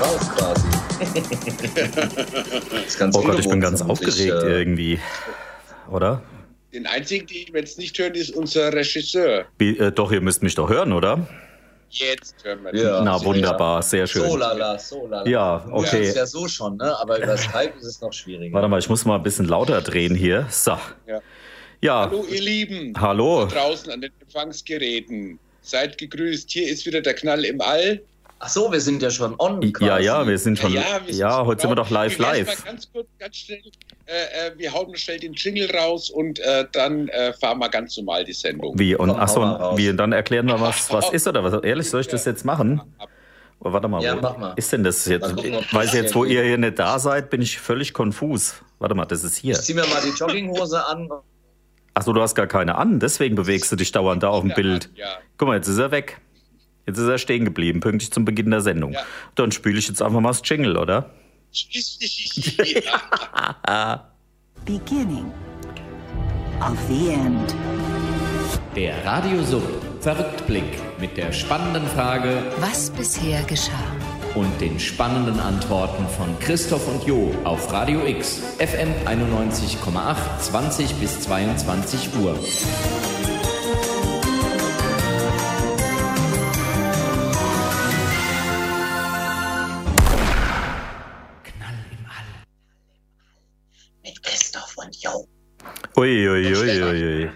raus quasi. das ist ganz oh Gott, ich bin ganz aufgeregt äh, irgendwie. Oder? Den einzigen, den wir jetzt nicht hören, ist unser Regisseur. Wie, äh, doch, ihr müsst mich doch hören, oder? Jetzt hören wir ja, Na, wunderbar, sehr schön. So lala, so lala. Ja, okay. Das ist ja so schon, ne? aber über Skype ist es noch schwieriger. Warte mal, ich muss mal ein bisschen lauter drehen hier. So. Ja. ja. Hallo, ihr Lieben. Hallo. Da draußen an den Empfangsgeräten. Seid gegrüßt. Hier ist wieder der Knall im All. Ach so, wir sind ja schon on. Quasi. Ja, ja, wir sind schon. Ja, ja, wir ja heute sind wir doch live, live. Ganz kurz, ganz schnell. Äh, äh, wir hauen schnell den Jingle raus und äh, dann äh, fahren wir ganz normal die Sendung. Wie? Und achso, wie? Dann erklären wir, was, was ist oder was? Ehrlich, soll ich das jetzt machen? Oh, warte mal, ja, wo mach mal. ist denn das jetzt? Gucken, Weiß jetzt, wo ihr hier nicht da seid, bin ich völlig konfus. Warte mal, das ist hier. Ich zieh mir mal die Jogginghose an. Achso, du hast gar keine an, deswegen bewegst du dich dauernd da auf dem Bild. Guck mal, jetzt ist er weg. Jetzt ist er stehen geblieben, pünktlich zum Beginn der Sendung. Ja. Dann spiele ich jetzt einfach mal das Jingle, oder? Beginning of the End. Der Radiosub Verrücktblick mit der spannenden Frage: Was bisher geschah? Und den spannenden Antworten von Christoph und Jo auf Radio X, FM 91,8, 20 bis 22 Uhr. Ui, ui, ui, ui,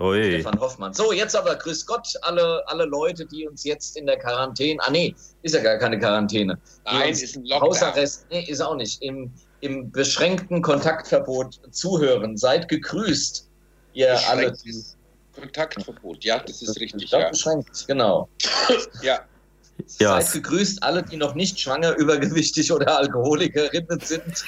ui. Stefan Hoffmann. So, jetzt aber grüß Gott, alle, alle Leute, die uns jetzt in der Quarantäne, ah nee, ist ja gar keine Quarantäne. Nein, ist ein Lockdown. Hausarrest, nee, ist auch nicht. Im, im beschränkten Kontaktverbot zuhören. Seid gegrüßt, ihr alle. Kontaktverbot, ja, das ist richtig. Ja. Beschränkt, genau. ja. Ja. Seid gegrüßt, alle, die noch nicht schwanger, übergewichtig oder Alkoholikerinnen sind.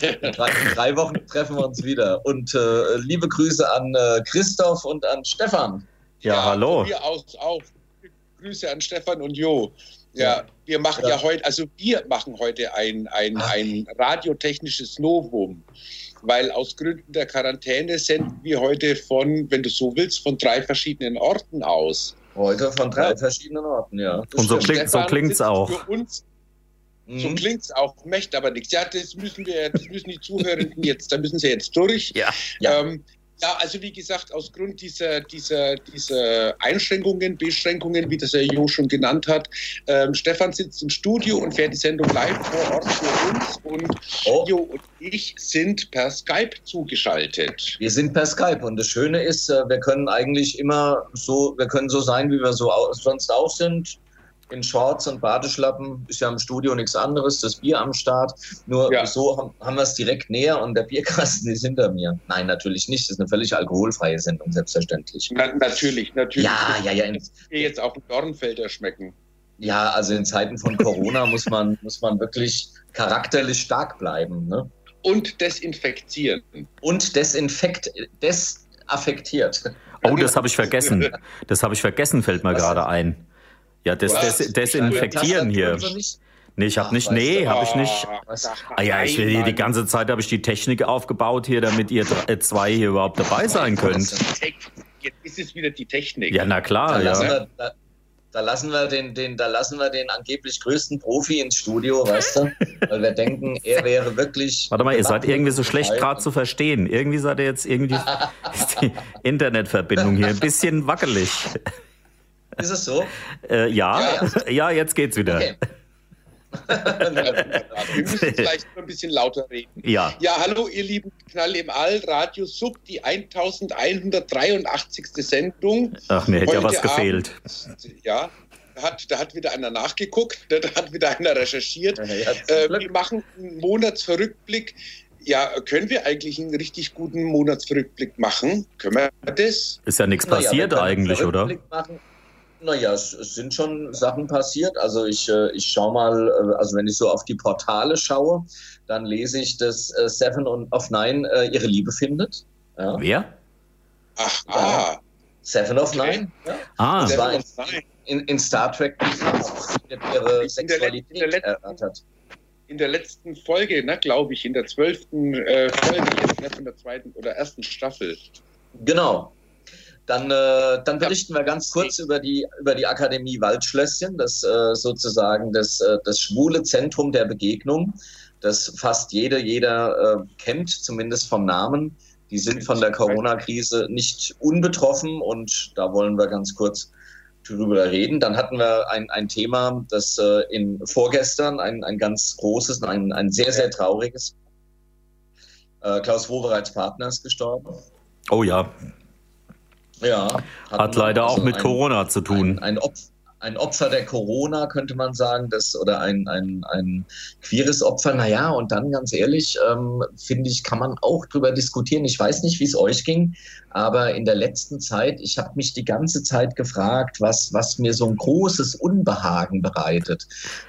in, drei, in drei Wochen treffen wir uns wieder. Und äh, liebe Grüße an äh, Christoph und an Stefan. Ja, ja hallo. Wir auch, auch. Grüße an Stefan und Jo. Ja, wir machen ja, ja heute, also wir machen heute ein, ein, ein radiotechnisches Novum, weil aus Gründen der Quarantäne senden wir heute von, wenn du so willst, von drei verschiedenen Orten aus. Heute von drei ja. verschiedenen Orten, ja. Und so klingt so klingt's auch. Für uns, mhm. So klingt's auch, möchte aber nichts. Ja, das müssen wir, das müssen die Zuhörenden jetzt, da müssen sie jetzt durch. Ja. ja. Ähm, ja, also wie gesagt, aus Grund dieser, dieser, dieser Einschränkungen, Beschränkungen, wie das Herr Jo schon genannt hat, ähm, Stefan sitzt im Studio und fährt die Sendung live vor Ort für uns und oh. Jo und ich sind per Skype zugeschaltet. Wir sind per Skype und das Schöne ist, äh, wir können eigentlich immer so, wir können so sein, wie wir so sonst auch sind in Shorts und Badeschlappen ist ja im Studio nichts anderes, das Bier am Start. Nur ja. so haben, haben wir es direkt näher und der Bierkasten ist hinter mir. Nein, natürlich nicht. Das ist eine völlig alkoholfreie Sendung, selbstverständlich. Na, natürlich, natürlich. Ja, ja, ja. Jetzt auch ein Dornfelder schmecken. Ja, also in Zeiten von Corona muss man, muss man wirklich charakterlich stark bleiben. Ne? Und desinfizieren. Und desinfekt, desaffektiert. Oh, das habe ich vergessen. Das habe ich vergessen, fällt mir gerade ein. Ja, das Des Desinfektieren hier. Nee, ich habe nicht, nee, habe ich nicht. Ah ja, ich will hier die ganze Zeit habe ich die Technik aufgebaut hier, damit ihr äh, zwei hier überhaupt dabei sein könnt. Jetzt ist es wieder die Technik. Ja, na klar, da ja. Lassen wir, da, da, lassen wir den, den, da lassen wir den angeblich größten Profi ins Studio, weißt du? Weil wir denken, er wäre wirklich. Warte mal, ihr seid irgendwie so schlecht gerade zu verstehen. Irgendwie seid ihr jetzt irgendwie ist die Internetverbindung hier ein bisschen wackelig. Ist es so? Äh, ja. Ja, ja. ja, jetzt geht's wieder. Okay. Wir müssen vielleicht ein bisschen lauter reden. Ja. Ja, hallo, ihr lieben Knall im All, Radio Sub, die 1183. Sendung. Ach, mir hätte ja was gefehlt. ja, da hat, da hat wieder einer nachgeguckt, da hat wieder einer recherchiert. Ja, äh, wir machen einen Monatsverrückblick. Ja, können wir eigentlich einen richtig guten Monatsverrückblick machen? Können wir das? Ist ja nichts passiert ja, eigentlich, oder? Machen naja, es, es sind schon Sachen passiert. Also ich, äh, ich schaue mal, äh, also wenn ich so auf die Portale schaue, dann lese ich, dass äh, Seven of Nine ihre Liebe findet. Ja. Wer? Ach, ah. Seven of Nine. Ja. Ah. Das war in, in, in, Star Trek ihre Sexualität in der, erörtert. In der letzten Folge, ne, glaube ich, in der zwölften äh, Folge jetzt, ne, von der zweiten oder ersten Staffel. Genau. Dann, äh, dann berichten wir ganz kurz über die, über die Akademie Waldschlösschen, das äh, sozusagen das, äh, das schwule Zentrum der Begegnung, das fast jede, jeder äh, kennt, zumindest vom Namen. Die sind von der Corona-Krise nicht unbetroffen und da wollen wir ganz kurz drüber reden. Dann hatten wir ein, ein Thema, das äh, in vorgestern ein, ein ganz großes, ein, ein sehr, sehr trauriges. Äh, Klaus Wowereit Partner ist gestorben. Oh ja. Ja. Hat leider also auch mit ein, Corona zu tun. Ein, ein Opfer ein Opfer der Corona, könnte man sagen, das, oder ein, ein, ein queeres Opfer. Naja, und dann ganz ehrlich, ähm, finde ich, kann man auch drüber diskutieren. Ich weiß nicht, wie es euch ging, aber in der letzten Zeit, ich habe mich die ganze Zeit gefragt, was, was mir so ein großes Unbehagen bereitet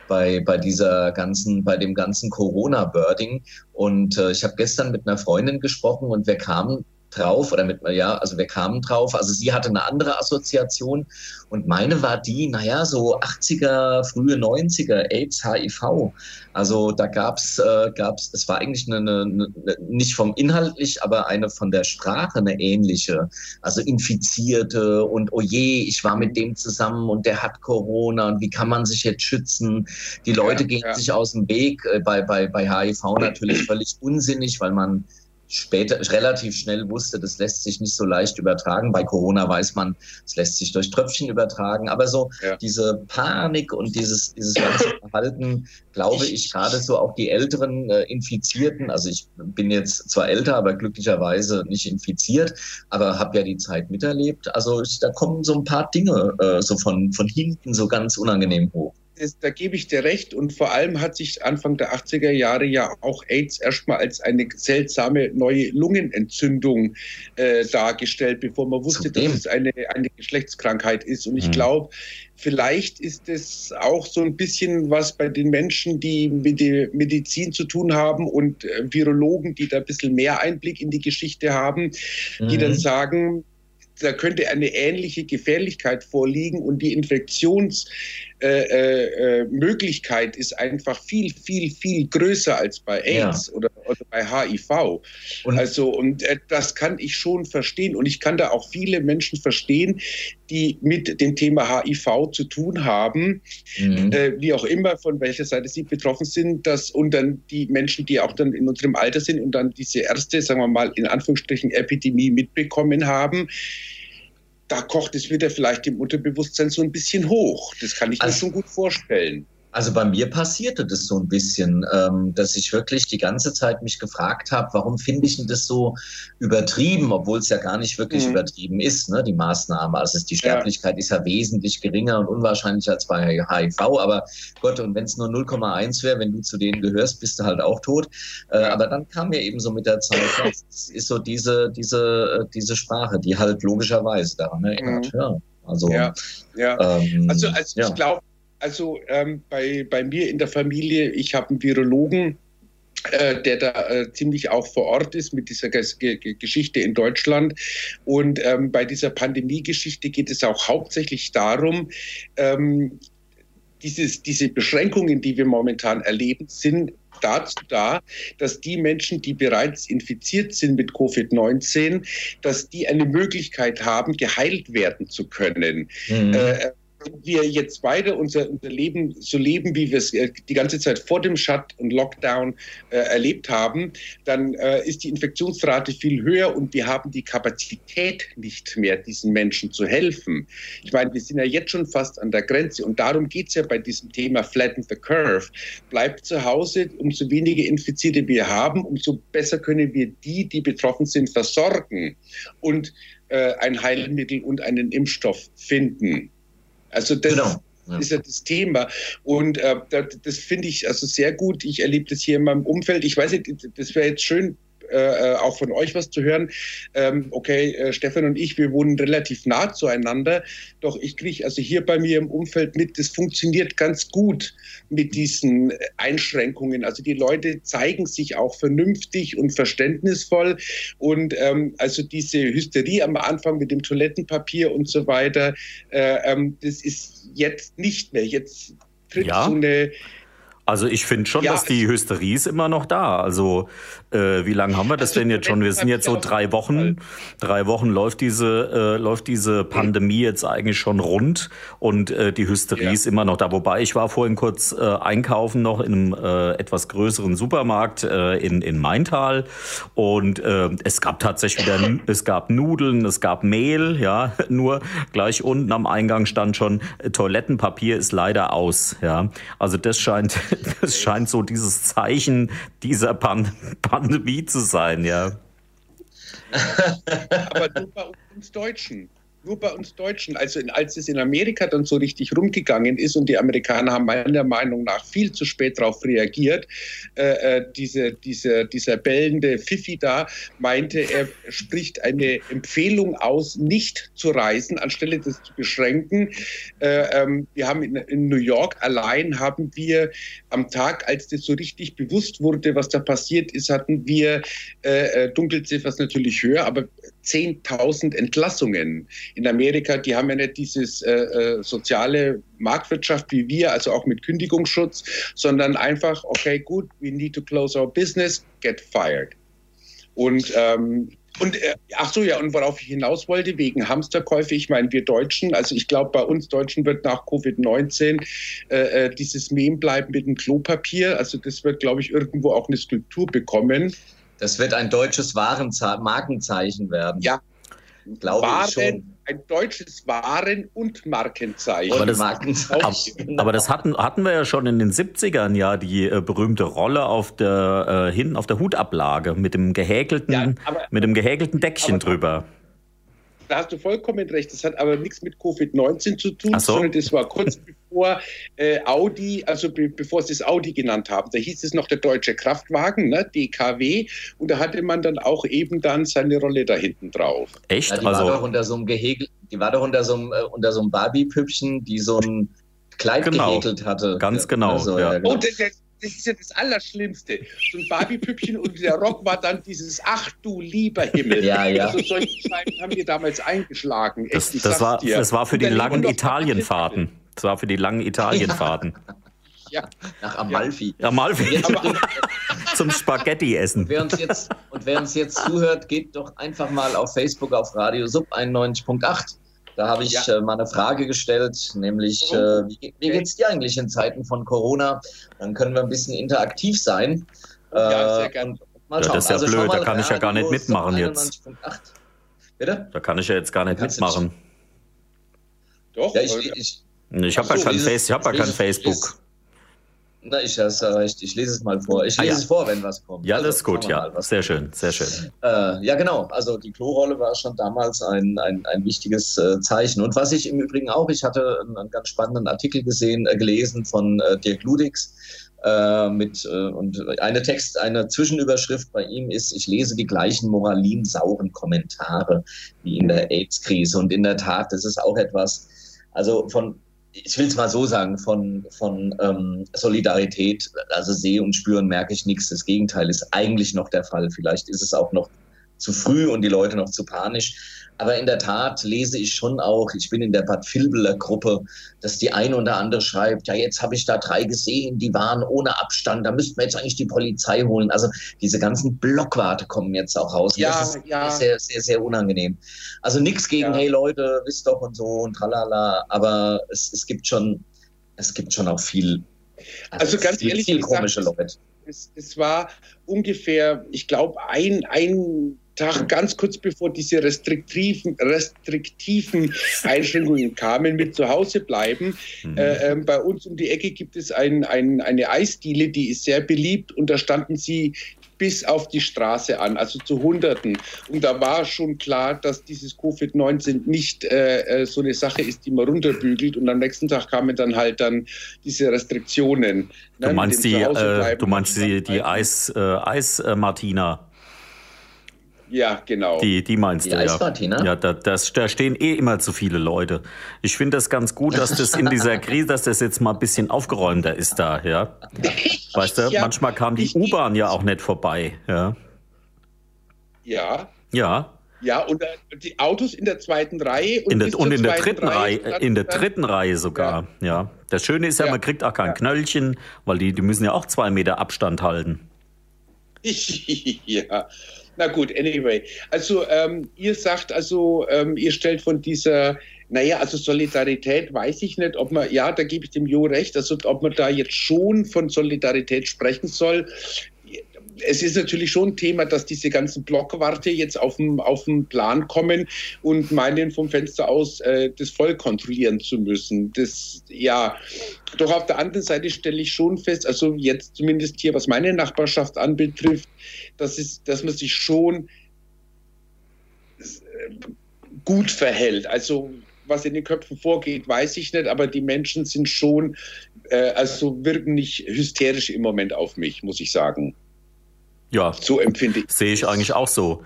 bei, bei dieser ganzen, bei dem ganzen Corona-Birding. Und äh, ich habe gestern mit einer Freundin gesprochen und wir kamen drauf oder mit, ja, also wir kamen drauf. Also sie hatte eine andere Assoziation und meine war die, naja, so 80er, frühe 90er, AIDS, HIV. Also da gab's, äh, gab's, es war eigentlich eine, eine, nicht vom inhaltlich, aber eine von der Sprache eine ähnliche. Also Infizierte und oh je, ich war mit dem zusammen und der hat Corona und wie kann man sich jetzt schützen? Die Leute ja, gehen ja. sich aus dem Weg, äh, bei, bei, bei HIV natürlich völlig unsinnig, weil man später relativ schnell wusste, das lässt sich nicht so leicht übertragen. Bei Corona weiß man, es lässt sich durch Tröpfchen übertragen. Aber so ja. diese Panik und dieses, dieses ganze Verhalten, glaube ich, gerade so auch die älteren äh, Infizierten, also ich bin jetzt zwar älter, aber glücklicherweise nicht infiziert, aber habe ja die Zeit miterlebt. Also ich, da kommen so ein paar Dinge äh, so von, von hinten so ganz unangenehm hoch das, da gebe ich dir recht. Und vor allem hat sich Anfang der 80er Jahre ja auch AIDS erstmal als eine seltsame neue Lungenentzündung äh, dargestellt, bevor man wusste, dass es eine, eine Geschlechtskrankheit ist. Und ich mhm. glaube, vielleicht ist es auch so ein bisschen was bei den Menschen, die mit der Medizin zu tun haben und äh, Virologen, die da ein bisschen mehr Einblick in die Geschichte haben, mhm. die dann mhm. sagen, da könnte eine ähnliche Gefährlichkeit vorliegen und die Infektionsmöglichkeit äh, äh, ist einfach viel, viel, viel größer als bei AIDS ja. oder, oder, bei HIV. Und also, und äh, das kann ich schon verstehen. Und ich kann da auch viele Menschen verstehen, die mit dem Thema HIV zu tun haben, mhm. äh, wie auch immer, von welcher Seite sie betroffen sind, dass, und dann die Menschen, die auch dann in unserem Alter sind und dann diese erste, sagen wir mal, in Anführungsstrichen Epidemie mitbekommen haben, da kocht es wieder vielleicht im Unterbewusstsein so ein bisschen hoch. Das kann ich also, mir schon gut vorstellen. Also bei mir passierte das so ein bisschen, ähm, dass ich wirklich die ganze Zeit mich gefragt habe, warum finde ich denn das so übertrieben, obwohl es ja gar nicht wirklich mhm. übertrieben ist, ne, die Maßnahme. Also die Sterblichkeit ja. ist ja wesentlich geringer und unwahrscheinlicher als bei HIV, aber Gott, und wenn es nur 0,1 wäre, wenn du zu denen gehörst, bist du halt auch tot. Äh, ja. Aber dann kam mir eben so mit der Zeit, das ist so diese, diese, äh, diese Sprache, die halt logischerweise daran erinnert. Mhm. Ja. Also, ja, ja. Ähm, also, also ich glaube, also ähm, bei, bei mir in der Familie, ich habe einen Virologen, äh, der da äh, ziemlich auch vor Ort ist mit dieser G G Geschichte in Deutschland. Und ähm, bei dieser Pandemie-Geschichte geht es auch hauptsächlich darum, ähm, dieses, diese Beschränkungen, die wir momentan erleben, sind dazu da, dass die Menschen, die bereits infiziert sind mit Covid-19, dass die eine Möglichkeit haben, geheilt werden zu können. Mhm. Äh, wir jetzt beide unser, unser Leben so leben, wie wir es äh, die ganze Zeit vor dem Shut und Lockdown äh, erlebt haben, dann äh, ist die Infektionsrate viel höher und wir haben die Kapazität nicht mehr, diesen Menschen zu helfen. Ich meine, wir sind ja jetzt schon fast an der Grenze und darum geht es ja bei diesem Thema Flatten the Curve. Bleibt zu Hause, umso weniger Infizierte wir haben, umso besser können wir die, die betroffen sind, versorgen und äh, ein Heilmittel und einen Impfstoff finden. Also das genau. Ja. ist ja das Thema. Und äh, das, das finde ich also sehr gut. Ich erlebe das hier in meinem Umfeld. Ich weiß nicht, das wäre jetzt schön, äh, äh, auch von euch was zu hören. Ähm, okay, äh, Stefan und ich, wir wohnen relativ nah zueinander, doch ich kriege also hier bei mir im Umfeld mit, das funktioniert ganz gut mit diesen Einschränkungen. Also die Leute zeigen sich auch vernünftig und verständnisvoll und ähm, also diese Hysterie am Anfang mit dem Toilettenpapier und so weiter, äh, ähm, das ist jetzt nicht mehr. Jetzt tritt ja. so eine Also ich finde schon, ja, dass die Hysterie ist immer noch da. Also äh, wie lange haben wir das also, denn jetzt schon? Wir sind jetzt so drei Wochen. Drei Wochen läuft diese äh, läuft diese Pandemie jetzt eigentlich schon rund und äh, die Hysterie ja. ist immer noch da. Wobei ich war vorhin kurz äh, einkaufen noch in einem äh, etwas größeren Supermarkt äh, in in Maintal und äh, es gab tatsächlich wieder es gab Nudeln, es gab Mehl, ja. Nur gleich unten am Eingang stand schon äh, Toilettenpapier ist leider aus, ja. Also das scheint das scheint so dieses Zeichen dieser Pan Pandemie zu sein, ja. Aber nur bei uns Deutschen nur bei uns Deutschen. Also als es in Amerika dann so richtig rumgegangen ist und die Amerikaner haben meiner Meinung nach viel zu spät darauf reagiert, äh, äh, diese, diese, dieser bellende Fifi da meinte, er spricht eine Empfehlung aus, nicht zu reisen, anstelle das zu beschränken. Äh, ähm, wir haben in, in New York allein haben wir am Tag, als das so richtig bewusst wurde, was da passiert ist, hatten wir äh, äh Dunkelziffer natürlich höher, aber 10.000 Entlassungen in Amerika. Die haben ja nicht dieses äh, äh, soziale Marktwirtschaft wie wir, also auch mit Kündigungsschutz, sondern einfach, okay, gut, we need to close our business, get fired. Und ähm, und äh, ach so, ja, und worauf ich hinaus wollte, wegen Hamsterkäufe, ich meine, wir Deutschen, also ich glaube, bei uns Deutschen wird nach Covid-19 äh, äh, dieses Mem bleiben mit dem Klopapier. Also das wird, glaube ich, irgendwo auch eine Skulptur bekommen. Das wird ein deutsches Warenzeichen, Markenzeichen werden. Ja, glaube Waren, ich schon. Ein deutsches Waren- und Markenzeichen. Aber das, Markenzeichen. aber das hatten, hatten wir ja schon in den 70ern, ja, die äh, berühmte Rolle auf der, äh, hinten auf der Hutablage mit dem gehäkelten, ja, aber, mit dem gehäkelten Deckchen aber, drüber da hast du vollkommen recht. Das hat aber nichts mit Covid-19 zu tun, so. sondern das war kurz bevor äh, Audi, also be bevor sie es Audi genannt haben. Da hieß es noch der deutsche Kraftwagen, ne, DKW, und da hatte man dann auch eben dann seine Rolle da hinten drauf. Echt? Ja, die also, war doch unter so einem Gehegel, die war doch unter so einem, äh, unter so einem Barbie-Püppchen, die so ein Kleid genau, gehäkelt hatte. Ganz genau. Also, ja. Ja, genau. Und der, das ist ja das Allerschlimmste. So ein Barbie-Püppchen und der Rock war dann dieses Ach du lieber Himmel. Ja, ja. Also solche Scheiben haben wir damals eingeschlagen. Das, Echt, das, war, das war für die langen Italienfahrten. Das war für die langen Italienfahrten. Ja. Nach Amalfi. Ja. Amalfi. Zum Spaghetti essen. Und wer, uns jetzt, und wer uns jetzt zuhört, geht doch einfach mal auf Facebook auf Radio Sub 91.8 da habe ich ja. äh, mal eine Frage gestellt, nämlich, äh, wie, wie geht es dir eigentlich in Zeiten von Corona? Dann können wir ein bisschen interaktiv sein. Ja, sehr äh, gerne. Ja, das ist ja also blöd, da kann ich ja gar nicht mitmachen jetzt. Bitte? Da kann ich ja jetzt gar nicht mitmachen. Nicht. Doch, ja, ich, ich, ich, ich habe ja kein, Face, hab ja kein Facebook. Na, ich, hast recht. ich lese es mal vor. Ich lese ah, ja. es vor, wenn was kommt. Ja, das also, ist gut, ja. Sehr schön, sehr schön. Äh, ja, genau. Also die Klorolle war schon damals ein, ein, ein wichtiges äh, Zeichen. Und was ich im Übrigen auch, ich hatte einen, einen ganz spannenden Artikel gesehen, äh, gelesen von äh, Dirk Ludix. Äh, mit äh, und eine Text, eine Zwischenüberschrift bei ihm ist: Ich lese die gleichen moralinsauren Kommentare wie in der AIDS-Krise. Und in der Tat, das ist auch etwas. Also von ich will es mal so sagen, von, von ähm, Solidarität, also sehe und spüren, merke ich nichts. Das Gegenteil ist eigentlich noch der Fall. Vielleicht ist es auch noch zu früh und die Leute noch zu panisch. Aber in der Tat lese ich schon auch, ich bin in der Bad Vilbeler Gruppe, dass die eine oder andere schreibt, ja, jetzt habe ich da drei gesehen, die waren ohne Abstand, da müssten wir jetzt eigentlich die Polizei holen. Also diese ganzen Blockwarte kommen jetzt auch raus. Ja, das ist ja. sehr, sehr, sehr unangenehm. Also nichts gegen, ja. hey Leute, wisst doch und so und tralala, aber es, es gibt schon, es gibt schon auch viel. Also, also ganz ehrlich, viel komische Leute. Es, es war ungefähr, ich glaube, ein, ein Tag, ganz kurz bevor diese restriktiven, restriktiven Einschränkungen kamen, mit zu Hause bleiben. Mhm. Äh, äh, bei uns um die Ecke gibt es ein, ein, eine Eisdiele, die ist sehr beliebt und da standen sie bis auf die Straße an, also zu Hunderten. Und da war schon klar, dass dieses Covid-19 nicht äh, äh, so eine Sache ist, die man runterbügelt. Und am nächsten Tag kamen dann halt dann diese Restriktionen. Ne, du meinst die, äh, du meinst die, die Eis, äh, Eis Martina? Ja, genau. Die, die meinst die du, Eisparty, ja. Ne? Ja, da, das, da stehen eh immer zu viele Leute. Ich finde das ganz gut, dass das in dieser Krise, dass das jetzt mal ein bisschen aufgeräumter ist da, ja. Weißt du, ja, manchmal kam die U-Bahn ja auch nicht vorbei, ja. Ja. Ja. Ja, und äh, die Autos in der zweiten Reihe und, in der, und in der dritten Reihe, Reihe in der dritten Reihe sogar, ja. ja. Das Schöne ist ja, ja. man kriegt auch kein ja. Knöllchen, weil die, die müssen ja auch zwei Meter Abstand halten. ja. Na gut, anyway. Also ähm, ihr sagt also, ähm, ihr stellt von dieser, naja, also Solidarität weiß ich nicht, ob man, ja, da gebe ich dem Jo recht, also ob man da jetzt schon von Solidarität sprechen soll es ist natürlich schon ein Thema, dass diese ganzen Blockwarte jetzt auf den, auf den Plan kommen und meinen vom Fenster aus äh, das voll kontrollieren zu müssen. Das, ja, doch auf der anderen Seite stelle ich schon fest, also jetzt zumindest hier, was meine Nachbarschaft anbetrifft, dass, es, dass man sich schon äh, gut verhält. Also was in den Köpfen vorgeht, weiß ich nicht, aber die Menschen sind schon, äh, also wirken nicht hysterisch im Moment auf mich, muss ich sagen. Ja, so empfinde ich. Sehe ich eigentlich auch so.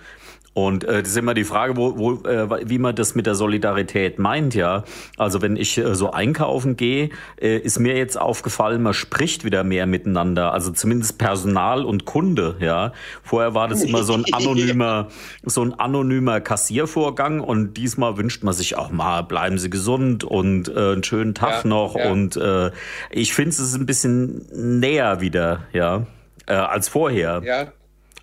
Und äh, das ist immer die Frage, wo, wo, äh, wie man das mit der Solidarität meint, ja. Also wenn ich äh, so einkaufen gehe, äh, ist mir jetzt aufgefallen, man spricht wieder mehr miteinander. Also zumindest Personal und Kunde, ja. Vorher war das immer so ein anonymer, so ein anonymer Kassiervorgang und diesmal wünscht man sich auch mal, bleiben Sie gesund und äh, einen schönen Tag ja, noch. Ja. Und äh, ich finde es ist ein bisschen näher wieder, ja, äh, als vorher. Ja.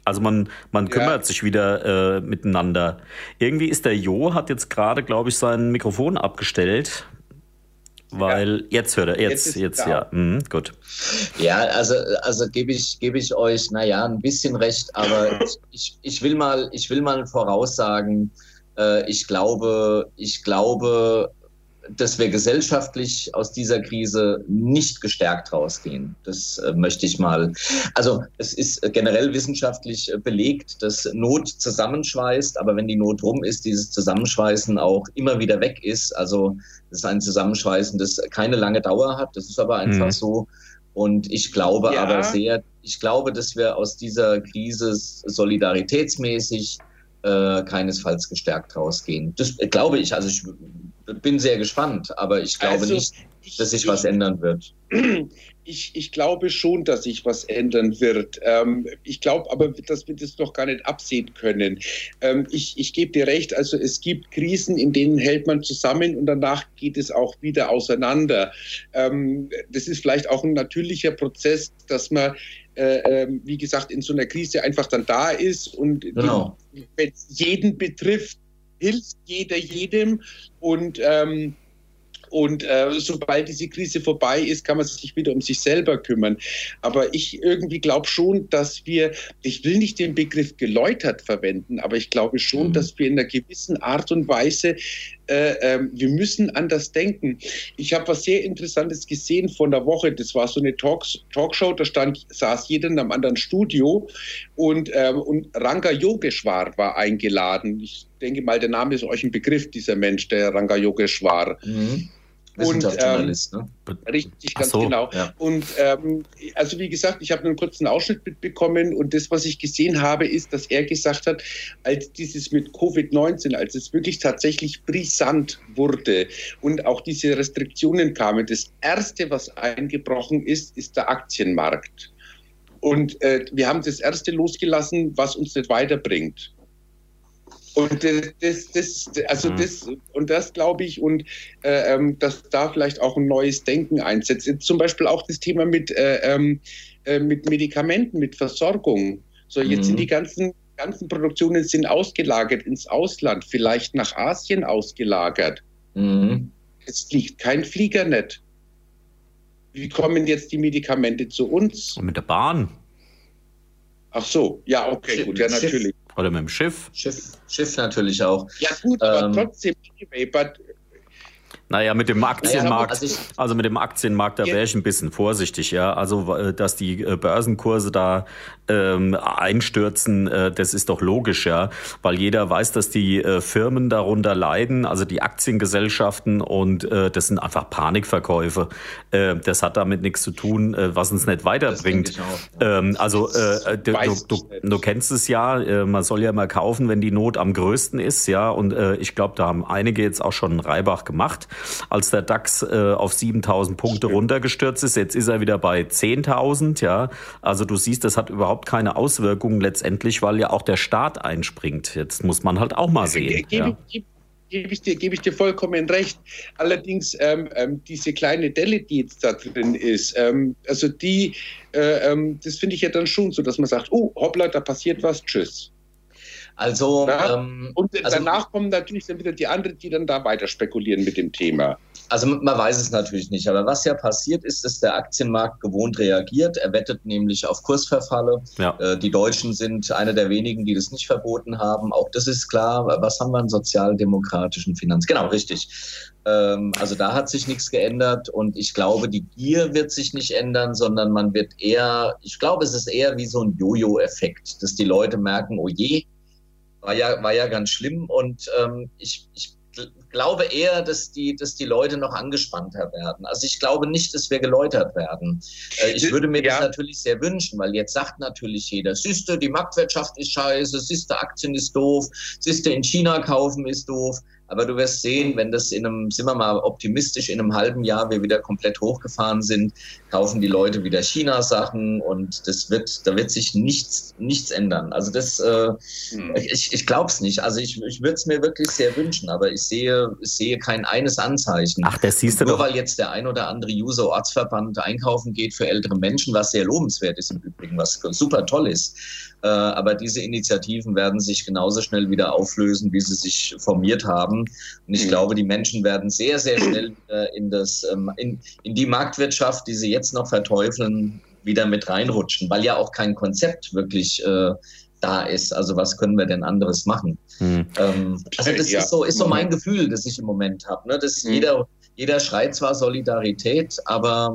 Also man, man kümmert ja. sich wieder äh, miteinander. Irgendwie ist der Jo, hat jetzt gerade, glaube ich, sein Mikrofon abgestellt. Weil ja. jetzt hört er, jetzt, jetzt, jetzt ja. Mhm, gut. Ja, also, also gebe ich, gebe ich euch, naja, ein bisschen recht, aber ich, ich, will mal, ich will mal voraussagen, äh, ich glaube, ich glaube, dass wir gesellschaftlich aus dieser Krise nicht gestärkt rausgehen. Das äh, möchte ich mal. Also es ist generell wissenschaftlich äh, belegt, dass Not zusammenschweißt, aber wenn die Not rum ist, dieses Zusammenschweißen auch immer wieder weg ist. Also das ist ein Zusammenschweißen, das keine lange Dauer hat. Das ist aber einfach mhm. so. Und ich glaube ja. aber sehr, ich glaube, dass wir aus dieser Krise solidaritätsmäßig äh, keinesfalls gestärkt rausgehen. Das glaube ich. Also ich bin sehr gespannt, aber ich glaube also, nicht, dass sich ich, was ändern wird. Ich, ich glaube schon, dass sich was ändern wird. Ähm, ich glaube aber, dass wir das noch gar nicht absehen können. Ähm, ich, ich gebe dir recht, also es gibt Krisen, in denen hält man zusammen und danach geht es auch wieder auseinander. Ähm, das ist vielleicht auch ein natürlicher Prozess, dass man äh, ähm, wie gesagt, in so einer Krise einfach dann da ist und genau. wenn es jeden betrifft, hilft jeder jedem und ähm, und äh, sobald diese Krise vorbei ist, kann man sich wieder um sich selber kümmern. Aber ich irgendwie glaube schon, dass wir, ich will nicht den Begriff geläutert verwenden, aber ich glaube schon, mhm. dass wir in einer gewissen Art und Weise äh, äh, wir müssen anders denken. Ich habe was sehr Interessantes gesehen von der Woche. Das war so eine Talks, Talkshow, da stand, saß jeder in einem anderen Studio und, ähm, und Ranga Yogeshwar war eingeladen. Ich denke mal, der Name ist euch ein Begriff, dieser Mensch, der Ranga Yogeshwar. Mhm. Wissenschaftsjournalist, ähm, ne? Richtig, ganz so, genau. Ja. Und ähm, also wie gesagt, ich habe einen kurzen Ausschnitt mitbekommen und das, was ich gesehen habe, ist, dass er gesagt hat, als dieses mit Covid-19, als es wirklich tatsächlich brisant wurde und auch diese Restriktionen kamen, das Erste, was eingebrochen ist, ist der Aktienmarkt. Und äh, wir haben das Erste losgelassen, was uns nicht weiterbringt. Und das, das, also mhm. das, und das glaube ich, und äh, ähm, dass da vielleicht auch ein neues Denken einsetzt. Zum Beispiel auch das Thema mit, äh, ähm, äh, mit Medikamenten, mit Versorgung. So, jetzt mhm. sind die ganzen, ganzen Produktionen sind ausgelagert ins Ausland, vielleicht nach Asien ausgelagert. Mhm. Es fliegt kein Flieger nicht. Wie kommen jetzt die Medikamente zu uns? Und mit der Bahn. Ach so, ja, okay, gut, ja, natürlich. Oder mit dem Schiff? Schiff, Schiff natürlich auch. Ja, gut, aber ähm, trotzdem, anyway, but naja, mit dem Aktienmarkt, also, also mit dem Aktienmarkt, da wäre ich ein bisschen vorsichtig, ja. Also, äh, dass die äh, Börsenkurse da ähm, einstürzen, äh, das ist doch logisch, ja. Weil jeder weiß, dass die äh, Firmen darunter leiden, also die Aktiengesellschaften und äh, das sind einfach Panikverkäufe. Äh, das hat damit nichts zu tun, äh, was uns nicht weiterbringt. Ähm, also, äh, du, du, du, kennst es ja, man soll ja mal kaufen, wenn die Not am größten ist, ja. Und ich glaube, da haben einige jetzt auch schon einen Reibach gemacht als der DAX auf 7000 Punkte runtergestürzt ist. Jetzt ist er wieder bei 10.000, ja. Also du siehst, das hat überhaupt keine Auswirkungen letztendlich, weil ja auch der Staat einspringt. Jetzt muss man halt auch mal sehen. Gebe, ja. gebe ich, dir, geb ich dir vollkommen recht. Allerdings, ähm, ähm, diese kleine Delle, die jetzt da drin ist, ähm, also die, äh, ähm, das finde ich ja dann schon so, dass man sagt, oh, hoppla, da passiert was, tschüss. Also, ähm, und also, danach kommen natürlich dann wieder die anderen, die dann da weiter spekulieren mit dem Thema. Also man weiß es natürlich nicht, aber was ja passiert ist, dass der Aktienmarkt gewohnt reagiert. Er wettet nämlich auf Kursverfalle. Ja. Äh, die Deutschen sind eine der wenigen, die das nicht verboten haben. Auch das ist klar. Was haben wir einen sozialdemokratischen Finanz? Genau, richtig. Ähm, also da hat sich nichts geändert und ich glaube, die Gier wird sich nicht ändern, sondern man wird eher, ich glaube, es ist eher wie so ein Jojo-Effekt, dass die Leute merken, oh je, war ja, war ja ganz schlimm und ähm, ich, ich glaube eher, dass die, dass die Leute noch angespannter werden. Also ich glaube nicht, dass wir geläutert werden. Äh, ich würde mir ja. das natürlich sehr wünschen, weil jetzt sagt natürlich jeder, siehste, die Marktwirtschaft ist scheiße, siehste, Aktien ist doof, siehste, in China kaufen ist doof. Aber du wirst sehen, wenn das in einem, sind wir mal optimistisch, in einem halben Jahr wir wieder komplett hochgefahren sind, kaufen die Leute wieder China-Sachen und das wird, da wird sich nichts, nichts ändern. Also das, äh, hm. ich, ich glaube es nicht. Also ich, ich würde es mir wirklich sehr wünschen, aber ich sehe, ich sehe kein eines Anzeichen. Ach, das siehst du Nur doch. weil jetzt der ein oder andere User-Ortsverband einkaufen geht für ältere Menschen, was sehr lobenswert ist im Übrigen, was super toll ist. Äh, aber diese Initiativen werden sich genauso schnell wieder auflösen, wie sie sich formiert haben. Und ich mhm. glaube, die Menschen werden sehr, sehr schnell in, das, ähm, in, in die Marktwirtschaft, die sie jetzt noch verteufeln, wieder mit reinrutschen, weil ja auch kein Konzept wirklich äh, da ist. Also was können wir denn anderes machen? Mhm. Ähm, also das ja. ist so, ist so mein Gefühl, das ich im Moment habe. Ne? mhm. jeder, jeder schreit zwar Solidarität, aber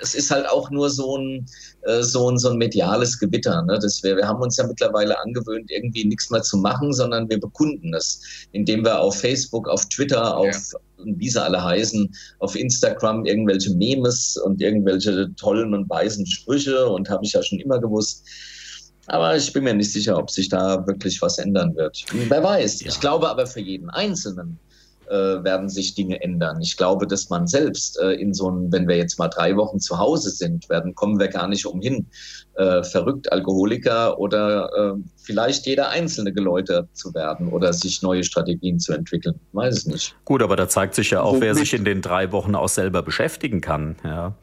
es ist halt auch nur so ein, äh, so ein, so ein mediales Gewitter. Ne? Das wir, wir haben uns ja mittlerweile angewöhnt, irgendwie nichts mehr zu machen, sondern wir bekunden es, indem wir auf Facebook, auf Twitter, auf ja. Wie sie alle heißen, auf Instagram irgendwelche Memes und irgendwelche tollen und weisen Sprüche und habe ich ja schon immer gewusst. Aber ich bin mir nicht sicher, ob sich da wirklich was ändern wird. Wer weiß. Ja. Ich glaube aber für jeden Einzelnen werden sich Dinge ändern. Ich glaube, dass man selbst äh, in so einem, wenn wir jetzt mal drei Wochen zu Hause sind, werden, kommen wir gar nicht umhin, äh, verrückt Alkoholiker oder äh, vielleicht jeder Einzelne geläutert zu werden oder sich neue Strategien zu entwickeln. Weiß es nicht. Gut, aber da zeigt sich ja auch, wer sich in den drei Wochen auch selber beschäftigen kann. Ja.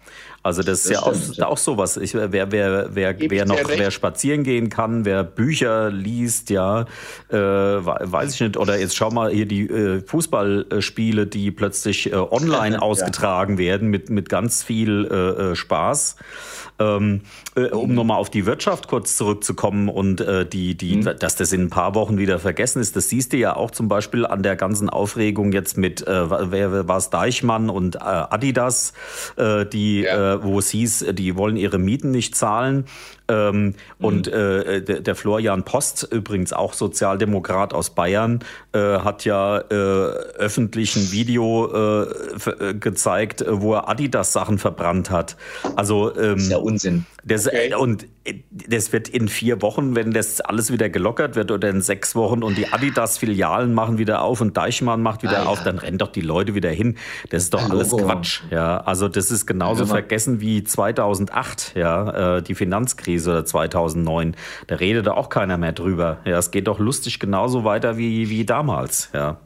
Also das, das ist ja stimmt, auch, ja. auch sowas. Ich, wer, wer, wer, wer noch, wer spazieren gehen kann, wer Bücher liest, ja, äh, weiß ich nicht. Oder jetzt schau mal hier die äh, Fußballspiele, die plötzlich äh, online ausgetragen ja. werden mit, mit ganz viel äh, äh Spaß. Ähm, äh, um mhm. nochmal auf die Wirtschaft kurz zurückzukommen und äh, die, die, mhm. dass das in ein paar Wochen wieder vergessen ist, das siehst du ja auch zum Beispiel an der ganzen Aufregung jetzt mit, äh, wer war es, Deichmann und äh, Adidas, äh, die, ja. äh, wo es hieß, die wollen ihre Mieten nicht zahlen. Ähm, mhm. Und äh, der, der, Florian Post, übrigens auch Sozialdemokrat aus Bayern, äh, hat ja äh, öffentlich ein Video äh, äh, gezeigt, wo er Adidas-Sachen verbrannt hat. Also ähm, das ist ja Unsinn. Das, okay. Und das wird in vier Wochen, wenn das alles wieder gelockert wird oder in sechs Wochen und die Adidas-Filialen machen wieder auf und Deichmann macht wieder ah, auf, ja. dann rennen doch die Leute wieder hin. Das ist doch ja, alles Quatsch. Ja, also das ist genauso ja, vergessen wie 2008, ja, äh, die Finanzkrise oder 2009. Da redet auch keiner mehr drüber. Ja, es geht doch lustig genauso weiter wie, wie damals, ja.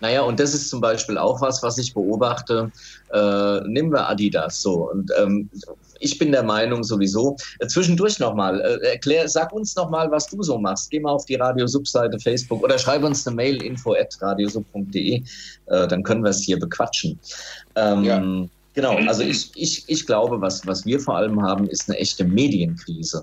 Naja, und das ist zum Beispiel auch was, was ich beobachte. Äh, nehmen wir Adidas so. Und ähm, ich bin der Meinung sowieso. Äh, zwischendurch nochmal, äh, erklär, sag uns nochmal, was du so machst. Geh mal auf die Radiosub-Seite Facebook oder schreib uns eine Mail info at radiosub.de. Äh, dann können wir es hier bequatschen. Ähm, ja. Genau, also ich, ich, ich glaube, was, was wir vor allem haben, ist eine echte Medienkrise.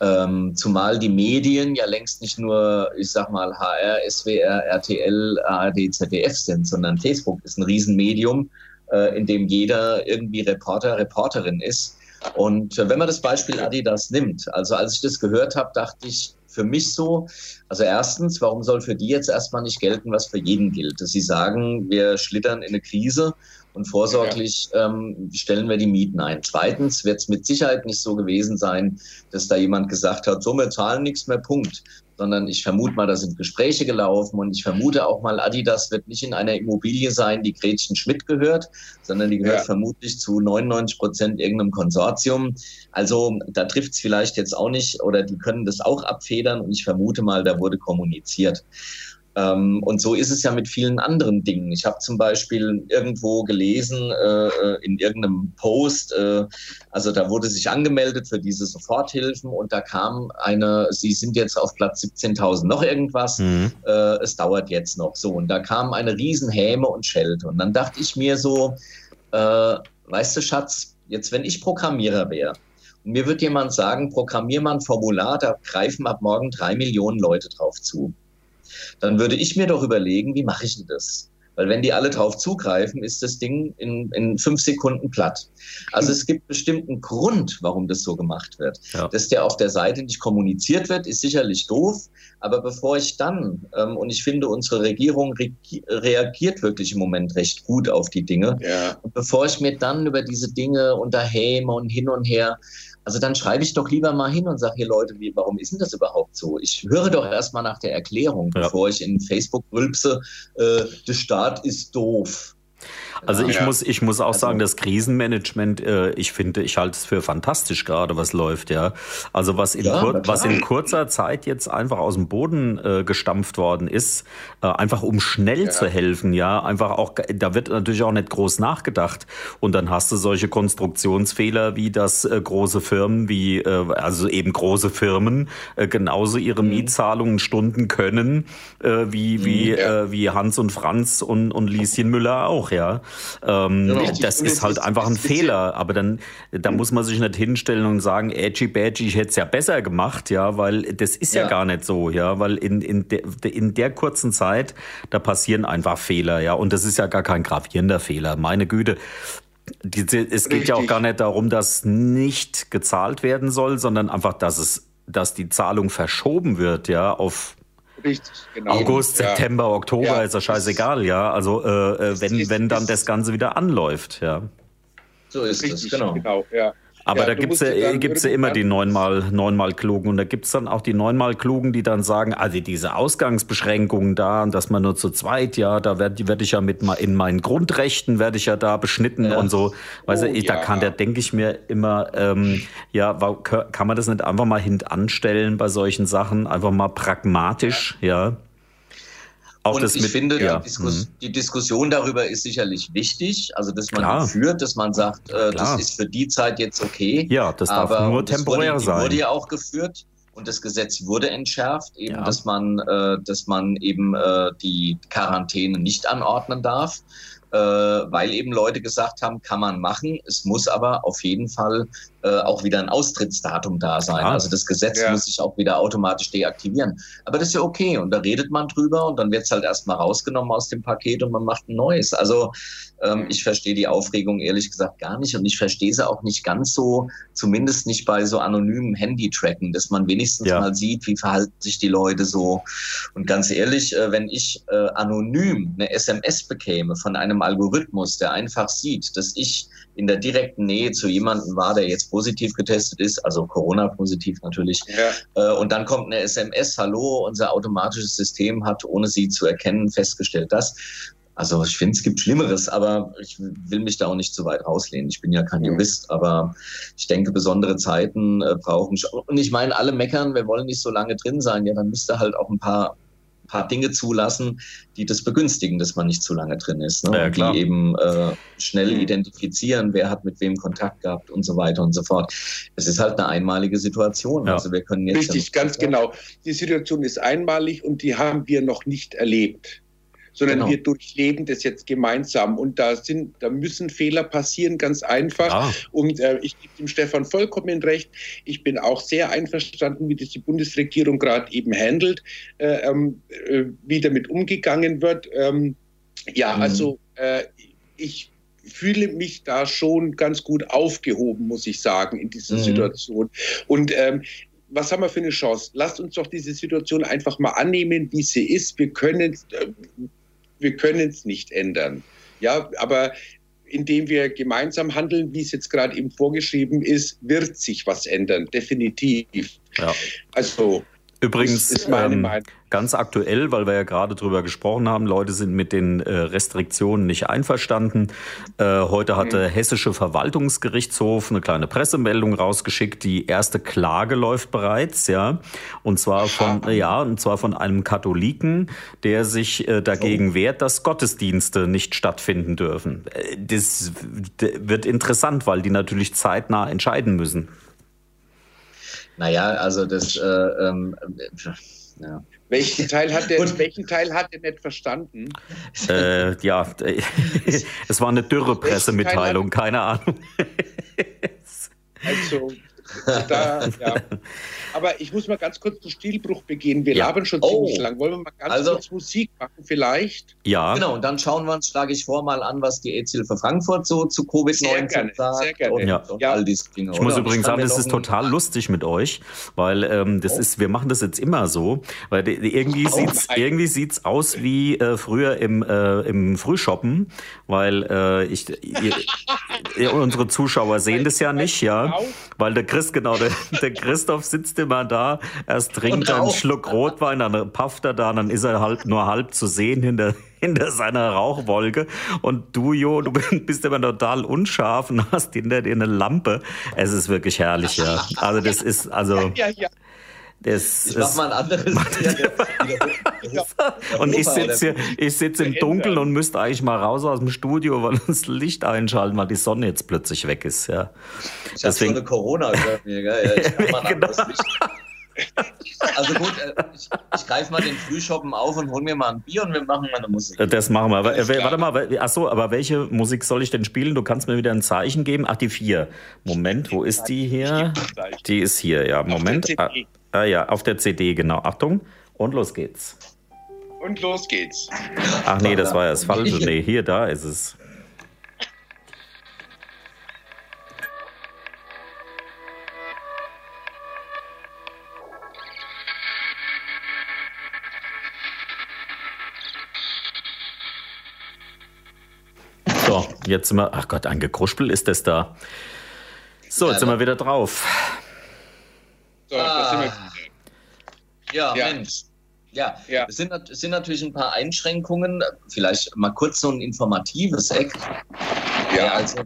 Ähm, zumal die Medien ja längst nicht nur, ich sag mal, HR, SWR, RTL, ARD, ZDF sind, sondern Facebook ist ein Riesenmedium, äh, in dem jeder irgendwie Reporter, Reporterin ist. Und äh, wenn man das Beispiel Adidas nimmt, also als ich das gehört habe, dachte ich für mich so, also erstens, warum soll für die jetzt erstmal nicht gelten, was für jeden gilt? Dass sie sagen, wir schlittern in eine Krise und vorsorglich ähm, stellen wir die Mieten ein. Zweitens wird es mit Sicherheit nicht so gewesen sein, dass da jemand gesagt hat, so, wir zahlen nichts mehr, Punkt. Sondern ich vermute mal, da sind Gespräche gelaufen und ich vermute auch mal, Adidas wird nicht in einer Immobilie sein, die Gretchen Schmidt gehört, sondern die gehört ja. vermutlich zu 99 Prozent irgendeinem Konsortium. Also da trifft es vielleicht jetzt auch nicht oder die können das auch abfedern und ich vermute mal, da wurde kommuniziert. Ähm, und so ist es ja mit vielen anderen Dingen. Ich habe zum Beispiel irgendwo gelesen, äh, äh, in irgendeinem Post, äh, also da wurde sich angemeldet für diese Soforthilfen und da kam eine, Sie sind jetzt auf Platz 17.000 noch irgendwas, mhm. äh, es dauert jetzt noch so. Und da kam eine Riesenhäme und Schelte. Und dann dachte ich mir so, äh, weißt du, Schatz, jetzt wenn ich Programmierer wäre, und mir wird jemand sagen, programmier mal ein Formular, da greifen ab morgen drei Millionen Leute drauf zu dann würde ich mir doch überlegen, wie mache ich denn das? Weil wenn die alle drauf zugreifen, ist das Ding in, in fünf Sekunden platt. Also es gibt bestimmten Grund, warum das so gemacht wird. Ja. Dass der auf der Seite nicht kommuniziert wird, ist sicherlich doof. Aber bevor ich dann, ähm, und ich finde, unsere Regierung re reagiert wirklich im Moment recht gut auf die Dinge. Ja. Und bevor ich mir dann über diese Dinge unterhäme und hin und her, also dann schreibe ich doch lieber mal hin und sage hier Leute, wie, warum ist denn das überhaupt so? Ich höre doch erstmal nach der Erklärung, ja. bevor ich in Facebook rülpse, äh, der Staat ist doof. Also ich ja. muss, ich muss auch also, sagen, das Krisenmanagement, äh, ich finde, ich halte es für fantastisch gerade, was läuft, ja. Also was in, ja, kur was in kurzer Zeit jetzt einfach aus dem Boden äh, gestampft worden ist, äh, einfach um schnell ja. zu helfen, ja, einfach auch, da wird natürlich auch nicht groß nachgedacht. Und dann hast du solche Konstruktionsfehler, wie das äh, große Firmen, wie, äh, also eben große Firmen, äh, genauso ihre mhm. Mietzahlungen stunden können, äh, wie, wie, mhm, äh, wie Hans und Franz und, und Lieschen Müller auch, ja. Ähm, genau. Das ist halt einfach ein Fehler. Aber dann, da muss man sich nicht hinstellen und sagen, edgy badgy, ich hätte es ja besser gemacht, ja, weil das ist ja, ja gar nicht so, ja, weil in, in, de, in der kurzen Zeit, da passieren einfach Fehler, ja, und das ist ja gar kein gravierender Fehler. Meine Güte, diese, es geht Richtig. ja auch gar nicht darum, dass nicht gezahlt werden soll, sondern einfach, dass es, dass die Zahlung verschoben wird, ja, auf Richtig, genau. August, ja. September, Oktober ja, ist ja scheißegal, ja. Also äh, äh wenn, ist, wenn dann das Ganze wieder anläuft, ja. So ist es, genau. genau ja. Aber ja, da gibt's ja, gibt's ja immer die neunmal, neunmal Klugen. Und da gibt's dann auch die neunmal Klugen, die dann sagen, also diese Ausgangsbeschränkungen da und dass man nur zu zweit, ja, da werde werd ich ja mit in meinen Grundrechten werde ich ja da beschnitten ja. und so. Weißt oh, du, da kann der, denke ich mir immer, ähm, ja, kann man das nicht einfach mal hintanstellen bei solchen Sachen? Einfach mal pragmatisch, ja. Auch und ich mit, finde, ja. die, Diskus mhm. die, Diskussion darüber ist sicherlich wichtig. Also, dass man Klar. führt, dass man sagt, äh, das ist für die Zeit jetzt okay. Ja, das darf aber, nur temporär wurde, sein. wurde ja auch geführt und das Gesetz wurde entschärft, eben, ja. dass man, äh, dass man eben äh, die Quarantäne nicht anordnen darf äh, weil eben Leute gesagt haben, kann man machen. Es muss aber auf jeden Fall äh, auch wieder ein Austrittsdatum da sein. Ah. Also das Gesetz ja. muss sich auch wieder automatisch deaktivieren. Aber das ist ja okay und da redet man drüber und dann wird es halt erstmal rausgenommen aus dem Paket und man macht ein neues. Also ähm, ich verstehe die Aufregung ehrlich gesagt gar nicht und ich verstehe sie auch nicht ganz so, zumindest nicht bei so anonymen Handy-Tracken, dass man wenigstens ja. mal sieht, wie verhalten sich die Leute so. Und ganz ehrlich, äh, wenn ich äh, anonym eine SMS bekäme von einem Algorithmus, der einfach sieht, dass ich in der direkten Nähe zu jemandem war, der jetzt positiv getestet ist, also Corona-positiv natürlich. Ja. Äh, und dann kommt eine SMS, hallo, unser automatisches System hat, ohne sie zu erkennen, festgestellt das. Also ich finde, es gibt Schlimmeres, aber ich will mich da auch nicht zu weit rauslehnen. Ich bin ja kein Jurist, aber ich denke, besondere Zeiten äh, brauchen. Und ich meine, alle meckern, wir wollen nicht so lange drin sein. Ja, dann müsste halt auch ein paar paar Dinge zulassen, die das begünstigen, dass man nicht zu lange drin ist. Ne? Ja, die eben äh, schnell mhm. identifizieren, wer hat mit wem Kontakt gehabt und so weiter und so fort. Es ist halt eine einmalige Situation. Ja. Also wir können jetzt Richtig, ganz genau. Die Situation ist einmalig und die haben wir noch nicht erlebt sondern genau. wir durchleben das jetzt gemeinsam. Und da sind, da müssen Fehler passieren, ganz einfach. Ah. Und äh, ich gebe dem Stefan vollkommen recht. Ich bin auch sehr einverstanden, wie das die Bundesregierung gerade eben handelt, äh, ähm, äh, wie damit umgegangen wird. Ähm, ja, mhm. also äh, ich fühle mich da schon ganz gut aufgehoben, muss ich sagen, in dieser mhm. Situation. Und ähm, was haben wir für eine Chance? Lasst uns doch diese Situation einfach mal annehmen, wie sie ist. Wir können, äh, wir können es nicht ändern. Ja, aber indem wir gemeinsam handeln, wie es jetzt gerade eben vorgeschrieben ist, wird sich was ändern, definitiv. Ja. Also Übrigens, ähm, ganz aktuell, weil wir ja gerade drüber gesprochen haben, Leute sind mit den äh, Restriktionen nicht einverstanden. Äh, heute hat der mhm. Hessische Verwaltungsgerichtshof eine kleine Pressemeldung rausgeschickt. Die erste Klage läuft bereits, ja. Und zwar von, ja, und zwar von einem Katholiken, der sich äh, dagegen wehrt, dass Gottesdienste nicht stattfinden dürfen. Äh, das wird interessant, weil die natürlich zeitnah entscheiden müssen. Naja, also das, äh, ähm, ja. Welchen Teil hat der, Und, welchen Teil hat er nicht verstanden? Äh, ja, es war eine dürre Pressemitteilung, keine Ahnung. Also, da, ja. Aber ich muss mal ganz kurz den Stilbruch begehen. Wir ja. labern schon oh. ziemlich lang. Wollen wir mal ganz also, kurz Musik machen vielleicht? Ja. Genau, und dann schauen wir uns, schlage ich vor, mal an, was die AIDS-Hilfe Frankfurt so zu Covid-19 sagt. Sehr gerne. Und, ja. und all diese Dinge. Ich oder? muss übrigens sagen, das ist total lustig mit euch, weil ähm, das oh. ist, wir machen das jetzt immer so, weil irgendwie oh, sieht's, irgendwie sieht's aus wie äh, früher im, äh, im Frühshoppen, weil äh, ich, ihr, unsere Zuschauer sehen das ja nicht, ja, weil der Chris, genau, der, der Christoph sitzt immer da, erst trinkt er einen Schluck Rotwein, dann pafft er da, dann ist er halt nur halb zu sehen hinter, hinter seiner Rauchwolke. Und du, Jo, du bist immer total unscharf und hast hinter dir eine Lampe. Es ist wirklich herrlich, ja. Also das ist, also... Ja, ja. Das ich mach mal ein anderes. und ich sitze ich sitz im Dunkeln und müsste eigentlich mal raus aus dem Studio, weil das Licht einschalten, weil die Sonne jetzt plötzlich weg ist. Ja. Ich Deswegen... habe so eine Corona über mir. Gell? Ja, ich mach mal ein genau. anderes Licht. Also gut, äh, ich, ich greife mal den Frühschoppen auf und hol mir mal ein Bier und wir machen mal eine Musik. Das machen wir. Aber, äh, warte mal, achso, aber welche Musik soll ich denn spielen? Du kannst mir wieder ein Zeichen geben. Ach, die vier. Moment, wo ist die hier? Die ist hier, ja. Moment. Ah, ah ja, auf der CD, genau. Achtung. Und los geht's. Und los geht's. Ach nee, das war ja das Falsche. Nee, hier, da ist es. Jetzt sind wir, ach Gott, ein Gekruspel ist das da. So, jetzt sind wir wieder drauf. So, ah. sind wir. Ja, ja, Mensch. Ja, ja. Es, sind, es sind natürlich ein paar Einschränkungen. Vielleicht mal kurz so ein informatives Eck. Ja, also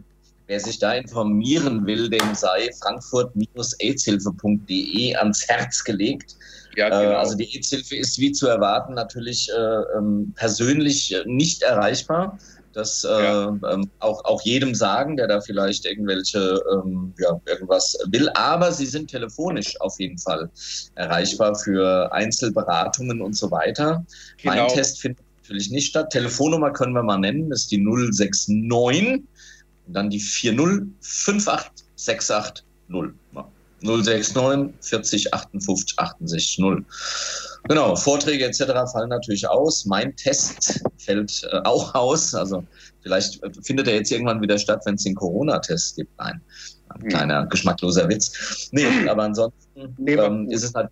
wer sich da informieren will, dem sei frankfurt-aidshilfe.de ans Herz gelegt. Ja, äh, genau. Also die AIDS-Hilfe ist wie zu erwarten natürlich äh, ähm, persönlich nicht erreichbar. Das äh, ähm, auch, auch jedem sagen, der da vielleicht irgendwelche, ähm, ja, irgendwas will. Aber sie sind telefonisch auf jeden Fall erreichbar für Einzelberatungen und so weiter. Genau. Mein Test findet natürlich nicht statt. Telefonnummer können wir mal nennen, das ist die 069 und dann die 40 58680. 069 40 58 68 0. Genau, Vorträge etc. fallen natürlich aus. Mein Test fällt äh, auch aus. Also vielleicht äh, findet er jetzt irgendwann wieder statt, wenn es den Corona-Test gibt. Nein, ein hm. kleiner geschmackloser Witz. Nee, aber ansonsten ähm, ist es halt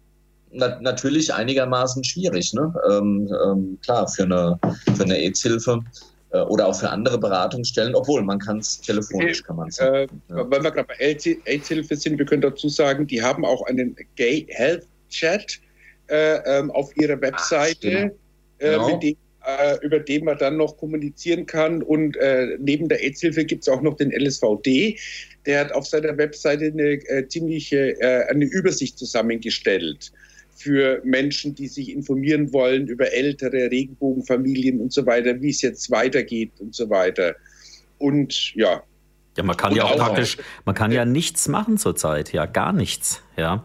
na, natürlich einigermaßen schwierig. Ne? Ähm, ähm, klar, für eine, für eine AIDS-Hilfe oder auch für andere Beratungsstellen, obwohl man kann es telefonisch, kann man es. Äh, ja. Wenn wir gerade bei AIDS-Hilfe sind, wir können dazu sagen, die haben auch einen Gay Health Chat äh, ähm, auf ihrer Webseite, Ach, äh, genau. dem, äh, über den man dann noch kommunizieren kann. Und äh, neben der AIDS-Hilfe gibt es auch noch den LSVD. Der hat auf seiner Webseite eine äh, ziemliche eine Übersicht zusammengestellt für Menschen, die sich informieren wollen über ältere Regenbogenfamilien und so weiter, wie es jetzt weitergeht und so weiter. Und ja. Ja, man kann ja auch praktisch, man kann ja nichts machen zurzeit, ja, gar nichts, ja.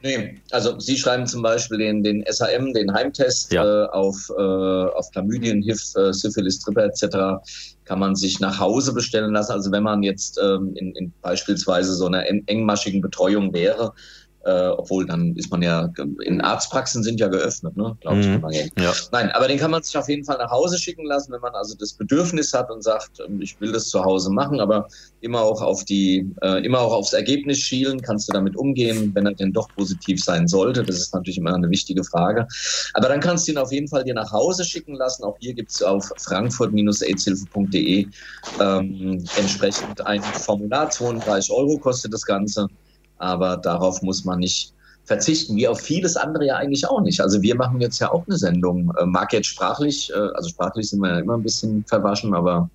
Nee, also Sie schreiben zum Beispiel den, den SHM, den Heimtest ja. äh, auf, äh, auf Chlamydien, HIV, äh, Syphilis, Trippe etc. kann man sich nach Hause bestellen lassen. Also wenn man jetzt ähm, in, in beispielsweise so einer engmaschigen Betreuung wäre, äh, obwohl dann ist man ja, in Arztpraxen sind ja geöffnet, ne? glaube ich. Mhm. Ja. Nein, aber den kann man sich auf jeden Fall nach Hause schicken lassen, wenn man also das Bedürfnis hat und sagt, ähm, ich will das zu Hause machen, aber immer auch auf die, äh, immer auch aufs Ergebnis schielen, kannst du damit umgehen, wenn er denn doch positiv sein sollte. Das ist natürlich immer eine wichtige Frage. Aber dann kannst du ihn auf jeden Fall dir nach Hause schicken lassen. Auch hier gibt es auf frankfurt-aidshilfe.de ähm, entsprechend ein Formular, 32 Euro kostet das Ganze aber darauf muss man nicht verzichten wir auf vieles andere ja eigentlich auch nicht. Also wir machen jetzt ja auch eine Sendung, äh, mag jetzt sprachlich, äh, also sprachlich sind wir ja immer ein bisschen verwaschen, aber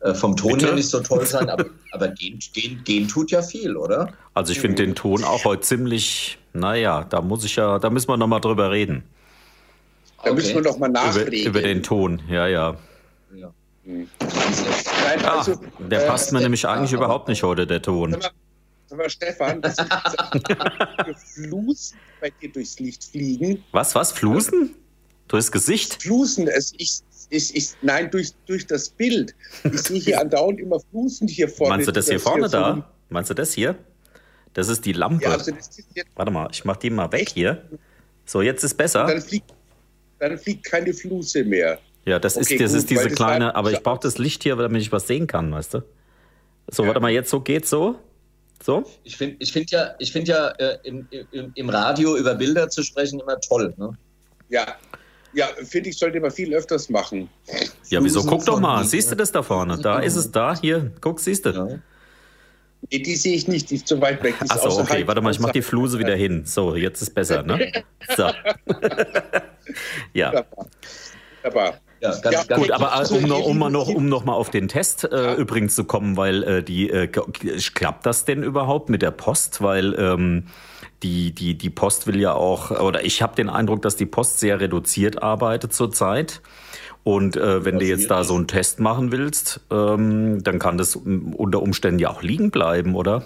äh, vom Ton Bitte? her nicht so toll sein, aber, aber gehen, gehen, gehen tut ja viel, oder? Also ich finde den Ton auch heute ziemlich, naja, da muss ich ja, da müssen wir nochmal drüber reden. Da okay. müssen wir doch mal nachreden. Über, über, den Ton, ja, ja. ja. Hm. Nein, ah, also, der äh, passt mir nämlich eigentlich äh, überhaupt nicht heute, der Ton. Sag mal, sag mal Stefan, dass Flusen bei dir durchs Licht fliegen. Was, was? Flusen? Durchs Gesicht? Flusen, es, ich, ich, ich, nein, durch, durch das Bild. Ich sehe hier andauernd immer Flusen hier vorne. Meinst du das hier vorne hier da? Meinst du das hier? Das ist die Lampe. Ja, also Warte mal, ich mach die mal weg hier. So, jetzt ist besser. Dann fliegt, dann fliegt keine Fluse mehr. Ja, das okay, ist, das gut, ist diese kleine, aber ich brauche das Licht hier, damit ich was sehen kann, weißt du? So, ja. warte mal, jetzt so geht's so. So? Ich finde ich find ja, ich find ja äh, im, im, im, Radio über Bilder zu sprechen immer toll. Ne? Ja, ja finde ich, sollte man viel öfters machen. Ja, wieso? Guck doch mal, siehst du das da vorne? Da ist es da, hier, guck, siehst du. Ja. Nee, die sehe ich nicht, die ist zu weit weg. Achso, okay, warte mal, ich mache die Fluse wieder hin. So, jetzt ist besser, ne? So. ja. Wunderbar. Wunderbar. Ja, ganz, ja, ganz gut, aber um noch, um, noch, um noch mal auf den Test äh, ja. übrigens zu kommen, weil äh, die äh, klappt das denn überhaupt mit der Post? Weil ähm, die, die, die Post will ja auch, oder ich habe den Eindruck, dass die Post sehr reduziert arbeitet zurzeit. Und äh, wenn du jetzt da so einen Test machen willst, ähm, dann kann das unter Umständen ja auch liegen bleiben, oder?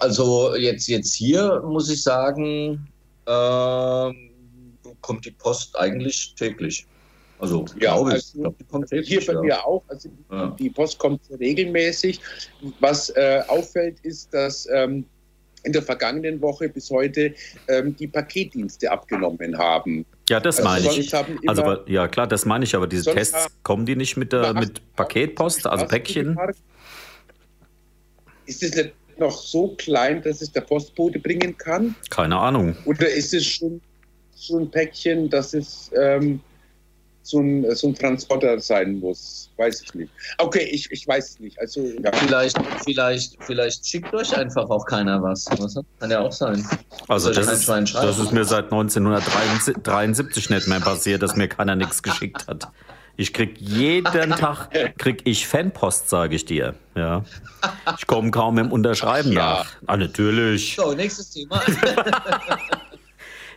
Also jetzt, jetzt hier muss ich sagen, äh, kommt die Post eigentlich täglich. Also ja, glaube also, ich. Glaub, die kommt täglich, hier bei ja. mir auch. Also ja. die Post kommt regelmäßig. Was äh, auffällt, ist, dass ähm, in der vergangenen Woche bis heute ähm, die Paketdienste abgenommen haben. Ja, das also meine ich. Also ja klar, das meine ich, aber diese Tests kommen die nicht mit, der, mit Paketpost, also Päckchen? Ist es nicht noch so klein, dass es der Postbote bringen kann? Keine Ahnung. Oder ist es schon so ein Päckchen, dass es ähm, so, ein, so ein Transporter sein muss? Weiß ich nicht. Okay, ich, ich weiß es nicht. Also, ja. vielleicht, vielleicht, vielleicht schickt euch einfach auch keiner was. was? Kann ja auch sein. Also das, ist, das ist mir seit 1973 nicht mehr passiert, dass mir keiner nichts geschickt hat. Ich krieg jeden Tag krieg ich Fanpost, sage ich dir. Ja. Ich komme kaum im Unterschreiben ja. nach. Ah, natürlich. So, nächstes Thema.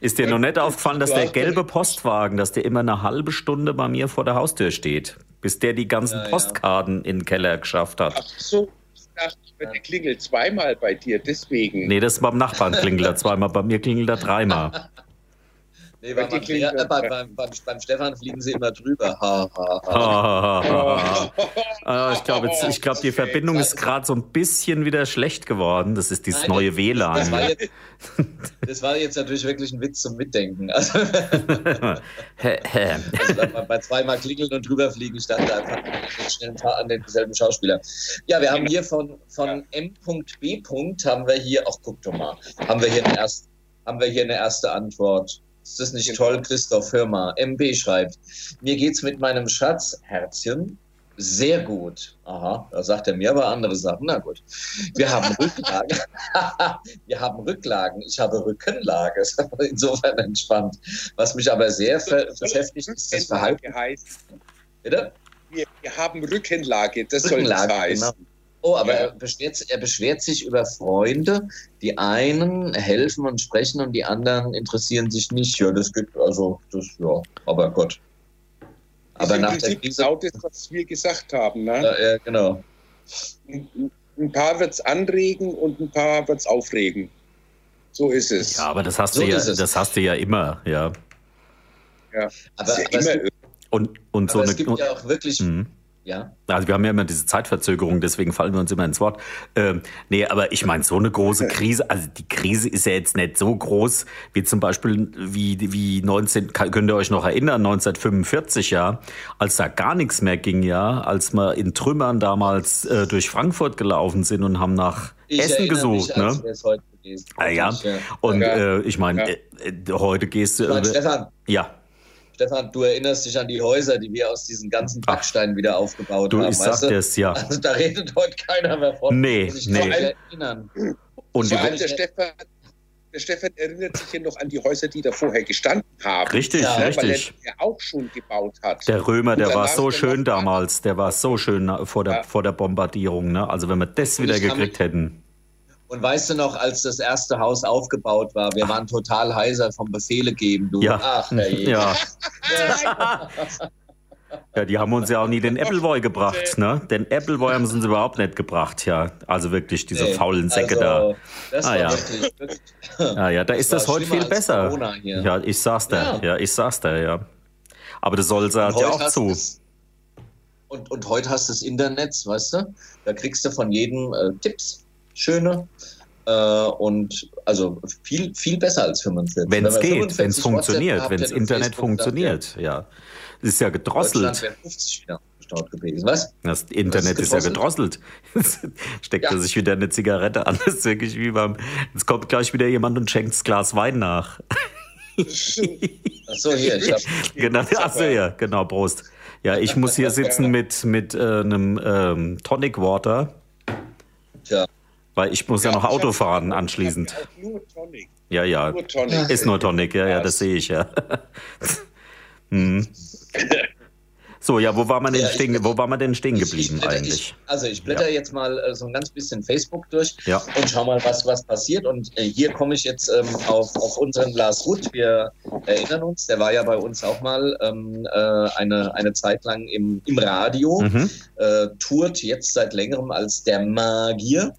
Ist dir noch nicht aufgefallen, dass der gelbe Postwagen, dass der immer eine halbe Stunde bei mir vor der Haustür steht, bis der die ganzen ja, Postkarten ja. in den Keller geschafft hat? Ach so, ich dachte, der klingelt zweimal bei dir, deswegen. Nee, das ist beim Nachbarn klingelt er zweimal, bei mir klingelt er dreimal. Nee, beim, Andrea, äh, beim, beim, beim, beim, Stefan fliegen sie immer drüber. Ha, ha, ha. ah, ich glaube, glaub, die Verbindung ist gerade so ein bisschen wieder schlecht geworden. Das ist dieses Nein, neue WLAN. Das war, jetzt, das war, jetzt, natürlich wirklich ein Witz zum Mitdenken. Also, also bei zweimal klingeln und drüber fliegen stand da einfach schnell an denselben Schauspieler. Ja, wir haben hier von, von M.B. haben wir hier, ach guck doch mal, haben wir hier eine erste, haben wir hier eine erste Antwort. Ist das nicht toll, Christoph? Hör mal. MB schreibt, mir geht's mit meinem Schatz, Herzchen, sehr gut. Aha, da sagt er mir aber andere Sachen. Na gut. Wir haben Rücklagen. Wir haben Rücklagen. Ich habe Rückenlage. Insofern entspannt. Was mich aber sehr beschäftigt, ist das Verhalten. Bitte? Wir, wir, haben Rückenlage. Das Rückenlage, soll das heißen. Genau. Oh, aber ja. er, beschwert, er beschwert sich über Freunde. Die einen helfen und sprechen und die anderen interessieren sich nicht. Ja, das gibt also, das, ja, aber Gott. Aber nach der Krise. Genau das, was wir gesagt haben, ne? Ja, ja genau. Ein paar wird es anregen und ein paar wird es aufregen. So ist es. Ja, aber das hast so du ja, das hast du ja immer, ja. Ja, aber, ja immer. Und, und so eine, es gibt ja auch wirklich. Mh ja. Also wir haben ja immer diese Zeitverzögerung, deswegen fallen wir uns immer ins Wort. Ähm, nee, aber ich meine, so eine große Krise, also die Krise ist ja jetzt nicht so groß, wie zum Beispiel wie, wie 19, könnt ihr euch noch erinnern, 1945, ja, als da gar nichts mehr ging, ja, als wir in Trümmern damals äh, durch Frankfurt gelaufen sind und haben nach ich Essen gesucht, mich, ne? Ah, ja, und äh, ich meine, ja. äh, äh heute gehst du. Äh, Stefan. Ja. Stefan, du erinnerst dich an die Häuser, die wir aus diesen ganzen Backsteinen wieder aufgebaut du, haben. Ich sag dir es, ja. Also da redet heute keiner mehr von. Nee, nee. Erinnern. Und Vor allem der Stefan, der Stefan erinnert sich ja noch an die Häuser, die da vorher gestanden haben. Richtig, ja, richtig. Weil er auch schon gebaut hat. Der Römer, der war so schön damals. Der war so schön vor der, ja. vor der Bombardierung. Ne? Also wenn wir das wieder gekriegt hätten. Und weißt du noch, als das erste Haus aufgebaut war, wir waren total heiser vom Befehle geben. Du. Ja. Ach, ja. Ja, die haben uns ja auch nie den Appleboy gebracht, ne? Den Appleboy haben sie uns überhaupt nicht gebracht, ja. Also wirklich diese nee, faulen Säcke also, da. ah, ja. Wirklich, wirklich, ah, ja, da ist das heute viel besser. Ja, ich sag's da, ja. ja, ich sag's da, ja. Aber das soll sagt ja auch zu. und, und heute hast du das Internet, weißt du? Da kriegst du von jedem äh, Tipps, schöne. Äh, und also viel, viel besser als 45. Wenn es geht, wenn es funktioniert, wenn das Internet funktioniert, ja ist ja gedrosselt. 50 wieder gewesen. Was? Das Internet ist, ist, ja gedrosselt. Steckt ja. er sich wieder eine Zigarette an. Das ist wirklich wie beim. Jetzt kommt gleich wieder jemand und schenkt das Glas Wein nach. Achso, hier, ich hab, genau, achso, ja, genau, Prost. Ja, ich muss hier sitzen mit, mit äh, einem ähm, Tonic Water. Weil ich muss ja, ja noch Auto fahren anschließend. Nur Tonic. Ja, ja. Nur Tonic. Ist nur Tonic, ja, ja, das sehe ich, ja. hm. So, ja, wo war man denn, ja, stehen, wo war man denn stehen geblieben ich, eigentlich? Ich, also ich blätter ja. jetzt mal äh, so ein ganz bisschen Facebook durch ja. und schau mal, was, was passiert. Und äh, hier komme ich jetzt ähm, auf, auf unseren Lars Ruth. Wir erinnern uns, der war ja bei uns auch mal ähm, äh, eine, eine Zeit lang im, im Radio, mhm. äh, tourt jetzt seit längerem als der Magier.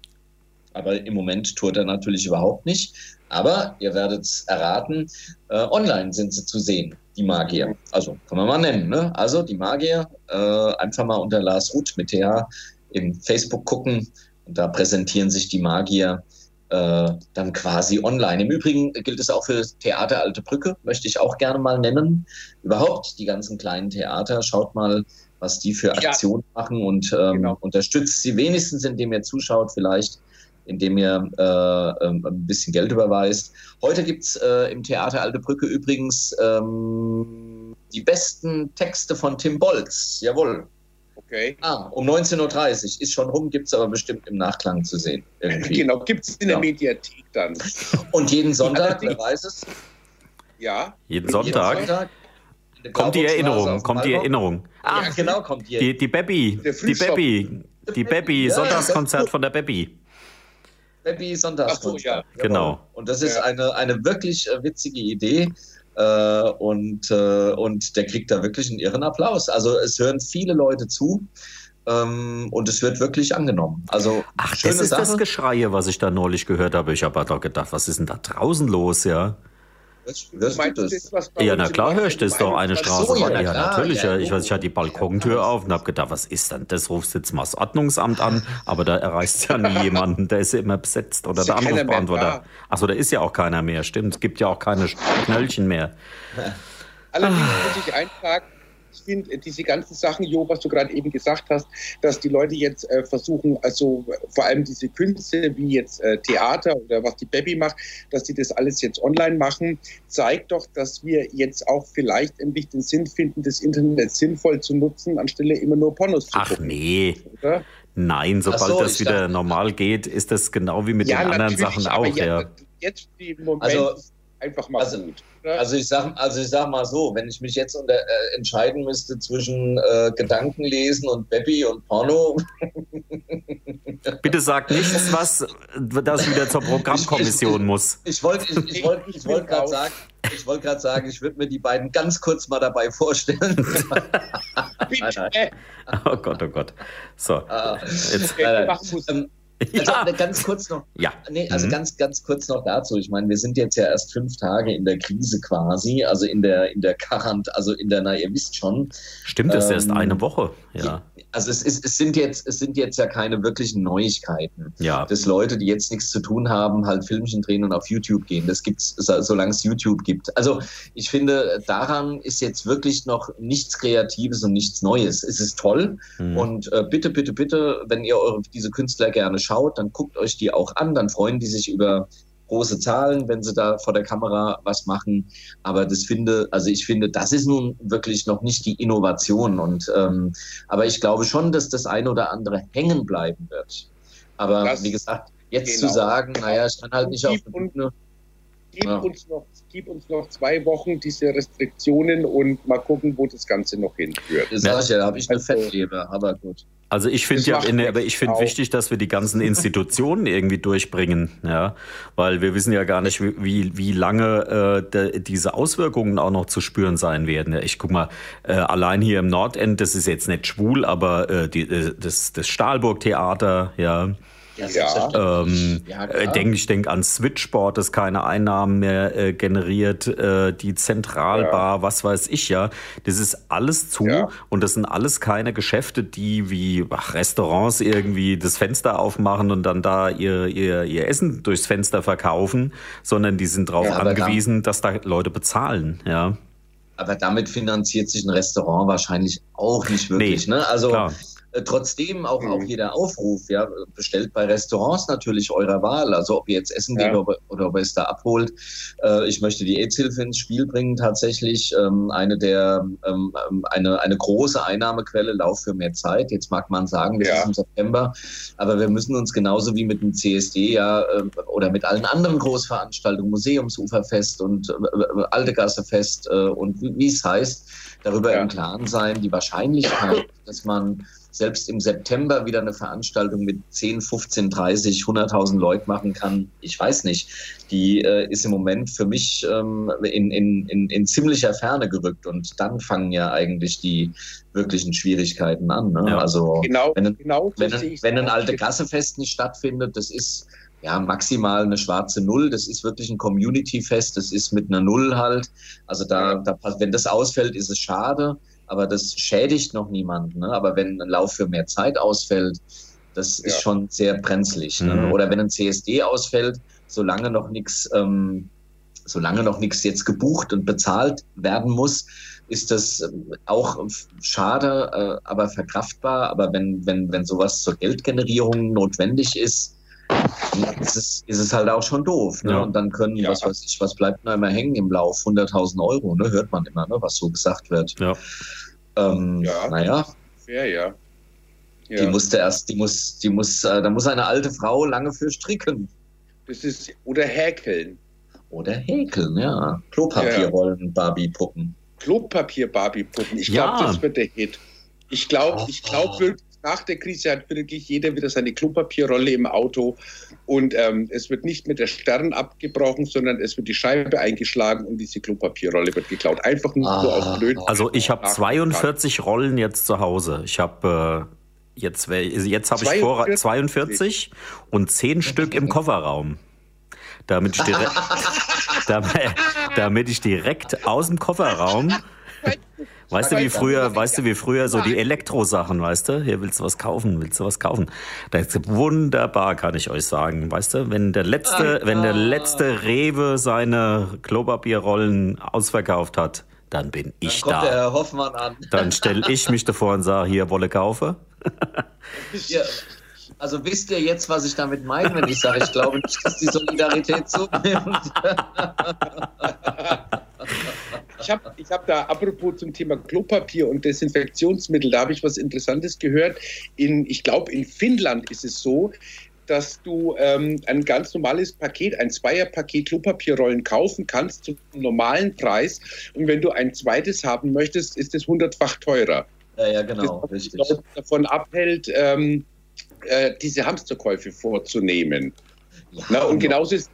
Aber im Moment tourt er natürlich überhaupt nicht. Aber ihr werdet es erraten, äh, online sind sie zu sehen die Magier. Also kann man mal nennen. Ne? Also die Magier, äh, einfach mal unter Lars Ruth mit TH im Facebook gucken und da präsentieren sich die Magier äh, dann quasi online. Im Übrigen gilt es auch für Theater Alte Brücke, möchte ich auch gerne mal nennen. Überhaupt die ganzen kleinen Theater, schaut mal, was die für Aktionen ja. machen und ähm, genau. unterstützt sie wenigstens, indem ihr zuschaut vielleicht indem ihr äh, ähm, ein bisschen Geld überweist. Heute gibt's äh, im Theater Alte Brücke übrigens ähm, die besten Texte von Tim Bolz. Jawohl. Okay. Ah, um 19.30 Uhr. Ist schon rum, gibt es aber bestimmt im Nachklang zu sehen. Irgendwie. Genau, gibt es in der Mediathek dann. Und jeden Sonntag, wer weiß es? Ja. Jeden Sonntag? Jeden Sonntag kommt die Erinnerung, kommt die Erinnerung. Ah, ja, genau, kommt die. Die, die Beppi, die Beppi, die Beppi, Sonntagskonzert von der Beppi. Baby Sonntagskunst. So, ja. Genau. Und das ist ja. eine, eine wirklich äh, witzige Idee. Äh, und, äh, und der kriegt da wirklich einen irren Applaus. Also es hören viele Leute zu. Ähm, und es wird wirklich angenommen. Also Ach, das ist Sache. das Geschreie, was ich da neulich gehört habe. Ich habe doch gedacht, was ist denn da draußen los, ja? Das, das, das ja, na klar höre ich das doch, eine Straße so, ja, ja, natürlich. Ja, ich, weiß, ich hatte die Balkontür auf und habe gedacht, was ist denn das? Rufst jetzt mal das Ordnungsamt an, aber da erreichst ja nie jemanden, der ist ja immer besetzt oder der Anrufbeantworter. Achso, da ist ja auch keiner mehr, stimmt. Es gibt ja auch keine Knöllchen mehr. Allerdings muss ich eintragen, ich finde diese ganzen Sachen, Jo, was du gerade eben gesagt hast, dass die Leute jetzt äh, versuchen, also vor allem diese Künste wie jetzt äh, Theater oder was die Baby macht, dass die das alles jetzt online machen, zeigt doch, dass wir jetzt auch vielleicht endlich den Sinn finden, das Internet sinnvoll zu nutzen, anstelle immer nur Pornos zu Ach gucken. Ach nee. Oder? Nein, sobald so, das wieder dachte, normal geht, ist das genau wie mit ja, den anderen Sachen auch. Ja, ja. Jetzt im Moment also, einfach mal also, gut. Also ich sag, also ich sag mal so, wenn ich mich jetzt unter, äh, entscheiden müsste zwischen äh, Gedankenlesen und Baby und Porno. Bitte sag nichts, was das wieder zur Programmkommission ich, muss. Ich wollte ich, ich wollt, ich wollt gerade sagen, ich wollte gerade sagen, ich würde mir die beiden ganz kurz mal dabei vorstellen. oh Gott, oh Gott. So. Ah, jetzt, äh, also ja. ganz kurz noch. Ja. Nee, also mhm. ganz, ganz kurz noch dazu. Ich meine, wir sind jetzt ja erst fünf Tage in der Krise quasi, also in der, in der Quarant, also in der, na, ihr wisst schon. Stimmt, das ähm, ist erst eine Woche, ja. Also es, ist, es, sind jetzt, es sind jetzt ja keine wirklichen Neuigkeiten. Ja. Dass Leute, die jetzt nichts zu tun haben, halt Filmchen drehen und auf YouTube gehen. Das gibt's, solange es YouTube gibt. Also ich finde, daran ist jetzt wirklich noch nichts Kreatives und nichts Neues. Es ist toll. Mhm. Und äh, bitte, bitte, bitte, wenn ihr eure, diese Künstler gerne schaut, dann guckt euch die auch an, dann freuen die sich über große Zahlen, wenn sie da vor der Kamera was machen. Aber das finde, also ich finde, das ist nun wirklich noch nicht die Innovation. Und ähm, aber ich glaube schon, dass das eine oder andere hängen bleiben wird. Aber das wie gesagt, jetzt genau. zu sagen, naja, ich kann halt nicht auf der Bühne. Gib, ja. uns noch, gib uns noch zwei Wochen diese Restriktionen und mal gucken, wo das Ganze noch hinführt. Das sag ich ja, da habe ich eine also, Fettleber, aber gut. Also ich finde ja, in, aber ich finde wichtig, dass wir die ganzen Institutionen irgendwie durchbringen, ja, weil wir wissen ja gar nicht, wie wie lange äh, de, diese Auswirkungen auch noch zu spüren sein werden. Ja, ich guck mal, äh, allein hier im Nordend, das ist jetzt nicht schwul, aber äh, die, äh, das das Stahlburg Theater, ja, ja, ähm, ja äh, denk, ich denke an Switchboard, das keine Einnahmen mehr äh, generiert, äh, die Zentralbar, ja. was weiß ich ja. Das ist alles zu ja. und das sind alles keine Geschäfte, die wie ach, Restaurants irgendwie das Fenster aufmachen und dann da ihr, ihr, ihr Essen durchs Fenster verkaufen, sondern die sind darauf angewiesen, dass da Leute bezahlen, ja. Aber damit finanziert sich ein Restaurant wahrscheinlich auch nicht wirklich. Nee, ne? Also klar. Äh, trotzdem auch, auch jeder mhm. Aufruf, ja, bestellt bei Restaurants natürlich eurer Wahl, also ob ihr jetzt essen ja. geht oder, oder, ob ihr es da abholt. Äh, ich möchte die AIDS-Hilfe ins Spiel bringen, tatsächlich ähm, eine der, ähm, ähm, eine, eine große Einnahmequelle, Lauf für mehr Zeit. Jetzt mag man sagen, wir ja. sind im September, aber wir müssen uns genauso wie mit dem CSD ja äh, oder mit allen anderen Großveranstaltungen, Museumsuferfest und äh, äh Altegassefest äh, und wie es heißt, darüber ja. im Klaren sein, die Wahrscheinlichkeit, dass man selbst im September wieder eine Veranstaltung mit 10, 15, 30, 100.000 Leuten machen kann, ich weiß nicht. Die äh, ist im Moment für mich ähm, in, in, in, in ziemlicher Ferne gerückt und dann fangen ja eigentlich die wirklichen Schwierigkeiten an. Ne? Ja, also genau, wenn, genau wenn, wenn, wenn ein alte Gassefest nicht stattfindet, das ist ja, maximal eine schwarze Null. Das ist wirklich ein Community-Fest. Das ist mit einer Null halt. Also da, da, wenn das ausfällt, ist es schade aber das schädigt noch niemanden. Ne? Aber wenn ein Lauf für mehr Zeit ausfällt, das ja. ist schon sehr brenzlig. Ne? Mhm. Oder wenn ein CSD ausfällt, solange noch nichts, ähm, solange noch nichts jetzt gebucht und bezahlt werden muss, ist das ähm, auch schade, äh, aber verkraftbar. Aber wenn, wenn, wenn sowas zur Geldgenerierung notwendig ist, ist es, ist es halt auch schon doof. Ne? Ja. Und dann können, ja. was weiß ich, was bleibt da immer hängen im Lauf? 100.000 Euro, ne? hört man immer, ne? was so gesagt wird. Ja. Ähm, ja. Naja. Fair, ja. ja. Die musste erst, die muss, die muss, äh, da muss eine alte Frau lange für stricken. Das ist, oder häkeln. Oder häkeln, ja. Klopapierrollen, Barbie-Puppen. Klopapier-Barbie-Puppen. Ich glaube, das wird der Hit. Ich glaube, ich glaube wirklich, nach der Krise hat wirklich jeder wieder seine Klopapierrolle im Auto und ähm, es wird nicht mit der Stern abgebrochen, sondern es wird die Scheibe eingeschlagen und diese Klopapierrolle wird geklaut. Einfach nur ah. so auf blöd. Also ich habe 42 Rollen jetzt zu Hause. Ich habe äh, jetzt, jetzt habe ich vor 42 und 10 Stück im Kofferraum. Damit ich, direkt, damit, damit ich direkt aus dem Kofferraum Weißt du, wie früher, weißt du, wie früher so die Elektrosachen, weißt du? Hier willst du was kaufen, willst du was kaufen? Das ist wunderbar, kann ich euch sagen. Weißt du, wenn der letzte, wenn der letzte Rewe seine Klopapierrollen ausverkauft hat, dann bin ich dann kommt da. Der Herr Hoffmann an. Dann stelle ich mich davor und sage, hier, Wolle kaufe. ja. Also wisst ihr jetzt, was ich damit meine, wenn ich sage, ich glaube nicht, dass die Solidarität zunimmt. Ich habe ich hab da, apropos zum Thema Klopapier und Desinfektionsmittel, da habe ich was Interessantes gehört. In, ich glaube, in Finnland ist es so, dass du ähm, ein ganz normales Paket, ein Zweierpaket Klopapierrollen kaufen kannst zum normalen Preis. Und wenn du ein zweites haben möchtest, ist es hundertdeutfach teurer. Ja, ja, genau. Das richtig. Leute davon abhält, ähm, äh, diese Hamsterkäufe vorzunehmen. Ja, Na, und genau. genauso ist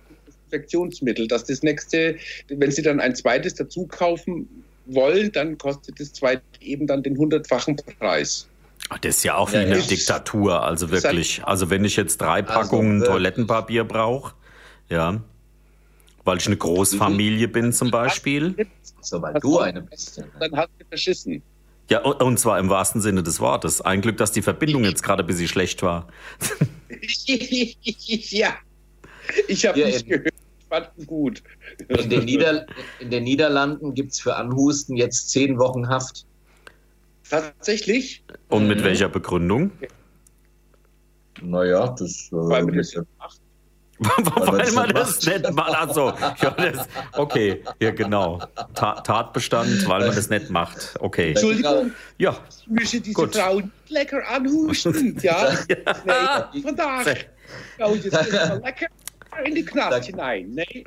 Desinfektionsmittel, dass das nächste, wenn Sie dann ein zweites dazu kaufen wollen, dann kostet das zweite eben dann den hundertfachen Preis. Das ist ja auch wie ja, eine Diktatur, also wirklich. Also wenn ich jetzt drei also, Packungen also, Toilettenpapier brauche, ja, weil ich eine Großfamilie bin zum Beispiel. So, weil du eine bist. Dann hast du verschissen. Ja, und zwar im wahrsten Sinne des Wortes. Ein Glück, dass die Verbindung jetzt gerade ein bisschen schlecht war. ja. Ich habe nicht gehört fanden gut. In den, Nieder in den Niederlanden gibt es für Anhusten jetzt zehn Wochen Haft. Tatsächlich? Und mit mhm. welcher Begründung? Naja, das. Äh, weil man das macht. weil, weil man das nicht macht. Also, ja, okay, ja, genau. Ta Tatbestand, weil man das nicht macht. Okay. Entschuldigung. Ja. Ich möchte diese Gut. Frau lecker anhusten. Ja. ja. Nee, vandaag. Oh, jetzt lecker in die Knast hinein. Nee.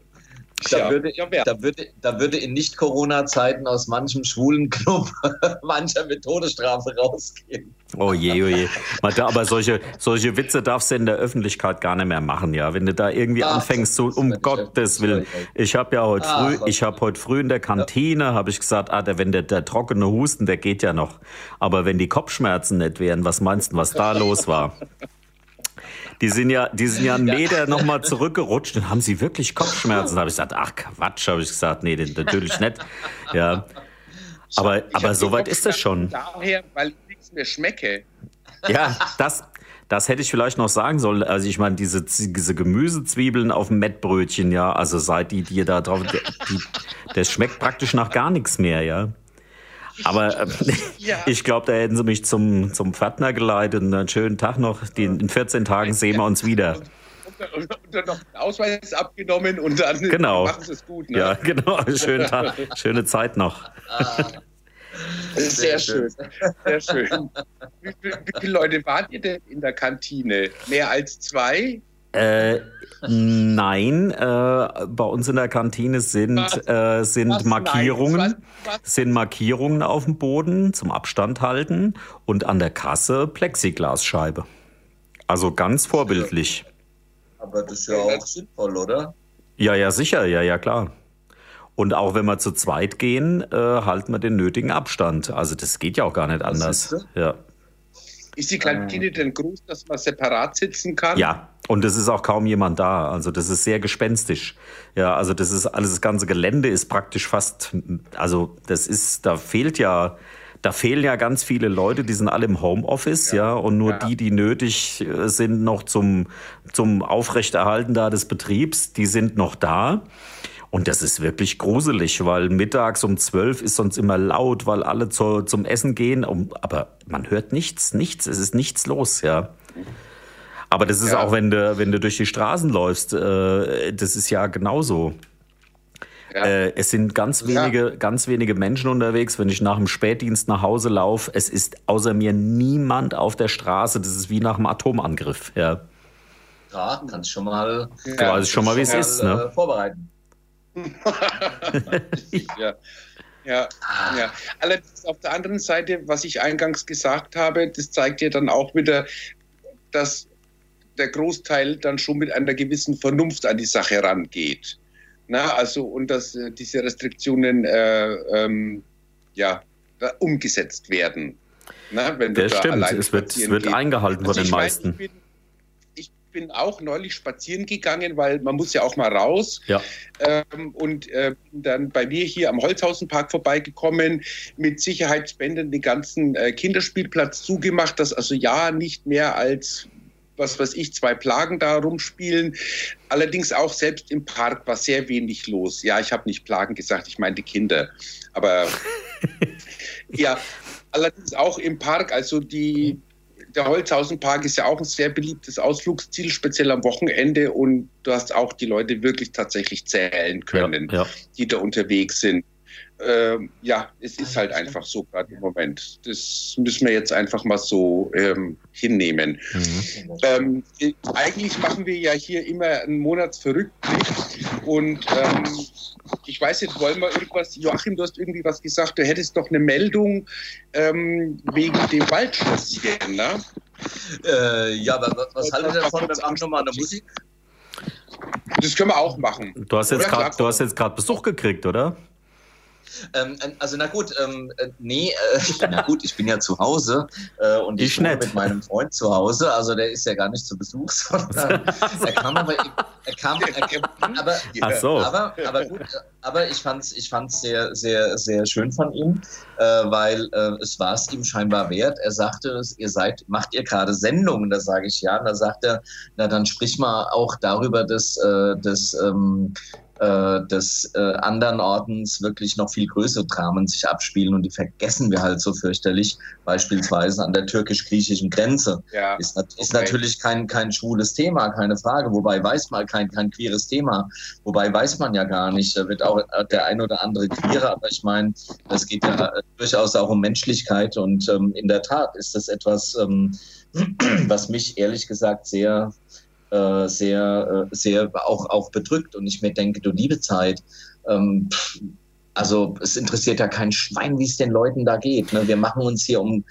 Da, würde, da, würde, da würde in Nicht-Corona-Zeiten aus manchem schwulen Club mancher mit Todesstrafe rausgehen. Oh je, oh je. Aber solche, solche Witze darfst du in der Öffentlichkeit gar nicht mehr machen, ja. Wenn du da irgendwie Ach, anfängst, so um Gottes Willen. Ich habe ja heute Ach, früh, ich habe heute früh in der Kantine, habe ich gesagt, ah, der, wenn der, der trockene Husten, der geht ja noch. Aber wenn die Kopfschmerzen nicht wären, was meinst du, was da los war? Die sind ja, die sind ja einen Meter nochmal zurückgerutscht und haben sie wirklich Kopfschmerzen. Da habe ich gesagt, ach Quatsch, habe ich gesagt, nee, natürlich nicht. Ja. Aber, aber so weit ist das schon. Daher, weil ich nichts mehr schmecke. Ja, das, das hätte ich vielleicht noch sagen sollen. Also ich meine, diese, diese Gemüsezwiebeln auf dem Mettbrötchen, ja, also seit die dir da drauf, die, das schmeckt praktisch nach gar nichts mehr, ja. Aber äh, ja. ich glaube, da hätten sie mich zum, zum Pförtner geleitet und einen schönen Tag noch. Die, in 14 Tagen sehen wir uns wieder. Und, und dann noch den Ausweis abgenommen und dann genau. machen sie es gut. Ne? Ja, genau. Schönen Tag, schöne Zeit noch. Ah. Sehr, sehr schön. Sehr schön. Wie, wie, wie viele Leute wart ihr denn in der Kantine? Mehr als zwei? Äh, nein, äh, bei uns in der Kantine sind, äh, sind Markierungen, sind Markierungen auf dem Boden zum Abstand halten und an der Kasse Plexiglasscheibe. Also ganz vorbildlich. Aber das ist ja auch sinnvoll, oder? Ja, ja, sicher, ja, ja, klar. Und auch wenn wir zu zweit gehen, äh, halten wir den nötigen Abstand. Also das geht ja auch gar nicht anders. Ja. Ist die Kantine denn groß, dass man separat sitzen kann? Ja, und es ist auch kaum jemand da. Also das ist sehr gespenstisch. Ja, also das ist alles, das ganze Gelände ist praktisch fast, also das ist, da fehlt ja, da fehlen ja ganz viele Leute, die sind alle im Homeoffice, ja, ja und nur ja. die, die nötig äh, sind noch zum, zum Aufrechterhalten da des Betriebs, die sind noch da. Und das ist wirklich gruselig, weil mittags um zwölf ist sonst immer laut, weil alle zu, zum Essen gehen. aber man hört nichts, nichts, es ist nichts los, ja. Aber das ist ja. auch, wenn du, wenn du durch die Straßen läufst, äh, das ist ja genauso. Ja. Äh, es sind ganz wenige, ja. ganz wenige Menschen unterwegs. Wenn ich nach dem Spätdienst nach Hause laufe, es ist außer mir niemand auf der Straße. Das ist wie nach einem Atomangriff. Ja, ja kannst schon mal, ja, du weißt schon mal, wie es ist. Ne? Äh, vorbereiten. ja. Ja, ja. Allerdings auf der anderen Seite, was ich eingangs gesagt habe, das zeigt ja dann auch wieder, dass der Großteil dann schon mit einer gewissen Vernunft an die Sache rangeht. Na, also und dass äh, diese Restriktionen äh, ähm, ja, umgesetzt werden. Na, wenn das stimmt, es wird, es wird eingehalten also von den meisten. Weiß, bin auch neulich spazieren gegangen, weil man muss ja auch mal raus. Ja. Ähm, und äh, bin dann bei mir hier am Holzhausenpark vorbeigekommen, mit Sicherheitsbändern den ganzen äh, Kinderspielplatz zugemacht, dass also ja nicht mehr als was weiß ich, zwei Plagen da rumspielen. Allerdings auch selbst im Park war sehr wenig los. Ja, ich habe nicht Plagen gesagt, ich meinte Kinder. Aber ja, allerdings auch im Park, also die der Holzhausenpark ist ja auch ein sehr beliebtes Ausflugsziel, speziell am Wochenende. Und du hast auch die Leute wirklich tatsächlich zählen können, ja, ja. die da unterwegs sind. Ähm, ja, es ist halt einfach so gerade im Moment. Das müssen wir jetzt einfach mal so ähm, hinnehmen. Mhm. Ähm, eigentlich machen wir ja hier immer einen Monatsverrückblick und ähm, ich weiß nicht, wollen wir irgendwas, Joachim, du hast irgendwie was gesagt, du hättest doch eine Meldung ähm, wegen dem Waldspazieren, ne? Äh, ja, aber was haltet ihr davon? Wir machen nochmal eine Musik. Das können wir auch machen. Du hast jetzt gerade Besuch gekriegt, oder? Ähm, also na gut, ähm, äh, nee, äh, na gut, ich bin ja zu Hause äh, und ich, ich bin mit meinem Freund zu Hause, also der ist ja gar nicht zu Besuch, sondern er kam aber, er kam, er kam aber, so. aber, aber gut, aber ich fand's, ich fand's sehr, sehr, sehr schön von ihm, äh, weil äh, es war es ihm scheinbar wert. Er sagte, ihr seid, macht ihr gerade Sendungen? Da sage ich ja. Und da sagt er, na dann sprich mal auch darüber, dass, äh, dass ähm, äh, des äh, anderen Ortens wirklich noch viel größere Dramen sich abspielen und die vergessen wir halt so fürchterlich. Beispielsweise an der türkisch-griechischen Grenze ja, ist, ist okay. natürlich kein, kein schwules Thema, keine Frage. Wobei weiß man kein, kein queeres Thema. Wobei weiß man ja gar nicht, da wird auch der ein oder andere queere, aber ich meine, das geht ja äh, durchaus auch um Menschlichkeit und ähm, in der Tat ist das etwas, ähm, was mich ehrlich gesagt sehr äh, sehr, äh, sehr auch, auch bedrückt. Und ich mir denke, du liebe Zeit, ähm, also es interessiert ja kein Schwein, wie es den Leuten da geht. Ne? Wir machen uns hier um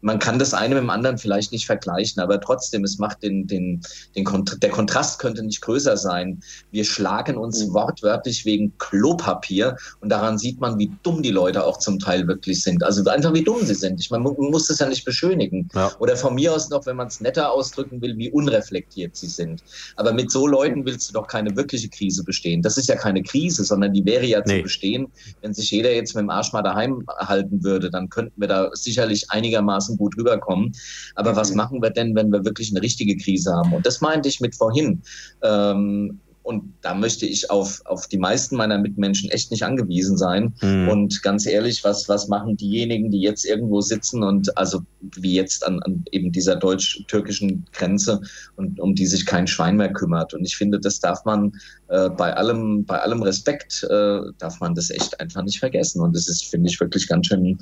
man kann das eine mit dem anderen vielleicht nicht vergleichen, aber trotzdem, es macht den, den, den Kont der Kontrast könnte nicht größer sein. Wir schlagen uns mhm. wortwörtlich wegen Klopapier und daran sieht man, wie dumm die Leute auch zum Teil wirklich sind. Also einfach wie dumm sie sind. Ich meine, man muss das ja nicht beschönigen. Ja. Oder von mir aus noch, wenn man es netter ausdrücken will, wie unreflektiert sie sind. Aber mit so Leuten willst du doch keine wirkliche Krise bestehen. Das ist ja keine Krise, sondern die wäre ja nee. zu bestehen, wenn sich jeder jetzt mit dem Arsch mal daheim halten würde. Dann könnten wir da sicherlich einigermaßen einigermaßen gut rüberkommen. Aber mhm. was machen wir denn, wenn wir wirklich eine richtige Krise haben? Und das meinte ich mit vorhin. Ähm, und da möchte ich auf, auf die meisten meiner Mitmenschen echt nicht angewiesen sein. Mhm. Und ganz ehrlich, was, was machen diejenigen, die jetzt irgendwo sitzen und also wie jetzt an, an eben dieser deutsch-türkischen Grenze und um die sich kein Schwein mehr kümmert. Und ich finde, das darf man äh, bei allem, bei allem Respekt, äh, darf man das echt einfach nicht vergessen. Und das ist, finde ich, wirklich ganz schön,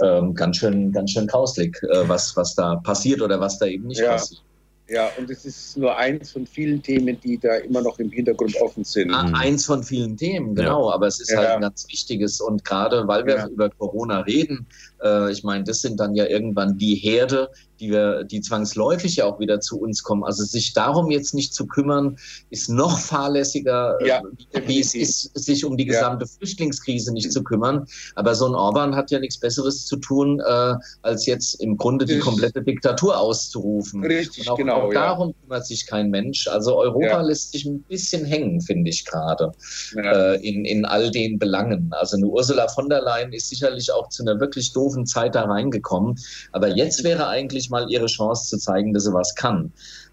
ähm, ganz schön, ganz schön grauslig, äh, was, was da passiert oder was da eben nicht ja. passiert. Ja, und es ist nur eins von vielen Themen, die da immer noch im Hintergrund offen sind. Ah, eins von vielen Themen, genau. Ja. Aber es ist ja. halt ein ganz wichtiges. Und gerade weil wir ja. über Corona reden, äh, ich meine, das sind dann ja irgendwann die Herde, die wir, die zwangsläufig ja auch wieder zu uns kommen. Also sich darum jetzt nicht zu kümmern, ist noch fahrlässiger, äh, ja, wie es ist, sich um die gesamte ja. Flüchtlingskrise nicht zu kümmern. Aber so ein Orban hat ja nichts Besseres zu tun, äh, als jetzt im Grunde die komplette Diktatur auszurufen. Richtig, Und auch, genau. Auch darum ja. kümmert sich kein Mensch. Also Europa lässt sich ein bisschen hängen, finde ich gerade, äh, in, in all den Belangen. Also eine Ursula von der Leyen ist sicherlich auch zu einer wirklich doofen Zeit da reingekommen. Aber jetzt wäre eigentlich mal ihre Chance zu zeigen, dass sie was kann.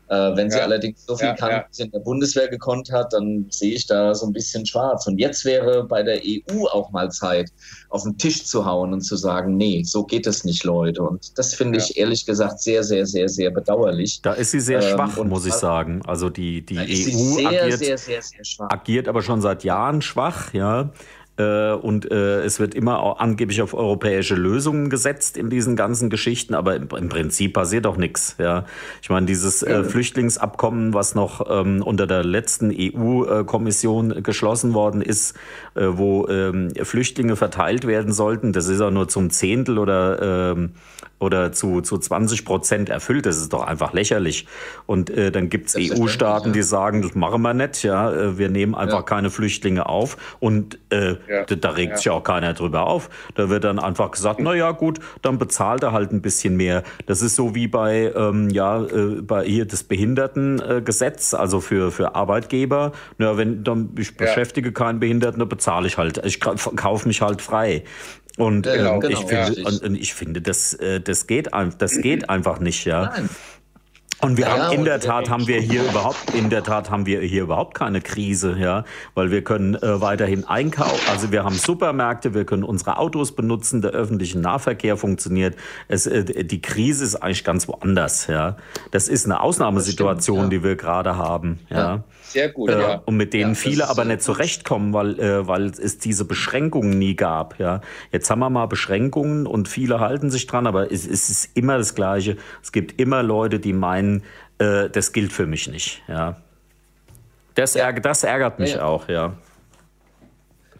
Äh, wenn sie ja. allerdings so viel ja, kann, ja. wie sie in der Bundeswehr gekonnt hat, dann sehe ich da so ein bisschen schwarz. Und jetzt wäre bei der EU auch mal Zeit, auf den Tisch zu hauen und zu sagen, nee, so geht es nicht, Leute. Und das finde ich ehrlich gesagt sehr, sehr, sehr, sehr bedauerlich. Da ist sie sehr ähm, schwach, muss ich sagen. Also die, die EU sehr, agiert, sehr, sehr, agiert aber schon seit Jahren schwach, ja. Äh, und äh, es wird immer angeblich auf europäische Lösungen gesetzt in diesen ganzen Geschichten, aber im, im Prinzip passiert auch nichts. Ja, ich meine dieses äh, Flüchtlingsabkommen, was noch ähm, unter der letzten EU-Kommission geschlossen worden ist, äh, wo ähm, Flüchtlinge verteilt werden sollten, das ist auch nur zum Zehntel oder ähm, oder zu, zu 20 Prozent erfüllt. Das ist doch einfach lächerlich. Und äh, dann gibt's EU-Staaten, die sagen, das machen wir nicht, ja, äh, wir nehmen einfach ja. keine Flüchtlinge auf. Und äh, ja. da, regt ja. sich auch keiner drüber auf. Da wird dann einfach gesagt, na ja, gut, dann bezahlt er halt ein bisschen mehr. Das ist so wie bei, ähm, ja, äh, bei hier das Behindertengesetz, also für, für Arbeitgeber. Na, wenn dann ich beschäftige keinen Behinderten, dann bezahle ich halt. Ich kaufe mich halt frei. Und genau, ähm, genau, ich, finde, ja. und, ich finde, das, äh, das, geht, das geht einfach nicht, ja. Nein. Und wir ja, haben in der Tat haben wir hier überhaupt in der Tat haben wir hier überhaupt keine Krise, ja, weil wir können äh, weiterhin einkaufen. Also wir haben Supermärkte, wir können unsere Autos benutzen, der öffentliche Nahverkehr funktioniert. Es, äh, die Krise ist eigentlich ganz woanders, ja. Das ist eine Ausnahmesituation, stimmt, ja. die wir gerade haben, ja. ja. Sehr gut, äh, ja. Und mit denen viele aber nicht zurechtkommen, weil äh, weil es diese Beschränkungen nie gab, ja. Jetzt haben wir mal Beschränkungen und viele halten sich dran, aber es, es ist immer das Gleiche. Es gibt immer Leute, die meinen äh, das gilt für mich nicht. Ja. Das, ärgert, das ärgert mich ja. auch, ja.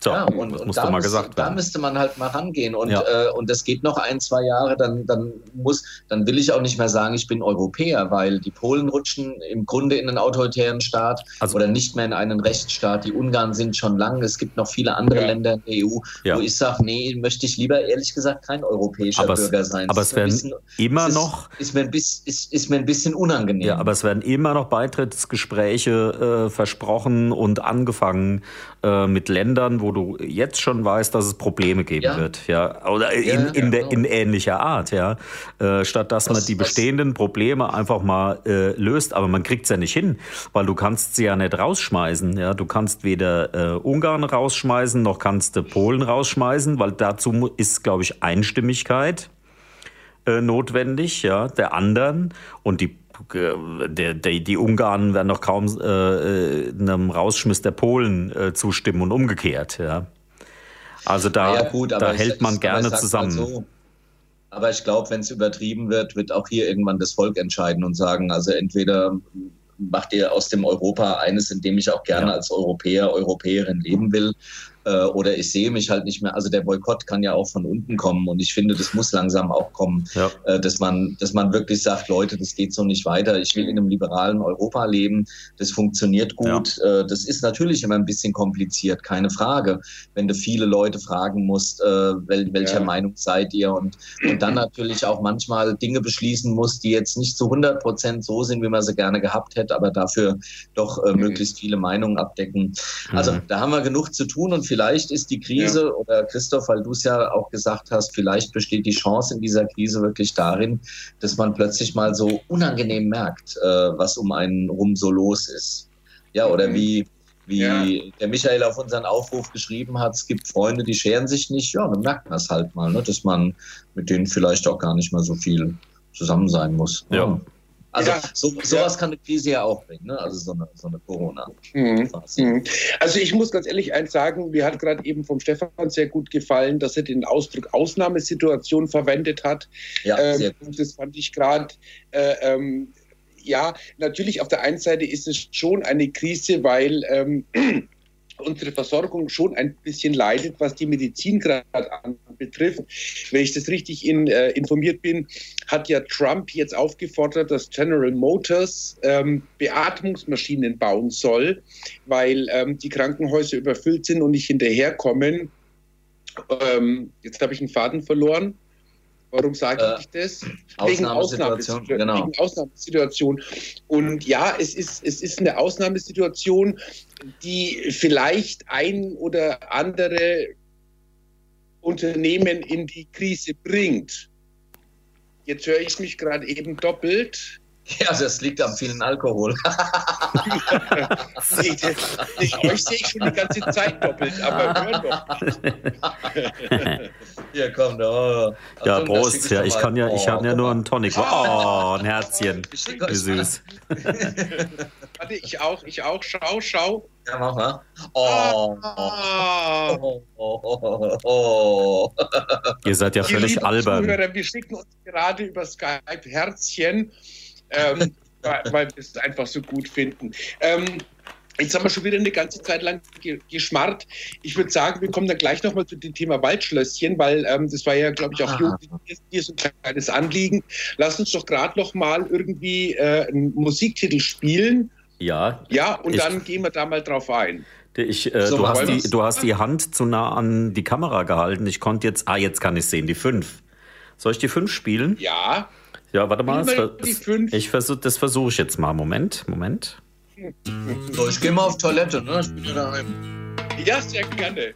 So, ja, und, das muss und da, mal gesagt da müsste man halt mal rangehen. Und, ja. äh, und das geht noch ein, zwei Jahre, dann, dann muss, dann will ich auch nicht mehr sagen, ich bin Europäer, weil die Polen rutschen im Grunde in einen autoritären Staat also, oder nicht mehr in einen Rechtsstaat. Die Ungarn sind schon lang. Es gibt noch viele andere ja. Länder in der EU, wo ich sage, nee, möchte ich lieber ehrlich gesagt kein europäischer aber Bürger sein. Aber es werden bisschen, immer ist, noch. Ist mir, ein bisschen, ist, ist mir ein bisschen unangenehm. Ja, aber es werden immer noch Beitrittsgespräche äh, versprochen und angefangen äh, mit Ländern, wo du jetzt schon weißt, dass es Probleme geben ja. wird, ja, oder in, ja, in, der, in ähnlicher Art, ja, äh, statt dass was, man die bestehenden Probleme einfach mal äh, löst, aber man kriegt es ja nicht hin, weil du kannst sie ja nicht rausschmeißen, ja, du kannst weder äh, Ungarn rausschmeißen, noch kannst du Polen rausschmeißen, weil dazu ist, glaube ich, Einstimmigkeit äh, notwendig, ja, der anderen. Und die der, der, die Ungarn werden noch kaum äh, äh, einem Rausschmiss der Polen äh, zustimmen und umgekehrt. Ja. Also da, ja, gut, da hält man ich, gerne zusammen. So, aber ich glaube, wenn es übertrieben wird, wird auch hier irgendwann das Volk entscheiden und sagen, also entweder macht ihr aus dem Europa eines, in dem ich auch gerne ja. als Europäer, Europäerin leben will äh, oder ich sehe mich halt nicht mehr. Also der Boykott kann ja auch von unten kommen und ich finde, das muss langsam auch kommen, ja. äh, dass man, dass man wirklich sagt, Leute, das geht so nicht weiter. Ich will in einem liberalen Europa leben. Das funktioniert gut. Ja. Äh, das ist natürlich immer ein bisschen kompliziert, keine Frage, wenn du viele Leute fragen musst, äh, wel, welcher ja. Meinung seid ihr und, und dann natürlich auch manchmal Dinge beschließen muss, die jetzt nicht zu 100 Prozent so sind, wie man sie gerne gehabt hätte, aber dafür doch äh, mhm. möglichst viele Meinungen abdecken. Also mhm. da haben wir genug zu tun und vielleicht ist die Krise, ja. oder Christoph, weil du es ja auch gesagt hast, vielleicht besteht die Chance in dieser Krise wirklich darin, dass man plötzlich mal so unangenehm merkt, äh, was um einen rum so los ist. Ja, oder mhm. wie, wie ja. der Michael auf unseren Aufruf geschrieben hat, es gibt Freunde, die scheren sich nicht. Ja, dann merkt man es halt mal, ne, dass man mit denen vielleicht auch gar nicht mal so viel zusammen sein muss. Ja. ja. Also ja, so, sowas ja. kann eine Krise ja auch bringen, ne? also so eine, so eine Corona. Mhm. mhm. Also ich muss ganz ehrlich eins sagen, mir hat gerade eben vom Stefan sehr gut gefallen, dass er den Ausdruck Ausnahmesituation verwendet hat. Ja, ähm. Das fand ich gerade äh, ähm, ja, natürlich auf der einen Seite ist es schon eine Krise, weil ähm, unsere Versorgung schon ein bisschen leidet, was die Medizin gerade betrifft. Wenn ich das richtig in, äh, informiert bin, hat ja Trump jetzt aufgefordert, dass General Motors ähm, Beatmungsmaschinen bauen soll, weil ähm, die Krankenhäuser überfüllt sind und nicht hinterherkommen. Ähm, jetzt habe ich einen Faden verloren. Warum sage äh, ich das? Wegen Ausnahmesituation. Genau. Wegen Ausnahmesituation. Und ja, es ist, es ist eine Ausnahmesituation, die vielleicht ein oder andere Unternehmen in die Krise bringt. Jetzt höre ich mich gerade eben doppelt. Ja, das liegt am vielen Alkohol. nee, ich, euch sehe ich schon die ganze Zeit doppelt, aber hören doch nicht. Hier kommt, oh. Ja, Prost. Ja, ich kann ja, ich habe ja nur einen Tonic. Oh, ein Herzchen. Wie süß. Warte, ich auch, ich auch. Schau, schau. Ja, mach mal. Oh. Ah. oh, oh, oh Ihr seid ja völlig Liebe albern. Zuhörer, wir schicken uns gerade über Skype Herzchen ähm, weil wir es einfach so gut finden. Ähm, Jetzt haben wir schon wieder eine ganze Zeit lang geschmarrt. Ich würde sagen, wir kommen dann gleich nochmal zu dem Thema Waldschlösschen, weil ähm, das war ja, glaube ich, auch ah. hier so ein kleines Anliegen. Lass uns doch gerade noch mal irgendwie äh, einen Musiktitel spielen. Ja. Ja, und ich, dann gehen wir da mal drauf ein. Ich, äh, so, du, hast die, du hast die Hand zu nah an die Kamera gehalten. Ich konnte jetzt, ah, jetzt kann ich sehen, die fünf. Soll ich die fünf spielen? Ja. Ja, warte mal. Das, ich versuch, das versuche ich jetzt mal. Moment, Moment. So, ich gehe mal auf Toilette, ne? Ich bin ja daheim. Ja, sehr gerne.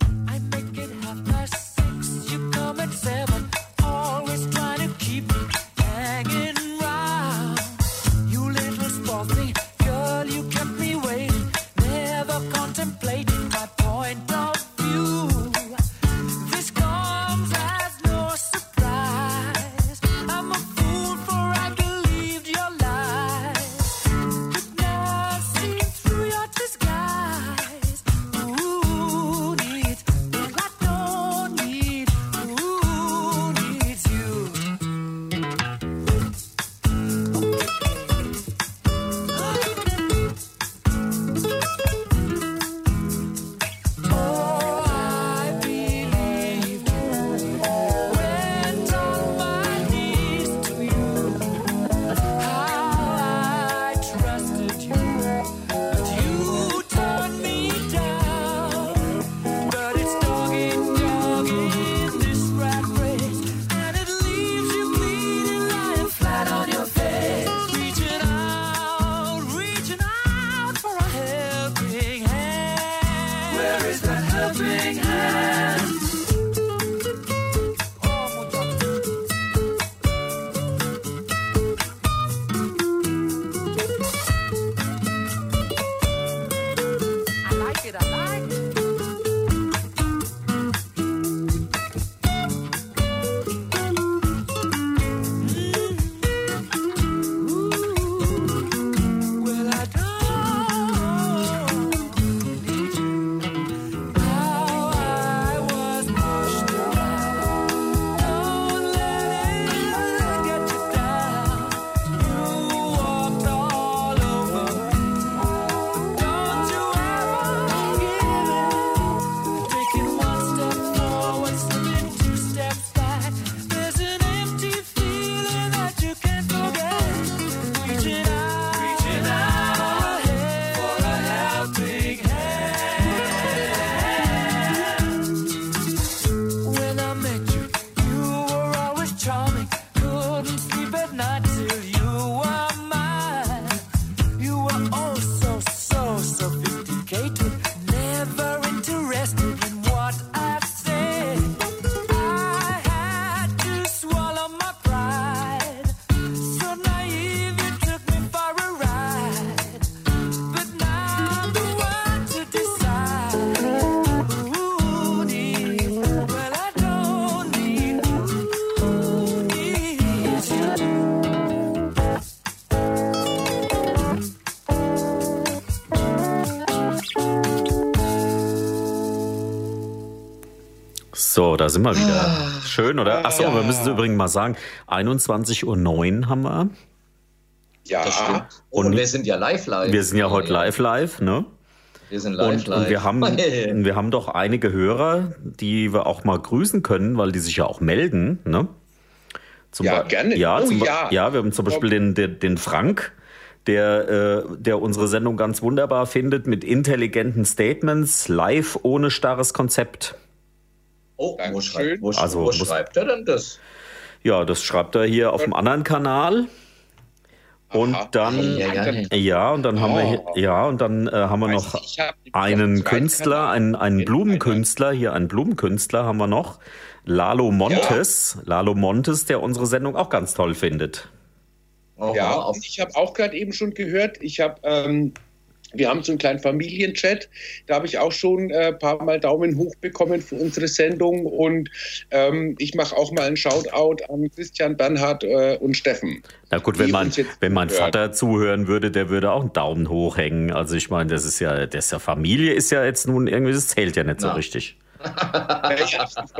Da sind wir wieder. Ah. Schön, oder? Achso, ja. wir müssen es übrigens mal sagen. 21.09 Uhr haben wir. Ja, das stimmt. Oh, und, und wir sind ja live live. Wir sind ja heute live live, ne? Wir sind live und, live. Und wir haben, wir haben doch einige Hörer, die wir auch mal grüßen können, weil die sich ja auch melden, ne? Zum ja, gerne. Ja, oh, ja. ja, wir haben zum Beispiel den, den, den Frank, der, äh, der unsere Sendung ganz wunderbar findet mit intelligenten Statements, live ohne starres Konzept. Oh, wo schreibt, wo, also, wo schreibt er denn das? Ja, das schreibt er hier auf dem anderen Kanal. Und Aha. dann ja, ja, und dann oh. haben wir hier, oh. ja und dann äh, haben wir noch einen Künstler, einen, einen Blumenkünstler, hier einen Blumenkünstler haben wir noch, Lalo Montes, ja. Lalo Montes, der unsere Sendung auch ganz toll findet. Aha. Ja, ich habe auch gerade eben schon gehört, ich habe ähm, wir haben so einen kleinen Familienchat. Da habe ich auch schon ein äh, paar Mal Daumen hoch bekommen für unsere Sendung. Und ähm, ich mache auch mal einen Shoutout an Christian, Bernhard äh, und Steffen. Na gut, wenn, man, wenn mein Vater zuhören würde, der würde auch einen Daumen hoch hängen. Also ich meine, das ist ja, das ist ja Familie ist ja jetzt nun irgendwie, das zählt ja nicht so richtig.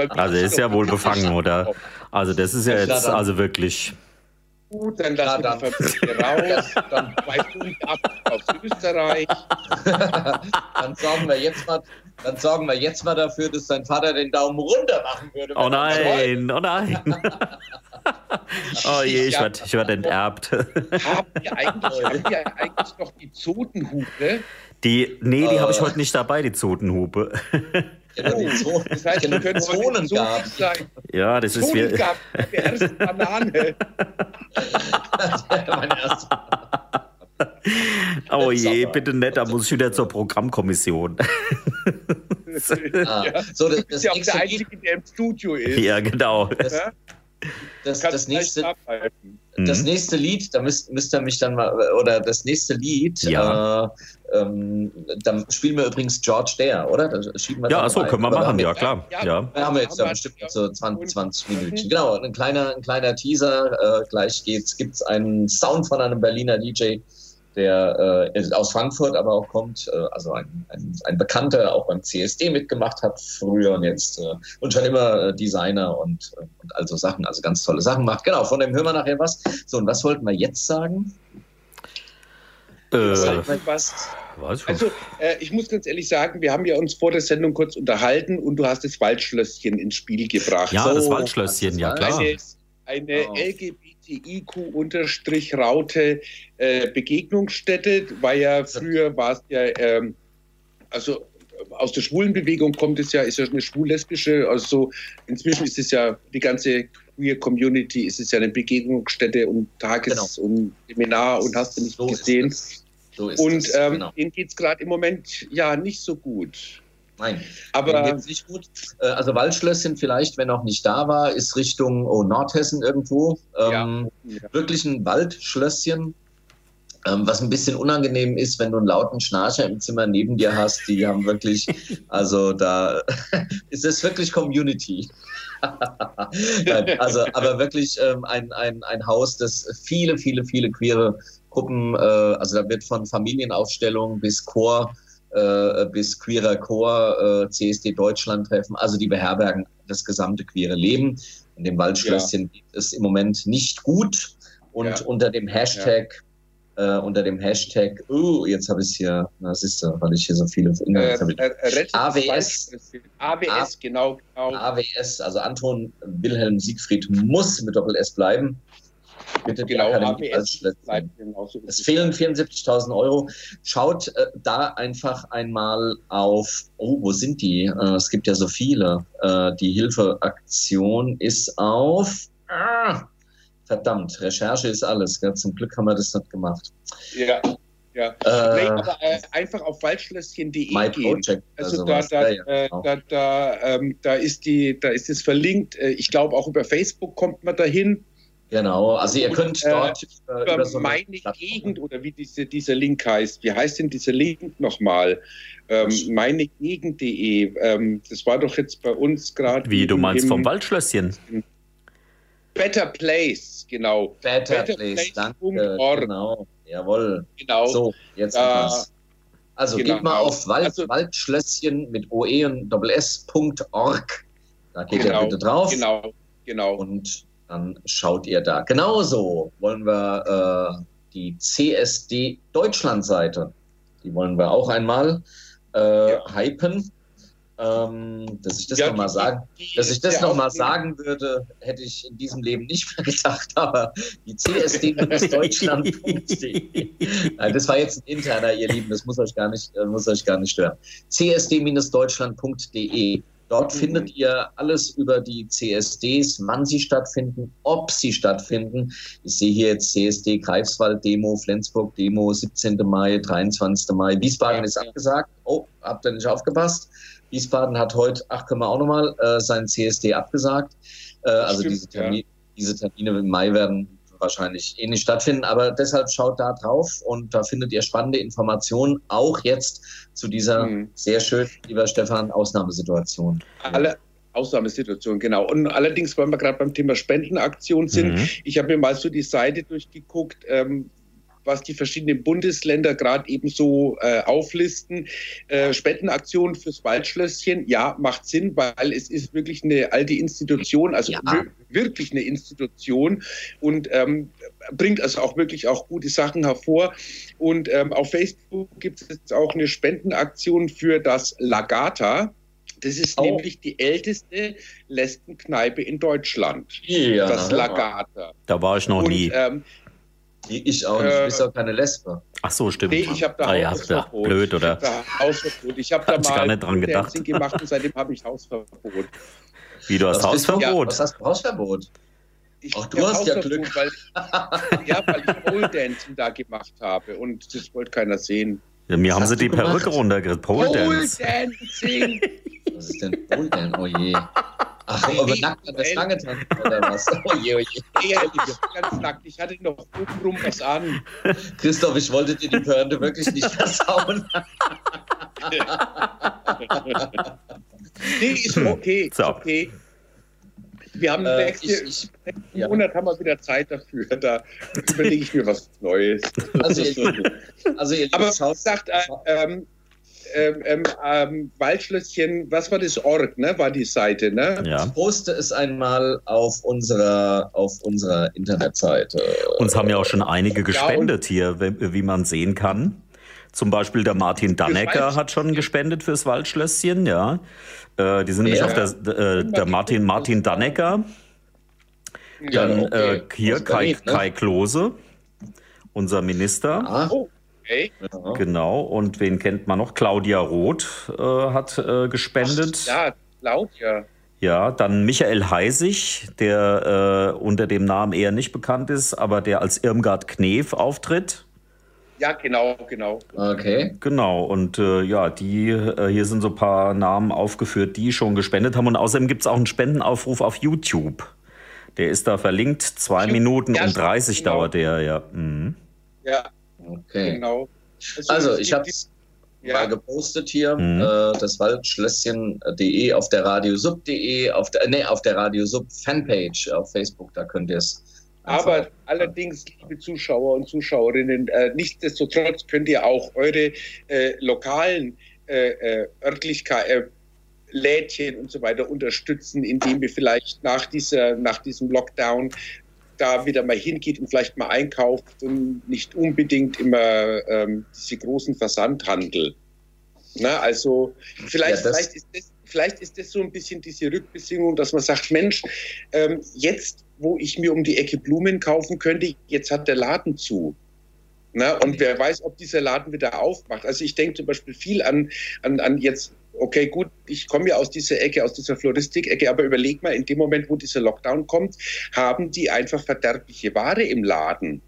also er ist ja wohl befangen, oder? Also das ist ja jetzt also wirklich gut, dann lassen ja, wir die Familie raus, dann zwei Punkte ab aus Österreich. dann sorgen wir jetzt mal, dann sorgen wir jetzt mal dafür, dass dein Vater den Daumen runter machen würde. Oh nein, oh nein. oh je, ich werde ich werd enterbt. Haben wir eigentlich, haben wir eigentlich noch die Zotenhupe? Die, nee, die uh, habe ich heute nicht dabei, die Zotenhupe. Oh, das heißt, wir können Zonengarten sein. Ja, das ist wie. Die erste Banane. das wäre mein erster. Oh je, bitte nicht, da muss ich wieder zur Programmkommission. ah, so, das, das ist ja auch der Einzige, der im Studio ist. Ja, genau. Das, das, das nächste, das mhm. nächste Lied, da müsst, müsst ihr mich dann mal, oder das nächste Lied, ja. äh, ähm, dann spielen wir übrigens George Dare, oder? wir ja, so können wir machen, ja klar. Ja, ja. Wir haben jetzt ja bestimmt so 20, 20 Minuten. Genau, ein kleiner, ein kleiner Teaser. Äh, gleich geht's, gibt's einen Sound von einem Berliner DJ, der äh, aus Frankfurt aber auch kommt, äh, also ein, ein, ein, Bekannter, auch beim CSD mitgemacht hat früher und jetzt äh, und schon immer äh, Designer und, äh, und also Sachen, also ganz tolle Sachen macht. Genau, von dem hören wir nachher was. So, und was wollten wir jetzt sagen? Äh, was? Also, äh, ich muss ganz ehrlich sagen, wir haben ja uns vor der Sendung kurz unterhalten und du hast das Waldschlösschen ins Spiel gebracht. Ja, so, das Waldschlösschen, ja klar. Eine, eine oh. LGBT IQ-Raute äh, Begegnungsstätte, weil ja früher war es ja, ähm, also aus der Schwulenbewegung kommt es ja, ist ja eine schwul-lesbische, also inzwischen ist es ja die ganze queer Community, ist es ja eine Begegnungsstätte und Tages- genau. und Seminar und hast du nicht so gesehen. So und ähm, genau. denen geht es gerade im Moment ja nicht so gut. Nein, aber nicht gut. Äh, also Waldschlösschen vielleicht, wenn auch nicht da war, ist Richtung oh, Nordhessen irgendwo. Ähm, ja. Wirklich ein Waldschlösschen. Ähm, was ein bisschen unangenehm ist, wenn du einen lauten Schnarcher im Zimmer neben dir hast, die haben wirklich, also da ist es wirklich Community. also, aber wirklich ähm, ein, ein, ein Haus, das viele, viele, viele queere Gruppen, äh, also da wird von Familienaufstellung bis Chor äh, bis Queerer Chor, äh, CSD Deutschland treffen. Also die beherbergen das gesamte queere Leben. In dem Waldschlösschen ja. geht es im Moment nicht gut. Und ja. unter dem Hashtag äh, unter dem Hashtag, oh, jetzt habe ich es hier, das ist weil ich hier so viele Inhalte äh, AWS, AWS, genau, genau. AWS, also Anton Wilhelm Siegfried muss mit Doppel-S bleiben. Bitte genau, AWS Es fehlen 74.000 Euro. Schaut äh, da einfach einmal auf, oh, wo sind die? Äh, es gibt ja so viele. Äh, die Hilfeaktion ist auf, ah, verdammt, Recherche ist alles. Gell? Zum Glück haben wir das nicht gemacht. Ja. Ja, äh, nee, aber äh, einfach auf waldschlösschen.de gehen. Also, da, da, ja, äh, genau. da, da, ähm, da, ist die, da ist es verlinkt. Ich glaube auch über Facebook kommt man dahin. Genau, also ihr könnt äh, dort äh, über, über so meine Gegend oder wie diese, dieser Link heißt. Wie heißt denn dieser Link nochmal? Ähm, meinegegend.de. Ähm, das war doch jetzt bei uns gerade. Wie du meinst vom Waldschlösschen? Better Place, genau. Better, Better Place, danke. Genau, jawohl. Genau. So, jetzt da, Also genau. geht mal auf Wald, also, Waldschlösschen mit oe und doppel s.org Da geht genau, ihr bitte drauf. Genau, genau. Und dann schaut ihr da. Genauso wollen wir äh, die CSD Deutschland-Seite, die wollen wir auch einmal äh, ja. hypen. Ähm, dass ich das ja, nochmal sagen, dass ich das noch mal sagen würde, hätte ich in diesem Leben nicht mehr gedacht, aber die csd-deutschland.de. das war jetzt ein interner, ihr Lieben, das muss euch gar nicht, äh, muss euch gar nicht stören. csd-deutschland.de Dort mhm. findet ihr alles über die CSDs, wann sie stattfinden, ob sie stattfinden. Ich sehe hier jetzt CSD Greifswald Demo, Flensburg Demo, 17. Mai, 23. Mai. Wiesbaden ist abgesagt. Oh, habt ihr nicht aufgepasst? Wiesbaden hat heute, ach, können wir auch nochmal, äh, seinen CSD abgesagt. Äh, also stimmt, diese, Termine, ja. diese Termine im Mai werden wahrscheinlich eh nicht stattfinden. Aber deshalb schaut da drauf und da findet ihr spannende Informationen, auch jetzt zu dieser mhm. sehr schön, lieber Stefan, Ausnahmesituation. Alle Ausnahmesituation, genau. Und allerdings, weil wir gerade beim Thema Spendenaktion sind, mhm. ich habe mir mal so die Seite durchgeguckt, ähm, was die verschiedenen Bundesländer gerade eben so äh, auflisten. Äh, Spendenaktion fürs Waldschlösschen, ja, macht Sinn, weil es ist wirklich eine alte Institution, also ja. wirklich eine Institution und ähm, bringt also auch wirklich auch gute Sachen hervor. Und ähm, auf Facebook gibt es jetzt auch eine Spendenaktion für das Lagata. Das ist oh. nämlich die älteste Lesbenkneipe in Deutschland. Ja. Das Lagata. Da war ich noch und, nie. Ähm, ich auch nicht. Du bist auch keine Lesbe. Ach so, stimmt. Nee, ich habe da ah, ja, Hausverbot. Blöd, oder? Ich habe da Hausverbot. Ich habe da mal gar nicht dran gedacht. gemacht und seitdem habe ich Hausverbot. Wie, du hast was Hausverbot? Ja, was hast du Hausverbot? Ich Ach, du hast ja Glück. Weil, ja, weil ich Pole Dancing da gemacht habe und das wollte keiner sehen. Ja, mir was haben sie die Perücke runtergerissen. Pole, Pole Dancing. Was ist denn Pole Dancing? Oh je. Ach, nee, aber nackt an der Stange tanzen oder was? Oh je, oh je. Nee, ganz nackt. Ich hatte noch obenrum was an. Christoph, ich wollte dir die Pörnte wirklich nicht versauen. nee, ist okay. Ist okay. Wir haben äh, nächste, ich, ich, ja. Monat haben wir wieder Zeit dafür. Da überlege ich mir was Neues. Also, ihr, also ihr Aber schaut, sagt, äh, ähm, ähm, ähm, ähm, Waldschlösschen, was war das Org, ne? War die Seite, ne? Ja. Ich poste es einmal auf unserer, auf unserer Internetseite. Uns haben ja auch schon einige gespendet ja, hier, wie, wie man sehen kann. Zum Beispiel der Martin Dannecker hat schon gespendet fürs Waldschlösschen, ja. Äh, die sind nämlich auf der, äh, der Martin, Martin Dannecker. Dann okay. äh, hier Kai, ne? Kai Klose, unser Minister. Ah. Oh. Okay. Genau. Und wen kennt man noch? Claudia Roth äh, hat äh, gespendet. Ach, ja, Claudia. Ja, dann Michael Heisig, der äh, unter dem Namen eher nicht bekannt ist, aber der als Irmgard Knef auftritt. Ja, genau, genau. Okay. Genau, und äh, ja, die, äh, hier sind so ein paar Namen aufgeführt, die schon gespendet haben. Und außerdem gibt es auch einen Spendenaufruf auf YouTube. Der ist da verlinkt. Zwei Minuten ja, und 30 genau. dauert der, ja. Mhm. Ja, Okay. Genau. Also, also ich habe es ja. mal gepostet hier, mhm. äh, das Waldschlösschen.de auf der radiosub.de, auf der, nee, auf der Radiosub Fanpage auf Facebook, da könnt ihr es. Aber allerdings, liebe Zuschauer und Zuschauerinnen, äh, nichtsdestotrotz könnt ihr auch eure äh, lokalen äh, äh, Örtlichkeiten, äh, Lädchen und so weiter unterstützen, indem wir vielleicht nach, dieser, nach diesem Lockdown da wieder mal hingeht und vielleicht mal einkauft und nicht unbedingt immer ähm, diese großen Versandhandel. Na, also vielleicht, ja, vielleicht, ist das, vielleicht ist das so ein bisschen diese Rückbesinnung, dass man sagt, Mensch, ähm, jetzt, wo ich mir um die Ecke Blumen kaufen könnte, jetzt hat der Laden zu. Na, und wer weiß, ob dieser Laden wieder aufmacht. Also ich denke zum Beispiel viel an, an, an jetzt okay, gut, ich komme ja aus dieser Ecke, aus dieser Floristik-Ecke, aber überleg mal, in dem Moment, wo dieser Lockdown kommt, haben die einfach verderbliche Ware im Laden.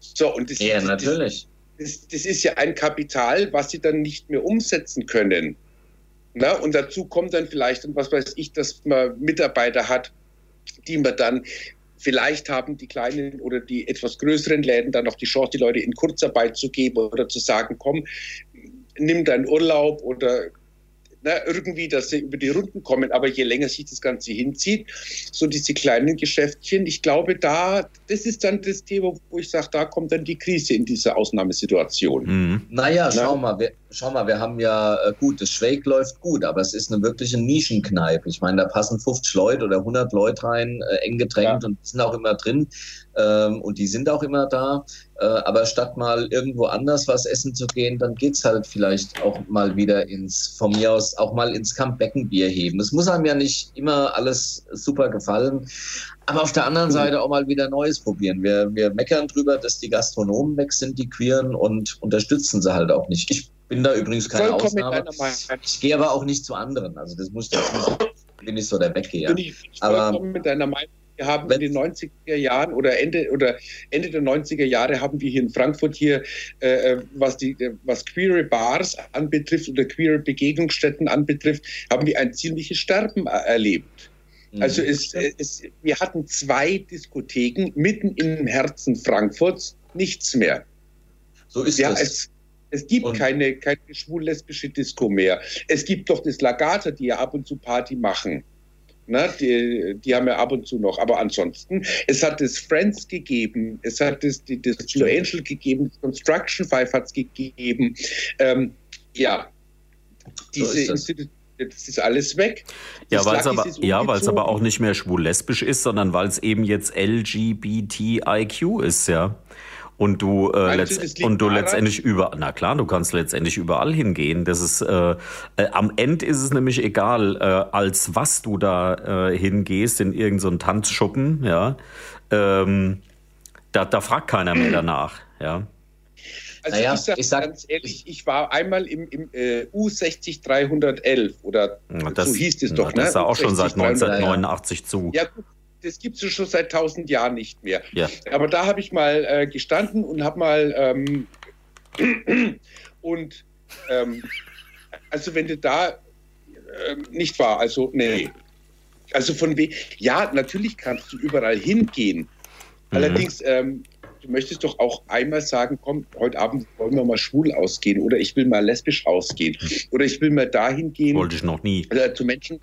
So, und das, ja, das, natürlich. Das, das, ist ja ein Kapital, was sie dann nicht mehr umsetzen können. Na, und dazu kommt dann vielleicht, und was weiß ich, dass man Mitarbeiter hat, die man dann Vielleicht haben die kleinen oder die etwas größeren Läden dann noch die Chance, die Leute in Kurzarbeit zu geben oder zu sagen, komm, nimm deinen Urlaub oder ne, irgendwie, dass sie über die Runden kommen. Aber je länger sich das Ganze hinzieht, so diese kleinen Geschäftchen, ich glaube, da, das ist dann das Thema, wo ich sage, da kommt dann die Krise in dieser Ausnahmesituation. Mhm. Naja, schau mal, wir, schau mal, wir haben ja, äh, gut, das Schwake läuft gut, aber es ist eine wirkliche Nischenkneipe. Ich meine, da passen 50 Leute oder 100 Leute rein, äh, eng gedrängt ja. und sind auch immer drin. Ähm, und die sind auch immer da. Äh, aber statt mal irgendwo anders was essen zu gehen, dann geht es halt vielleicht auch mal wieder ins, von mir aus, auch mal ins Kampbeckenbier heben. Es muss einem ja nicht immer alles super gefallen. Aber auf der anderen Seite auch mal wieder Neues probieren. Wir, wir meckern drüber, dass die Gastronomen weg sind, die Queeren, und unterstützen sie halt auch nicht. Ich bin da übrigens keine Vollkommen Ausnahme. Ich gehe aber auch nicht zu anderen. Also das muss ich nicht, bin ich so der Weggeher. Bin ich aber mit deiner Meinung. Wir haben in den 90er Jahren oder Ende oder Ende der 90er Jahre haben wir hier in Frankfurt hier, äh, was die, was queere Bars anbetrifft oder queere Begegnungsstätten anbetrifft, haben wir ein ziemliches Sterben erlebt. Mhm. Also es, es, wir hatten zwei Diskotheken mitten im Herzen Frankfurts, nichts mehr. So ist ja, es. Es gibt und keine, keine schwul-lesbische Disco mehr. Es gibt doch das Lagata, die ja ab und zu Party machen. Na, die, die haben ja ab und zu noch. Aber ansonsten, es hat das Friends gegeben, es hat das, die, das Blue Angel gegeben, das Construction Five hat es gegeben. Ähm, ja, diese so das ist alles weg. Ja, weil es aber, ja, aber auch nicht mehr schwul-lesbisch ist, sondern weil es eben jetzt LGBTIQ ist, ja. Und du, äh, letzt, und du letztendlich über, na klar, du kannst letztendlich überall hingehen. Das ist, äh, äh, am Ende ist es nämlich egal, äh, als was du da äh, hingehst, in irgendeinen so Tanzschuppen, ja. Ähm, da, da fragt keiner mehr danach, ja. Also naja, ich sage sag, ganz ehrlich, ich war einmal im, im äh, U60 311 oder das, so hieß es doch. Das ne? ist ja auch schon seit 1989 zu. Ja gut, das gibt es schon seit tausend Jahren nicht mehr. Ja. Aber da habe ich mal äh, gestanden und habe mal ähm, und ähm, also wenn du da äh, nicht war, also nee. Also von wem, ja, natürlich kannst du überall hingehen. Mhm. Allerdings, ähm, du möchtest doch auch einmal sagen, komm, heute Abend wollen wir mal schwul ausgehen oder ich will mal lesbisch ausgehen oder ich will mal dahin gehen. Wollte ich noch nie. Äh, zu Menschen,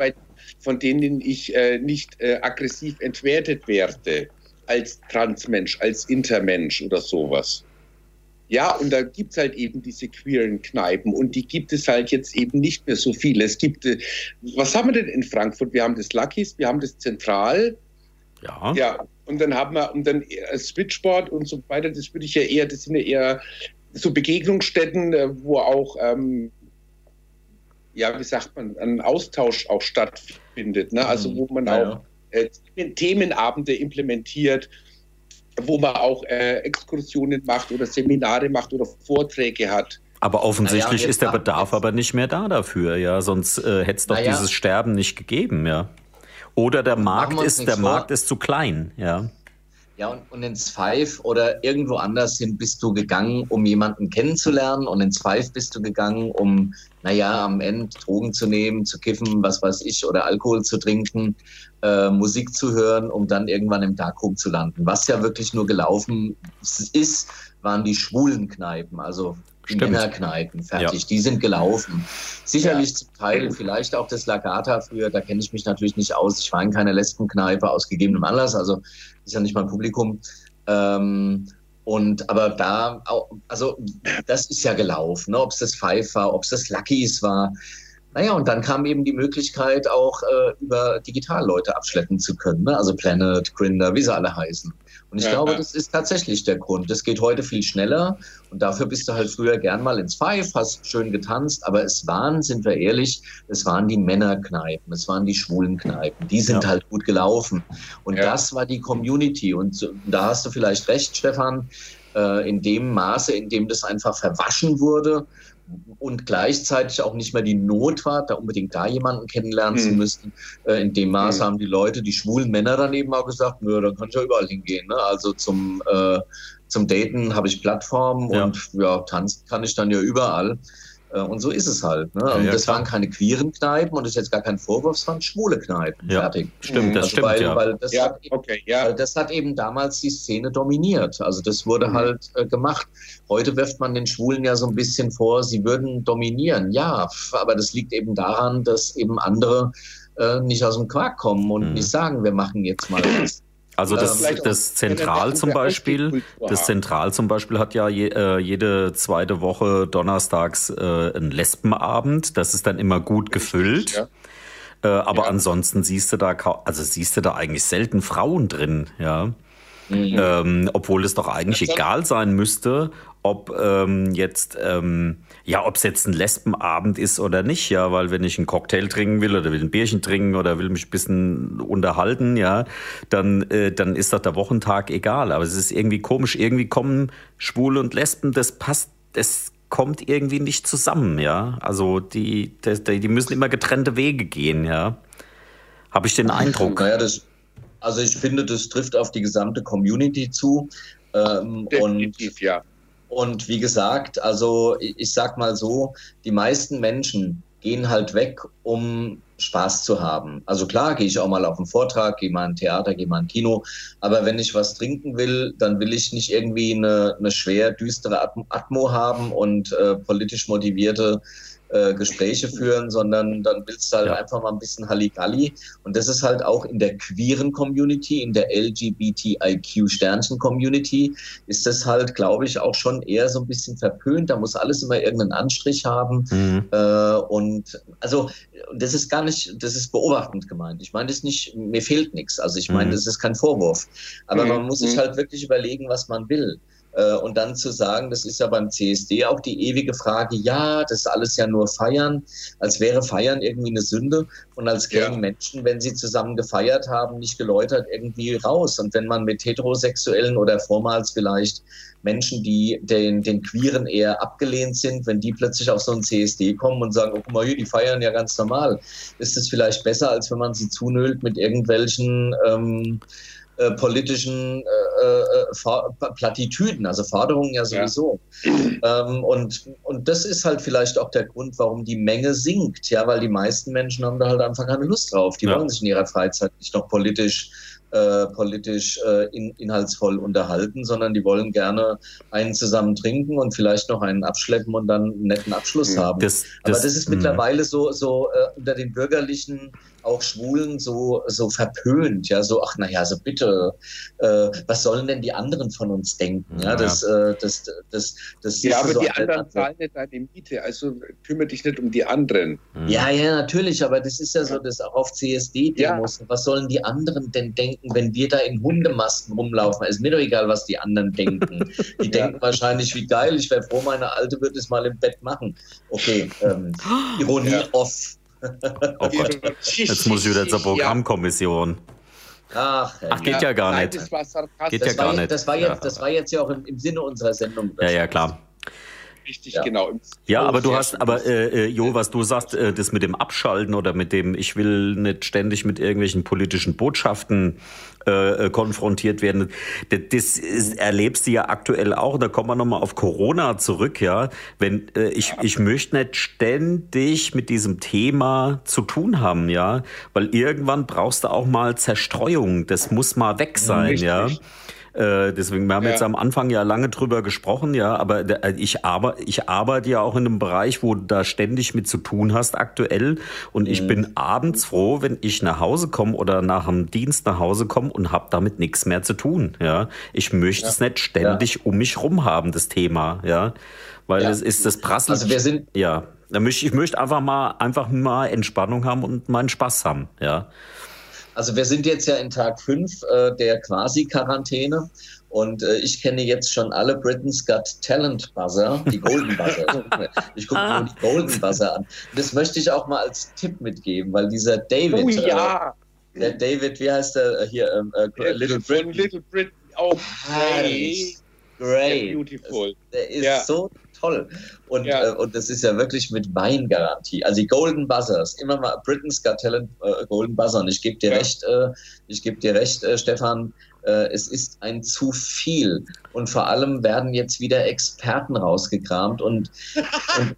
von denen ich äh, nicht äh, aggressiv entwertet werde als Transmensch, als Intermensch oder sowas. Ja, und da gibt es halt eben diese queeren Kneipen und die gibt es halt jetzt eben nicht mehr so viele. Es gibt, äh, was haben wir denn in Frankfurt? Wir haben das Lucky's, wir haben das Zentral. Ja. Ja, und dann haben wir, und dann äh, Switchboard und so weiter, das würde ich ja eher, das sind ja eher so Begegnungsstätten, äh, wo auch ähm, ja, wie sagt man, ein Austausch auch stattfindet. Ne? Also wo man ja, auch äh, Themenabende implementiert, wo man auch äh, Exkursionen macht oder Seminare macht oder Vorträge hat. Aber offensichtlich ja, ist der Bedarf aber nicht mehr da dafür, ja. Sonst äh, hätte es doch ja. dieses Sterben nicht gegeben, ja. Oder der Markt ist, der Markt ist zu klein, ja. Ja, und, und ins Five oder irgendwo anders hin bist du gegangen, um jemanden kennenzulernen. Und ins Five bist du gegangen, um, naja, am Ende Drogen zu nehmen, zu kiffen, was weiß ich, oder Alkohol zu trinken, äh, Musik zu hören, um dann irgendwann im Darkroom zu landen. Was ja wirklich nur gelaufen ist, waren die schwulen Kneipen. Also die Stimmt. Männerkneipen, fertig. Ja. Die sind gelaufen. Sicherlich ja. zum Teil vielleicht auch das Lagata früher, da kenne ich mich natürlich nicht aus. Ich war in keiner Lesbenkneipe aus gegebenem Anlass, also ist ja nicht mein Publikum. Ähm, und aber da, also das ist ja gelaufen, ne? ob es das Five war, ob es das Lucky's war. Naja, und dann kam eben die Möglichkeit, auch äh, über Digitalleute abschleppen zu können. Ne? Also Planet, Grinder, wie sie alle heißen. Und ich ja, glaube, ja. das ist tatsächlich der Grund. Das geht heute viel schneller und dafür bist du halt früher gern mal ins Five, hast schön getanzt, aber es waren, sind wir ehrlich, es waren die Männerkneipen, es waren die schwulen Kneipen, die sind ja. halt gut gelaufen. Und das war die Community und da hast du vielleicht recht, Stefan, äh, in dem Maße, in dem das einfach verwaschen wurde, und gleichzeitig auch nicht mehr die Not war, da unbedingt da jemanden kennenlernen mhm. zu müssen. Äh, in dem Maße mhm. haben die Leute, die schwulen Männer dann eben auch gesagt, nö, da kann ich ja überall hingehen. Ne? Also zum, äh, zum Daten habe ich Plattformen ja. und ja, tanzen kann ich dann ja überall. Äh, und so ist es halt. Ne? Ja, ja, das klar. waren keine queeren Kneipen und das ist jetzt gar kein Vorwurf, es waren schwule Kneipen. Ja, Fertig. Stimmt, das also stimmt. Weil, ja. weil, das ja, hat eben, okay, ja. weil das hat eben damals die Szene dominiert. Also das wurde mhm. halt äh, gemacht. Heute wirft man den Schwulen ja so ein bisschen vor, sie würden dominieren. Ja, aber das liegt eben daran, dass eben andere äh, nicht aus dem Quark kommen und mhm. nicht sagen, wir machen jetzt mal was. Also das, das Zentral zum Beispiel, das Zentral zum Beispiel hat ja je, äh, jede zweite Woche donnerstags äh, einen Lesbenabend. Das ist dann immer gut gefüllt. Ja. Äh, aber ja. ansonsten siehst du da also siehst du da eigentlich selten Frauen drin, ja. Mhm. Ähm, obwohl es doch eigentlich egal sein müsste, ob ähm, jetzt ähm, ja, ob es jetzt ein Lesbenabend ist oder nicht, ja, weil wenn ich einen Cocktail trinken will oder will ein Bierchen trinken oder will mich ein bisschen unterhalten, ja, dann äh, dann ist das der Wochentag egal. Aber es ist irgendwie komisch, irgendwie kommen Schwule und Lesben, das passt, das kommt irgendwie nicht zusammen, ja. Also die, die, die müssen immer getrennte Wege gehen, ja. Habe ich den Eindruck. Naja, das, also ich finde, das trifft auf die gesamte Community zu. Ähm, Definitiv, und, ja. Und wie gesagt, also ich sag mal so, die meisten Menschen gehen halt weg, um Spaß zu haben. Also klar, gehe ich auch mal auf einen Vortrag, gehe mal in ein Theater, gehe mal in ein Kino. Aber wenn ich was trinken will, dann will ich nicht irgendwie eine, eine schwer düstere Atmo haben und äh, politisch motivierte äh, Gespräche führen, sondern dann willst du halt ja. einfach mal ein bisschen Halligalli. Und das ist halt auch in der queeren Community, in der LGBTIQ-Sternchen-Community, ist das halt, glaube ich, auch schon eher so ein bisschen verpönt. Da muss alles immer irgendeinen Anstrich haben. Mhm. Äh, und also das ist gar nicht, das ist beobachtend gemeint. Ich meine, das ist nicht, mir fehlt nichts. Also ich meine, mhm. das ist kein Vorwurf. Aber mhm. man muss sich mhm. halt wirklich überlegen, was man will. Äh, und dann zu sagen, das ist ja beim CSD auch die ewige Frage, ja, das ist alles ja nur Feiern, als wäre Feiern irgendwie eine Sünde und als kämen ja. Menschen, wenn sie zusammen gefeiert haben, nicht geläutert irgendwie raus. Und wenn man mit Heterosexuellen oder vormals vielleicht Menschen, die den, den Queeren eher abgelehnt sind, wenn die plötzlich auf so ein CSD kommen und sagen, oh guck mal hier, die feiern ja ganz normal, ist es vielleicht besser, als wenn man sie zunölt mit irgendwelchen ähm, äh, politischen äh, äh Plattitüden, also Forderungen ja sowieso. Ja. Ähm, und, und das ist halt vielleicht auch der Grund, warum die Menge sinkt, ja, weil die meisten Menschen haben da halt einfach keine Lust drauf. Die ja. wollen sich in ihrer Freizeit nicht noch politisch äh, politisch äh, in, inhaltsvoll unterhalten, sondern die wollen gerne einen zusammen trinken und vielleicht noch einen abschleppen und dann einen netten Abschluss haben. Das, das, Aber das ist mittlerweile so, so äh, unter den bürgerlichen auch Schwulen so, so verpönt, ja, so, ach naja, so bitte, äh, was sollen denn die anderen von uns denken? Ja, das, äh, das, das, das Ja, aber so die anderen zahlen nicht deine Miete, also kümmere dich nicht um die anderen. Ja, ja, natürlich, aber das ist ja so, das auch auf CSD-Demos. Ja. Was sollen die anderen denn denken, wenn wir da in Hundemasken rumlaufen? Ist mir doch egal, was die anderen denken. Die ja. denken wahrscheinlich, wie geil, ich wäre froh, meine Alte würde es mal im Bett machen. Okay, ähm, Ironie ja. off. Oh Gott, jetzt muss ich wieder zur Programmkommission. Ach, Ach geht ja, ja gar nicht. Geht ja gar nicht. Das war, jetzt, das war jetzt ja auch im, im Sinne unserer Sendung. Ja, ja, klar richtig ja. genau. Ja, aber du hast, aber äh, äh, Jo, was du sagst, äh, das mit dem Abschalten oder mit dem, ich will nicht ständig mit irgendwelchen politischen Botschaften äh, konfrontiert werden, das, das ist, erlebst du ja aktuell auch. Da kommen wir nochmal auf Corona zurück, ja. Wenn äh, ich, ich möchte nicht ständig mit diesem Thema zu tun haben, ja, weil irgendwann brauchst du auch mal Zerstreuung. Das muss mal weg sein, Richtig. ja. Äh, deswegen, wir haben ja. jetzt am Anfang ja lange drüber gesprochen, ja, aber äh, ich, arbeite, ich arbeite ja auch in einem Bereich, wo du da ständig mit zu tun hast aktuell. Und ich mhm. bin abends froh, wenn ich nach Hause komme oder nach dem Dienst nach Hause komme und habe damit nichts mehr zu tun. Ja, ich möchte ja. es nicht ständig ja. um mich rum haben, das Thema, ja, weil es ist das Prassel. Also wir sind ja. Ich möchte einfach mal einfach mal Entspannung haben und meinen Spaß haben, ja. Also wir sind jetzt ja in Tag 5 äh, der Quasi-Quarantäne und äh, ich kenne jetzt schon alle Britain's Got Talent Buzzer, die Golden Buzzer. ich gucke ah. nur die Golden Buzzer an. Das möchte ich auch mal als Tipp mitgeben, weil dieser David, oh, ja. äh, der David, wie heißt der äh, hier, ähm, äh, Little Britain. Little Britain, oh, great. Great. Beautiful. Der ist ja. so toll. Und, ja. äh, und das ist ja wirklich mit Weingarantie. Also die Golden Buzzers, immer mal Britain's Got Talent äh, Golden Buzzer. Und ich gebe dir ja. recht, äh, ich gebe dir recht, äh, Stefan, Äh, es ist ein zu viel. Und vor allem werden jetzt wieder Experten rausgekramt. Und, und,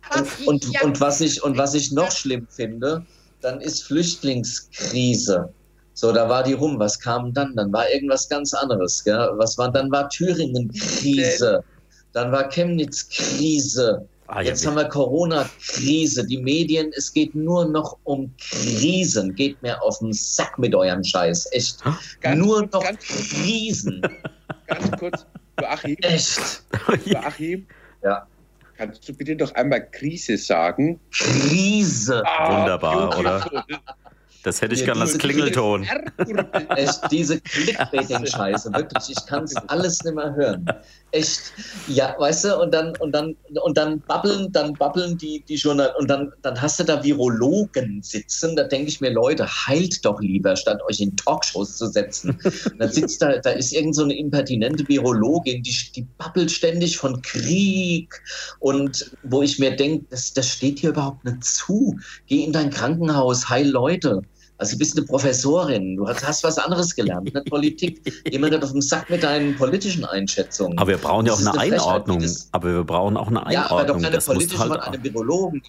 und, und, und, was ich, und was ich noch schlimm finde, dann ist Flüchtlingskrise. So, da war die rum. Was kam dann? Dann war irgendwas ganz anderes. Gell? Was war, dann war Thüringen-Krise. Dann war Chemnitz-Krise. Ah, ja, Jetzt haben wir Corona-Krise. Die Medien, es geht nur noch um Krisen. Geht mir auf den Sack mit eurem Scheiß. Echt. Ganz, nur noch ganz, Krisen. Ganz kurz, Joachim. Echt. Joachim. Ja. Kannst du bitte doch einmal Krise sagen? Krise. Ah, Wunderbar, oder? Das hätte ich ja, gern als Klingelton. Echt, diese Clickbaiting-Scheiße, wirklich, ich kann es alles nicht mehr hören. Echt, ja, weißt du, und dann, und dann, und dann babbeln, dann babbeln die, die Journal und dann, dann hast du da Virologen sitzen, da denke ich mir, Leute, heilt doch lieber, statt euch in Talkshows zu setzen. dann sitzt da, da ist irgend so eine impertinente Virologin, die, die babbelt ständig von Krieg und wo ich mir denke, das, das steht hier überhaupt nicht zu. Geh in dein Krankenhaus, heil Leute. Also du bist eine Professorin, du hast, was anderes gelernt, nicht Politik. Jemand auf dem Sack mit deinen politischen Einschätzungen. Aber wir brauchen ja auch eine, eine Einordnung. aber wir brauchen auch eine Einordnung. Ja, aber doch keine politische halt von einem Virologen.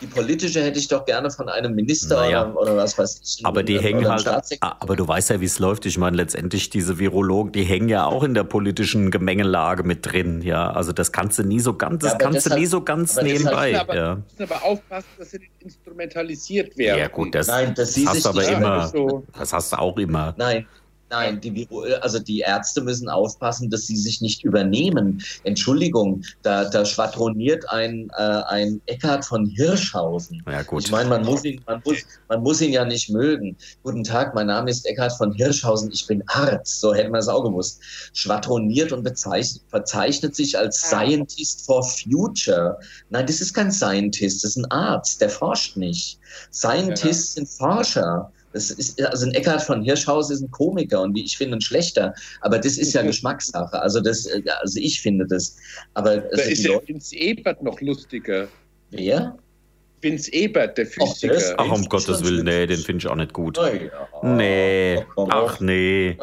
Die politische hätte ich doch gerne von einem Minister naja. oder, oder, was weiß ich. Aber die hängen halt. Ah, aber du weißt ja, wie es läuft. Ich meine, letztendlich diese Virologen, die hängen ja auch in der politischen Gemengelage mit drin. Ja, also das kannst du nie so ganz, das ja, kannst deshalb, du nie so ganz nebenbei. Aber, ja. müssen aber aufpassen, dass sie nicht instrumentalisiert werden. Ja gut, das, Nein, das, das hast du aber immer. So. Das hast du auch immer. Nein, Nein, die, also die Ärzte müssen aufpassen, dass sie sich nicht übernehmen. Entschuldigung, da, da schwadroniert ein, äh, ein Eckhard von Hirschhausen. Ja, gut. Ich meine, man muss, ihn, man, muss, man muss ihn ja nicht mögen. Guten Tag, mein Name ist Eckhard von Hirschhausen, ich bin Arzt, so hätten wir es auch gewusst. Schwadroniert und bezeichnet, verzeichnet sich als Scientist for Future. Nein, das ist kein Scientist, das ist ein Arzt, der forscht nicht. Scientists ja. sind Forscher. Das ist, also ein Eckhard von Hirschhaus ist ein Komiker und wie ich finde ein schlechter. Aber das ist ja Geschmackssache. Also das, also ich finde das. Aber also da ist ja Vince Ebert noch lustiger. Wer? Vince Ebert, der Physiker. Ach, Ach um Gottes Willen, nee, den finde ich auch nicht gut. Oh, ja. Nee, ach nee.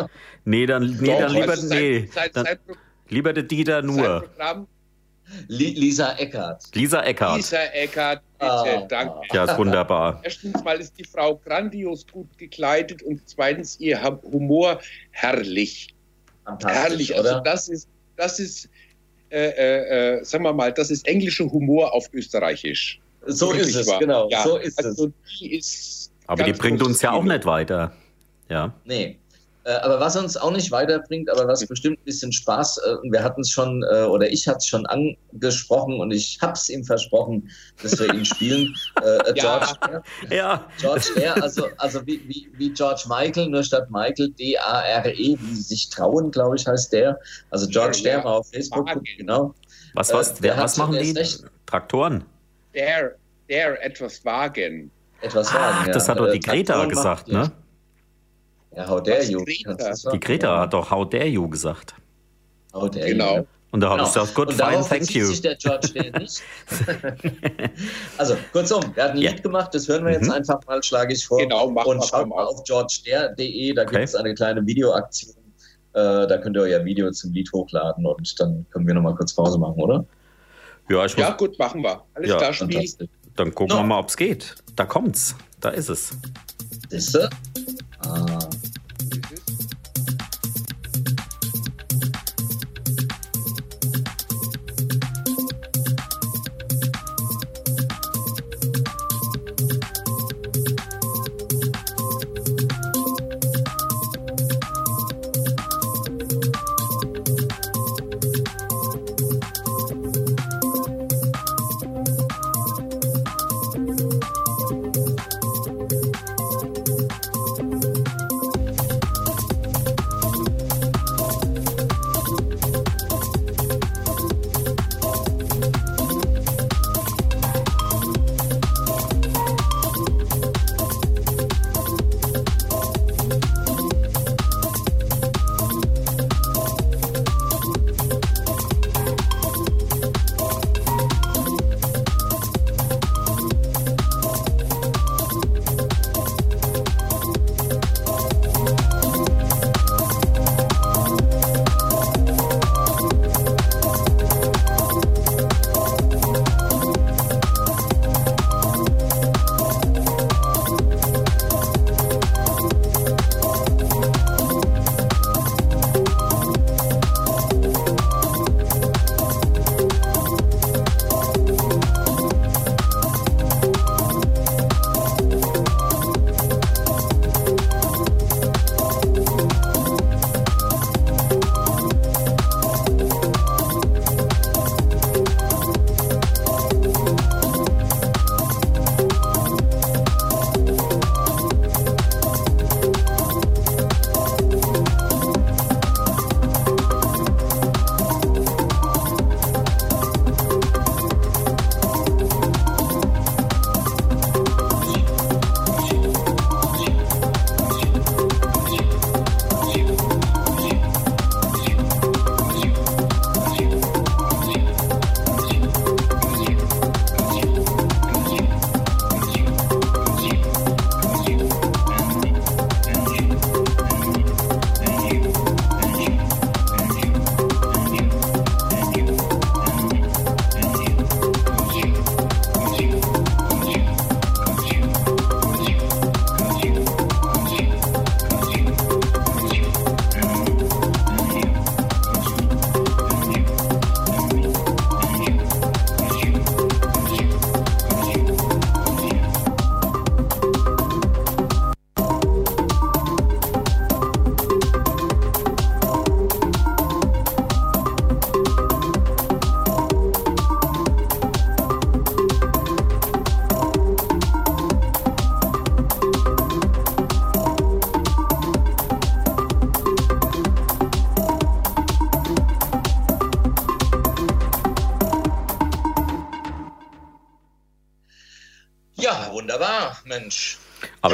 Nee, dann, nee, dann lieber, nee. Dann, lieber der Dieter nur. Programm Lisa Eckert. Lisa Eckert. Lisa Eckert, bitte, ah. danke. Ja, ist wunderbar. Erstens mal ist die Frau grandios gut gekleidet und zweitens ihr Humor herrlich. Herrlich, also das ist, das ist, äh, äh, äh, sagen wir mal, das ist englischer Humor auf Österreichisch. So ist es, wahr. genau, ja, so ist also es. Die ist Aber die bringt uns ja auch nicht weiter. Ja. Nee. Äh, aber was uns auch nicht weiterbringt, aber was bestimmt ein bisschen Spaß, äh, wir hatten es schon, äh, oder ich hatte es schon angesprochen und ich habe es ihm versprochen, dass wir ihn spielen. George ja. ja. George Dare, also, also wie, wie, wie George Michael, nur statt Michael D-A-R-E, wie sich trauen, glaube ich, heißt der. Also George ja, Dare war auf Facebook, genau. Was, was, der, was machen die? Traktoren? Der, der etwas wagen. Etwas wagen, Ach, das hat doch die Greta gesagt, ne? Ja, how dare you. Die Greta hat doch how dare you gesagt. How dare genau. you. Und da habe genau. ich gesagt, gut, fine, thank you. Sich der George nicht. also, kurzum, er hat ein yeah. Lied gemacht, das hören wir jetzt mhm. einfach mal, schlage ich vor. Genau, machen Und schaut mal auf georgeder.de, da okay. gibt es eine kleine Videoaktion. Äh, da könnt ihr euer Video zum Lied hochladen und dann können wir nochmal kurz Pause machen, oder? Ja, ich muss, ja gut, machen wir. Alles ja, klar, Spiel. Dann gucken no. wir mal, ob es geht. Da kommt's. Da ist es. Ist es? Ah.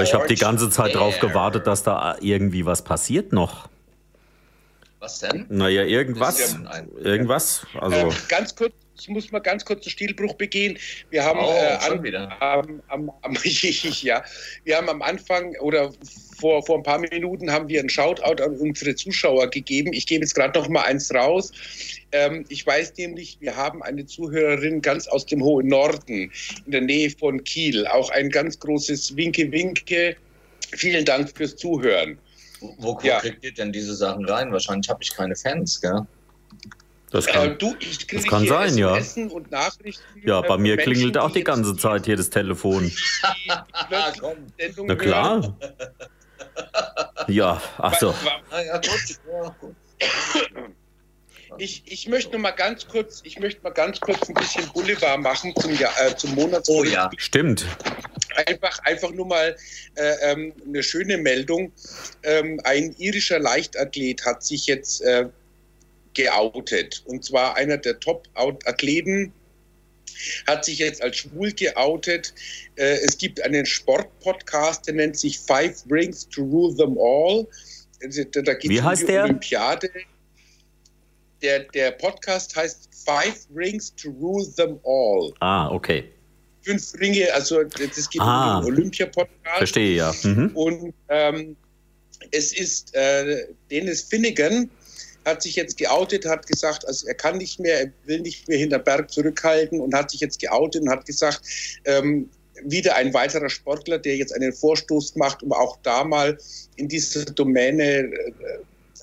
Aber ich habe die ganze Zeit darauf gewartet, dass da irgendwie was passiert noch. Was denn? Naja, irgendwas. Irgendwas. Also. Ähm, ganz kurz, ich muss mal ganz kurz einen Stilbruch begehen. Wir haben, oh, äh, an, ähm, am, am, ja, wir haben am Anfang oder vor, vor ein paar Minuten haben wir einen Shoutout an unsere Zuschauer gegeben. Ich gebe jetzt gerade noch mal eins raus. Ähm, ich weiß nämlich, wir haben eine Zuhörerin ganz aus dem hohen Norden, in der Nähe von Kiel. Auch ein ganz großes Winke-Winke. Vielen Dank fürs Zuhören. Wo, wo ja. kriegt ihr denn diese Sachen rein? Wahrscheinlich habe ich keine Fans, gell? Das kann, äh, du, das kann sein, ja. Ja, bei mir Menschen, klingelt auch die ganze Zeit hier das Telefon. Na klar. ja, ach so. Ich, ich möchte noch mal ganz kurz, ich möchte mal ganz kurz ein bisschen Boulevard machen zum, äh, zum Monatsrückblick. Oh ja, stimmt. Einfach, einfach nur mal äh, ähm, eine schöne Meldung. Ähm, ein irischer Leichtathlet hat sich jetzt äh, geoutet. Und zwar einer der Top-Athleten hat sich jetzt als schwul geoutet. Äh, es gibt einen Sportpodcast, der nennt sich Five Rings to Rule Them All. Also, da geht Wie heißt um die der? Olympiade. Der, der Podcast heißt Five Rings to Rule Them All. Ah, okay. Fünf Ringe, also das geht ah, um den Olympia-Podcast. Verstehe, ja. Mhm. Und ähm, es ist äh, Dennis Finnegan, hat sich jetzt geoutet, hat gesagt, also er kann nicht mehr, er will nicht mehr hinter Berg zurückhalten und hat sich jetzt geoutet und hat gesagt, ähm, wieder ein weiterer Sportler, der jetzt einen Vorstoß macht, um auch da mal in diese Domäne äh,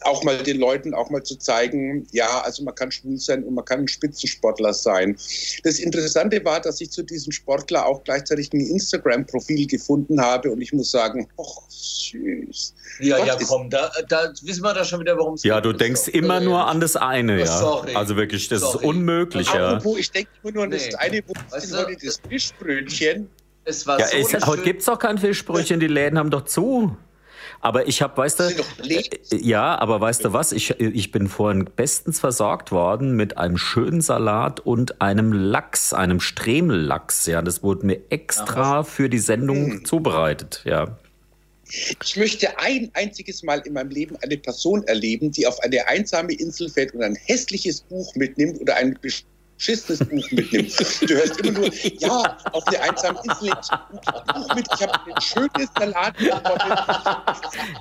auch mal den Leuten auch mal zu zeigen, ja, also man kann schwul sein und man kann ein Spitzensportler sein. Das Interessante war, dass ich zu diesem Sportler auch gleichzeitig ein Instagram-Profil gefunden habe und ich muss sagen, ach, süß. Ja, Gott, ja, komm, da, da wissen wir da schon wieder, warum es Ja, du denkst so. immer nur an das eine, oh, ja. Sorry. Also wirklich, das sorry. ist unmöglich, ja. Apropos, ich denke immer nur an das eine, wo weißt du, das Fischbrötchen. Es war ja, so es, heute gibt es doch kein Fischbrötchen, die Läden haben doch zu. Aber ich habe, weißt du, äh, ja, aber weißt du was? Ich, ich bin vorhin bestens versorgt worden mit einem schönen Salat und einem Lachs, einem Stremellachs. Ja, das wurde mir extra für die Sendung hm. zubereitet. Ja. Ich möchte ein einziges Mal in meinem Leben eine Person erleben, die auf eine einsame Insel fährt und ein hässliches Buch mitnimmt oder ein beschissenes Buch mitnimmt. Du hörst immer nur, ja, auf der einsamen Insel ich Buch mit, ich habe ein schönes Salat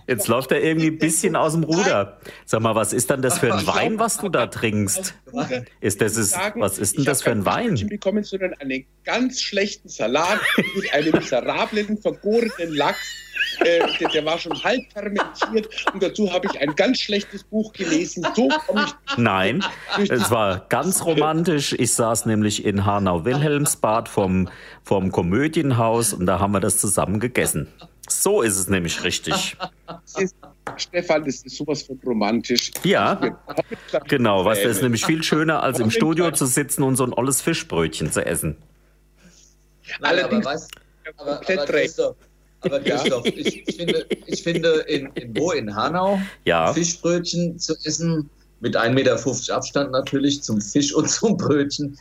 Jetzt läuft er irgendwie ein bisschen aus dem Ruder. Sag mal, was ist dann das für ein Wein, was du da trinkst? Ist das ist, was ist denn das für ein Wein? Ich bekommen, sondern einen ganz schlechten Salat mit einem miserablen, vergorenen Lachs äh, der, der, war schon halb fermentiert und dazu habe ich ein ganz schlechtes Buch gelesen. So komme ich. Nein, es war ganz romantisch. Ich saß nämlich in Hanau-Wilhelmsbad vom, vom Komödienhaus und da haben wir das zusammen gegessen. So ist es nämlich richtig. Stefan, das ist sowas von romantisch. Ja, genau. Was ist nämlich viel schöner, als im Studio zu sitzen und so ein olles Fischbrötchen zu essen. Allerdings, aber, weißt, aber, komplett recht. Aber Christoph, ja. ich, ich, finde, ich finde in, in wo in Hanau ja. Fischbrötchen zu essen, mit 1,50 Meter Abstand natürlich zum Fisch und zum Brötchen,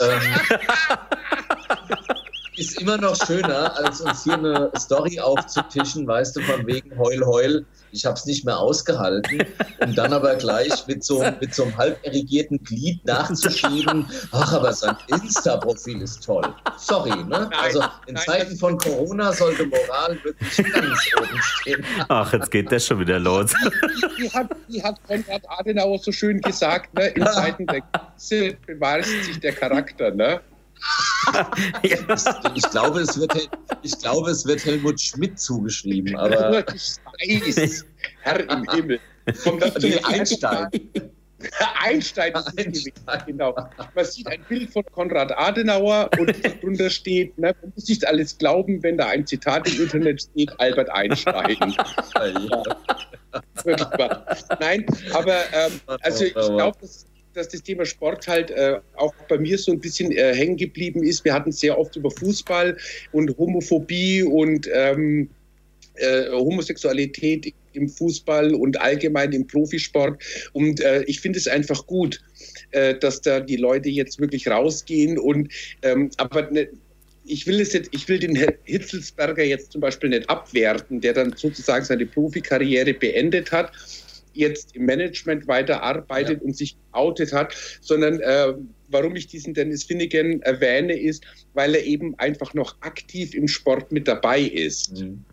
ähm, ist immer noch schöner, als uns hier eine Story aufzutischen, weißt du, von wegen Heul, Heul ich habe es nicht mehr ausgehalten, um dann aber gleich mit so, mit so einem halb erigierten Glied nachzuschieben, ach, aber sein Insta-Profil ist toll. Sorry, ne? Nein, also in nein, Zeiten von Corona sollte Moral wirklich ganz oben stehen. Ach, jetzt geht das schon wieder los. Wie, wie, hat, wie hat Konrad Adenauer so schön gesagt, ne? in Zeiten der Krise bewahrst sich der Charakter, ne? ich, glaube, es wird, ich glaube, es wird Helmut Schmidt zugeschrieben. Aber ich weiß, Herr im Himmel. Wie Einstein. Einstein ist Einstein. genau. Man sieht ein Bild von Konrad Adenauer und darunter steht, ne, man muss nicht alles glauben, wenn da ein Zitat im Internet steht, Albert Einstein. ja. Nein, aber ähm, also ich glaube, das dass das Thema Sport halt äh, auch bei mir so ein bisschen äh, hängen geblieben ist. Wir hatten sehr oft über Fußball und Homophobie und ähm, äh, Homosexualität im Fußball und allgemein im Profisport. Und äh, ich finde es einfach gut, äh, dass da die Leute jetzt wirklich rausgehen und ähm, aber ne, ich will es jetzt, ich will den Herrn Hitzelsberger jetzt zum Beispiel nicht abwerten, der dann sozusagen seine Profikarriere beendet hat, jetzt im Management weiterarbeitet ja. und sich outet hat, sondern äh, warum ich diesen Dennis Finnegan erwähne, ist, weil er eben einfach noch aktiv im Sport mit dabei ist. Mhm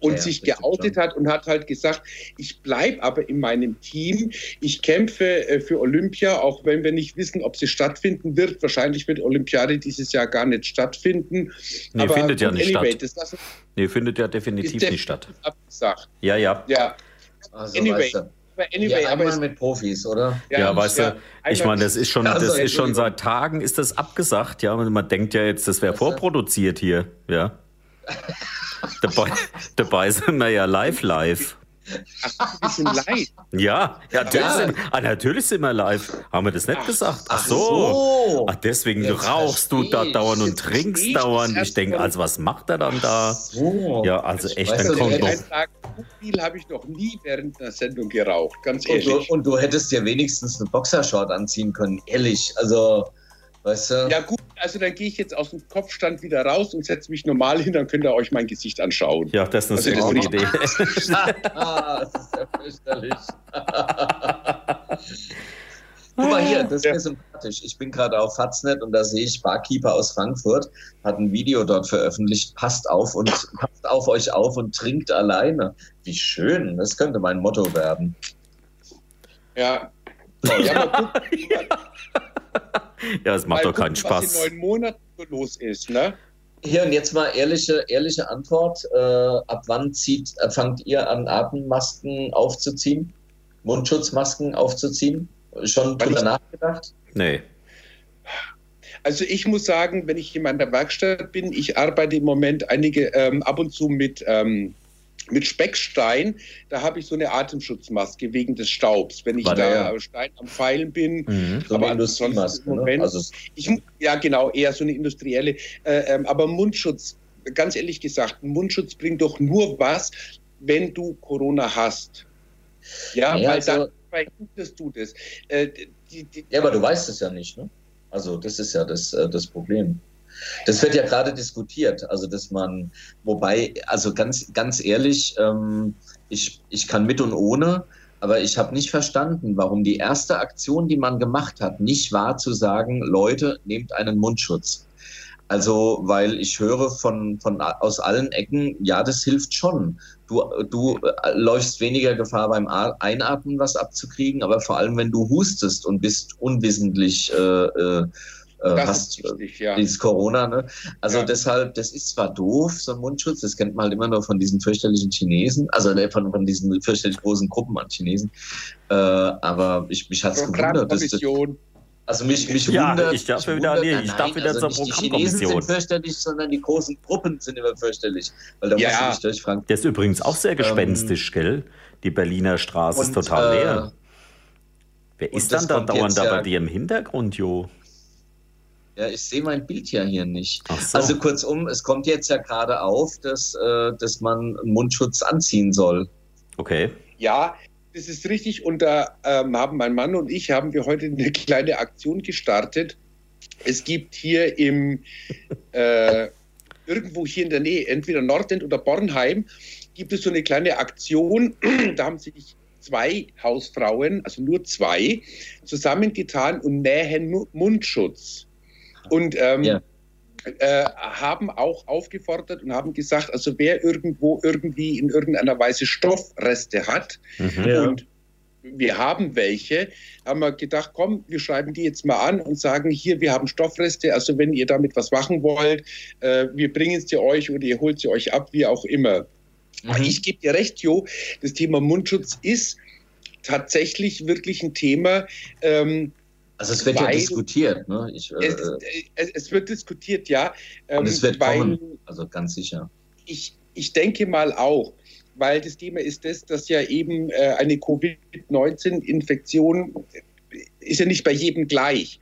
und ja, sich geoutet hat und hat halt gesagt, ich bleibe aber in meinem Team, ich kämpfe äh, für Olympia, auch wenn wir nicht wissen, ob sie stattfinden wird. Wahrscheinlich wird Olympiade dieses Jahr gar nicht stattfinden. Nee, aber findet ja nicht anyway, statt. Das, nee, findet ja definitiv nicht statt. Abgesagt. Ja, ja. Ja. Also, anyway. Weißt du. Anyway, ja, aber mit Profis, oder? Ja, ja weißt ja, du, ich meine, das ist schon, das ist schon seit Tagen ist das abgesagt, ja. Man denkt ja jetzt, das wäre vorproduziert hier, ja. dabei, dabei sind wir ja live live. Ach, wir sind live. Ja, ja, natürlich, ja. Sind, ah, natürlich sind wir live. Haben wir das nicht ach, gesagt? Ach, ach so. Ach, deswegen ja, rauchst du da dauernd und trinkst dauernd. Ich denke, also was macht er dann da? So. Ja, also echt, dann kommt doch. So viel habe ich noch nie während einer Sendung geraucht, ganz ehrlich. Und du, und du hättest ja wenigstens eine Boxershort anziehen können, ehrlich. Also. Weißt du? Ja gut, also dann gehe ich jetzt aus dem Kopfstand wieder raus und setze mich normal hin, dann könnt ihr euch mein Gesicht anschauen. Ja, das ist eine also, gute Idee. das ist ja fürchterlich. Guck mal hier, das ist ja. mir sympathisch. Ich bin gerade auf Faznet und da sehe ich Barkeeper aus Frankfurt, hat ein Video dort veröffentlicht. Passt auf und passt auf euch auf und trinkt alleine. Wie schön, das könnte mein Motto werden. Ja. ja, ja. Ja, es macht doch keinen Spaß. Was in neun Monaten los ist, ne? Hier und jetzt mal ehrliche, ehrliche Antwort. Äh, ab wann zieht, äh, fangt ihr an, Atemmasken aufzuziehen? Mundschutzmasken aufzuziehen? Schon drüber nachgedacht? Nee. Also ich muss sagen, wenn ich in meiner Werkstatt bin, ich arbeite im Moment einige ähm, ab und zu mit ähm, mit Speckstein, da habe ich so eine Atemschutzmaske wegen des Staubs, wenn ich War da ja. Stein am Pfeilen bin. Mhm. So aber ansonsten im Moment, ne? also ich, ja genau, eher so eine industrielle. Äh, ähm, aber Mundschutz, ganz ehrlich gesagt, Mundschutz bringt doch nur was, wenn du Corona hast. Ja, ja weil also, dann verhinderst du das. Äh, die, die, ja, aber du weißt es ja nicht, ne? Also das ist ja das, äh, das Problem. Das wird ja gerade diskutiert, also dass man, wobei, also ganz, ganz ehrlich, ähm, ich, ich kann mit und ohne, aber ich habe nicht verstanden, warum die erste Aktion, die man gemacht hat, nicht war zu sagen, Leute, nehmt einen Mundschutz. Also, weil ich höre von, von aus allen Ecken, ja, das hilft schon. Du, du äh, läufst weniger Gefahr beim Einatmen was abzukriegen, aber vor allem, wenn du hustest und bist unwissentlich äh, äh, äh, hast wichtig, ja. dieses Corona. Ne? Also ja. deshalb, das ist zwar doof, so ein Mundschutz, das kennt man halt immer nur von diesen fürchterlichen Chinesen, also ne, von, von diesen fürchterlich großen Gruppen an Chinesen. Äh, aber ich, mich hat es gewundert. Dass das, also mich, mich ja, wundert. Ich darf wieder, wundert, nee, ich darf wieder also zur nicht Die Chinesen sind fürchterlich, sondern die großen Gruppen sind immer fürchterlich. Weil da ja. musst du durch Frankreich. Der ist übrigens auch sehr ähm, gespenstisch, ähm, gell? Die Berliner Straße und, ist total äh, leer. Wer ist dann da dauernd da bei dir im Hintergrund, Jo? Ja, ich sehe mein Bild ja hier nicht. So. Also kurzum, es kommt jetzt ja gerade auf, dass, äh, dass man Mundschutz anziehen soll. Okay. Ja, das ist richtig. Und da ähm, haben mein Mann und ich haben wir heute eine kleine Aktion gestartet. Es gibt hier im äh, irgendwo hier in der Nähe, entweder Nordend oder Bornheim, gibt es so eine kleine Aktion. da haben sich zwei Hausfrauen, also nur zwei, zusammengetan und nähen Mundschutz und ähm, ja. äh, haben auch aufgefordert und haben gesagt, also wer irgendwo irgendwie in irgendeiner Weise Stoffreste hat mhm. und wir haben welche, haben wir gedacht, komm, wir schreiben die jetzt mal an und sagen, hier, wir haben Stoffreste, also wenn ihr damit was machen wollt, äh, wir bringen es dir euch oder ihr holt sie euch ab, wie auch immer. Mhm. Ich gebe dir recht, Jo, das Thema Mundschutz ist tatsächlich wirklich ein Thema, ähm, also es wird ja diskutiert, ne? Ich, äh, es, es, es, wird diskutiert, ja. Ähm, und es wird weil, kommen, also ganz sicher. Ich, ich denke mal auch, weil das Thema ist das, dass ja eben äh, eine Covid-19-Infektion ist ja nicht bei jedem gleich.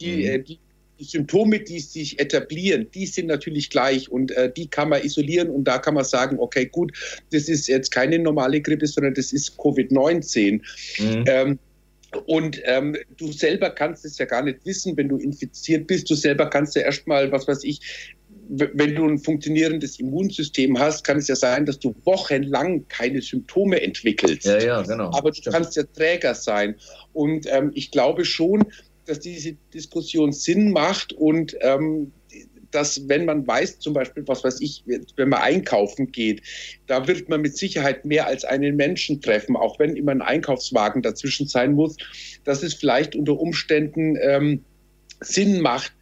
Die, mhm. äh, die, die, Symptome, die sich etablieren, die sind natürlich gleich und äh, die kann man isolieren und da kann man sagen, okay, gut, das ist jetzt keine normale Grippe, sondern das ist Covid-19. Mhm. Ähm, und ähm, du selber kannst es ja gar nicht wissen, wenn du infiziert bist. Du selber kannst ja erstmal, was weiß ich, wenn du ein funktionierendes Immunsystem hast, kann es ja sein, dass du wochenlang keine Symptome entwickelst. Ja, ja, genau. Aber du Stimmt. kannst ja Träger sein. Und ähm, ich glaube schon, dass diese Diskussion Sinn macht und ähm, dass wenn man weiß, zum Beispiel, was weiß ich, wenn man einkaufen geht, da wird man mit Sicherheit mehr als einen Menschen treffen, auch wenn immer ein Einkaufswagen dazwischen sein muss, dass es vielleicht unter Umständen ähm, Sinn macht,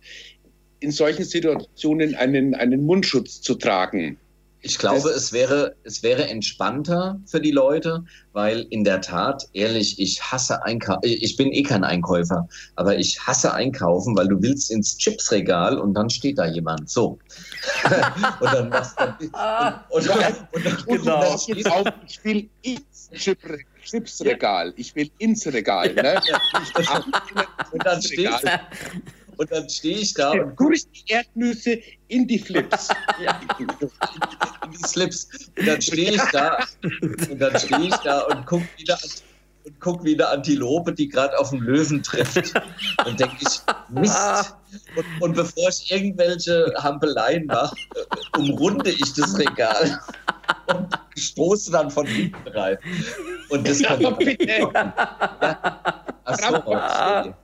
in solchen Situationen einen, einen Mundschutz zu tragen. Ich glaube, es wäre, es wäre entspannter für die Leute, weil in der Tat, ehrlich, ich hasse Einkaufen. Ich bin eh kein Einkäufer, aber ich hasse Einkaufen, weil du willst ins Chipsregal und dann steht da jemand. So. und dann machst du. Und, und, und, und, genau. ich will ins Chipsregal. Ich will ins Regal. Ne? und dann stehst, und dann stehe ich da und durch die Erdnüsse in die Flips. ja, in die Slips. Und dann stehe ich da und dann stehe ich da und gucke wieder und guck wie eine Antilope, die gerade auf den Löwen trifft. Und denke ich, Mist. Und, und, bevor ich irgendwelche Hampeleien mache, umrunde ich das Regal und stoße dann von hinten rein. Und das kann ja, bitte. Ja. Ach so, okay.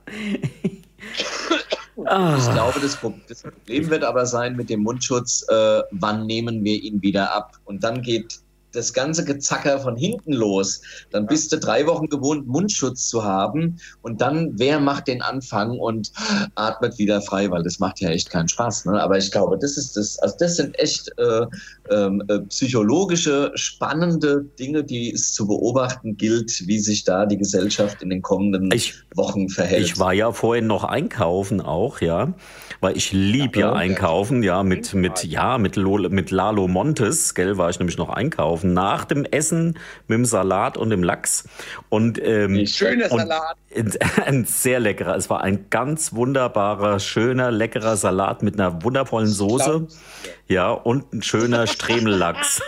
Ah. Ich glaube, das, Problem wird aber sein mit dem Mundschutz, äh, wann nehmen wir ihn wieder ab? Und dann geht das ganze Gezacker von hinten los. Dann bist du drei Wochen gewohnt, Mundschutz zu haben. Und dann, wer macht den Anfang und atmet wieder frei, weil das macht ja echt keinen Spaß. Ne? Aber ich glaube, das ist das, also das sind echt äh, ähm, äh, psychologische, spannende Dinge, die es zu beobachten gilt, wie sich da die Gesellschaft in den kommenden ich, Wochen verhält. Ich war ja vorhin noch einkaufen auch, ja weil ich lieb ja, ja einkaufen, ja, mit, mit, ja, mit, mit Lalo Montes, gell, war ich nämlich noch einkaufen, nach dem Essen mit dem Salat und dem Lachs. Und, ähm, Schöner Salat. Ein sehr leckerer, es war ein ganz wunderbarer, schöner, leckerer Salat mit einer wundervollen Soße. Ja, und ein schöner Stremellachs.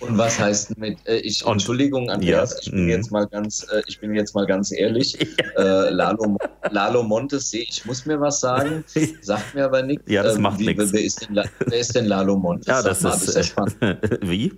Und was heißt mit, äh, ich, Entschuldigung, Andreas, ja, ich bin jetzt mal ganz, äh, ich bin jetzt mal ganz ehrlich, äh, Lalo, Lalo Montes, ich muss mir was sagen, sagt mir aber nichts. Ja, das ähm, macht nichts. Wer, ist denn, wer ist denn Lalo Montes? Ja, das Sag ist, mal, das ist wie?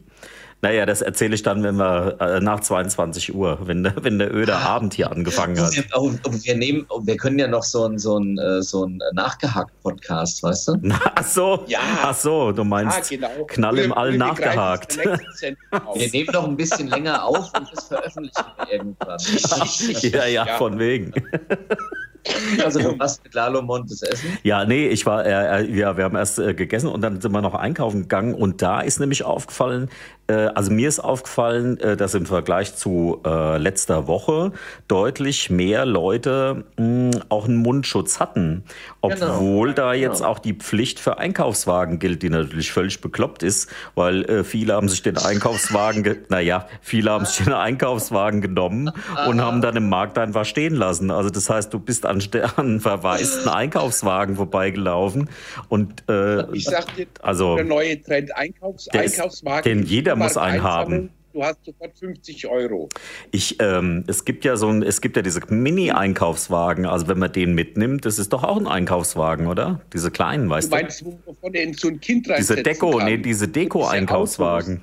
Naja, das erzähle ich dann, wenn wir äh, nach 22 Uhr, wenn, der, wenn der öde ah. Abend hier angefangen hat. Wir, wir, nehmen, wir können ja noch so einen so ein, äh, so ein Nachgehakt-Podcast, weißt du? Ach so, ja. Ach so, du meinst ja, genau. Knall im All nachgehakt. Wir nehmen doch ein bisschen länger auf und das veröffentlichen wir irgendwann. ja, ja, ja, von wegen. Also du warst mit Lalo Montes essen? Ja, nee, ich war, äh, äh, ja, wir haben erst äh, gegessen und dann sind wir noch einkaufen gegangen und da ist nämlich aufgefallen, äh, also mir ist aufgefallen, äh, dass im Vergleich zu äh, letzter Woche deutlich mehr Leute auch einen Mundschutz hatten, obwohl genau. da jetzt genau. auch die Pflicht für Einkaufswagen gilt, die natürlich völlig bekloppt ist, weil viele haben sich den Einkaufswagen, naja, viele haben sich den Einkaufswagen genommen und haben dann im Markt einfach stehen lassen. Also das heißt, du bist an, an verwaisten Einkaufswagen vorbeigelaufen. Und äh, ich sag dir, also, der neue Trend Einkaufs, Einkaufswagen. Den jeder muss einen haben. Du hast sofort 50 Euro. Ich, ähm, es gibt ja so ein, es gibt ja diese Mini-Einkaufswagen. Also wenn man den mitnimmt, das ist doch auch ein Einkaufswagen, oder? Diese kleinen, weißt du? Meinst, wovon er in so ein Kind Diese Deko, kann. nee, diese Deko-Einkaufswagen.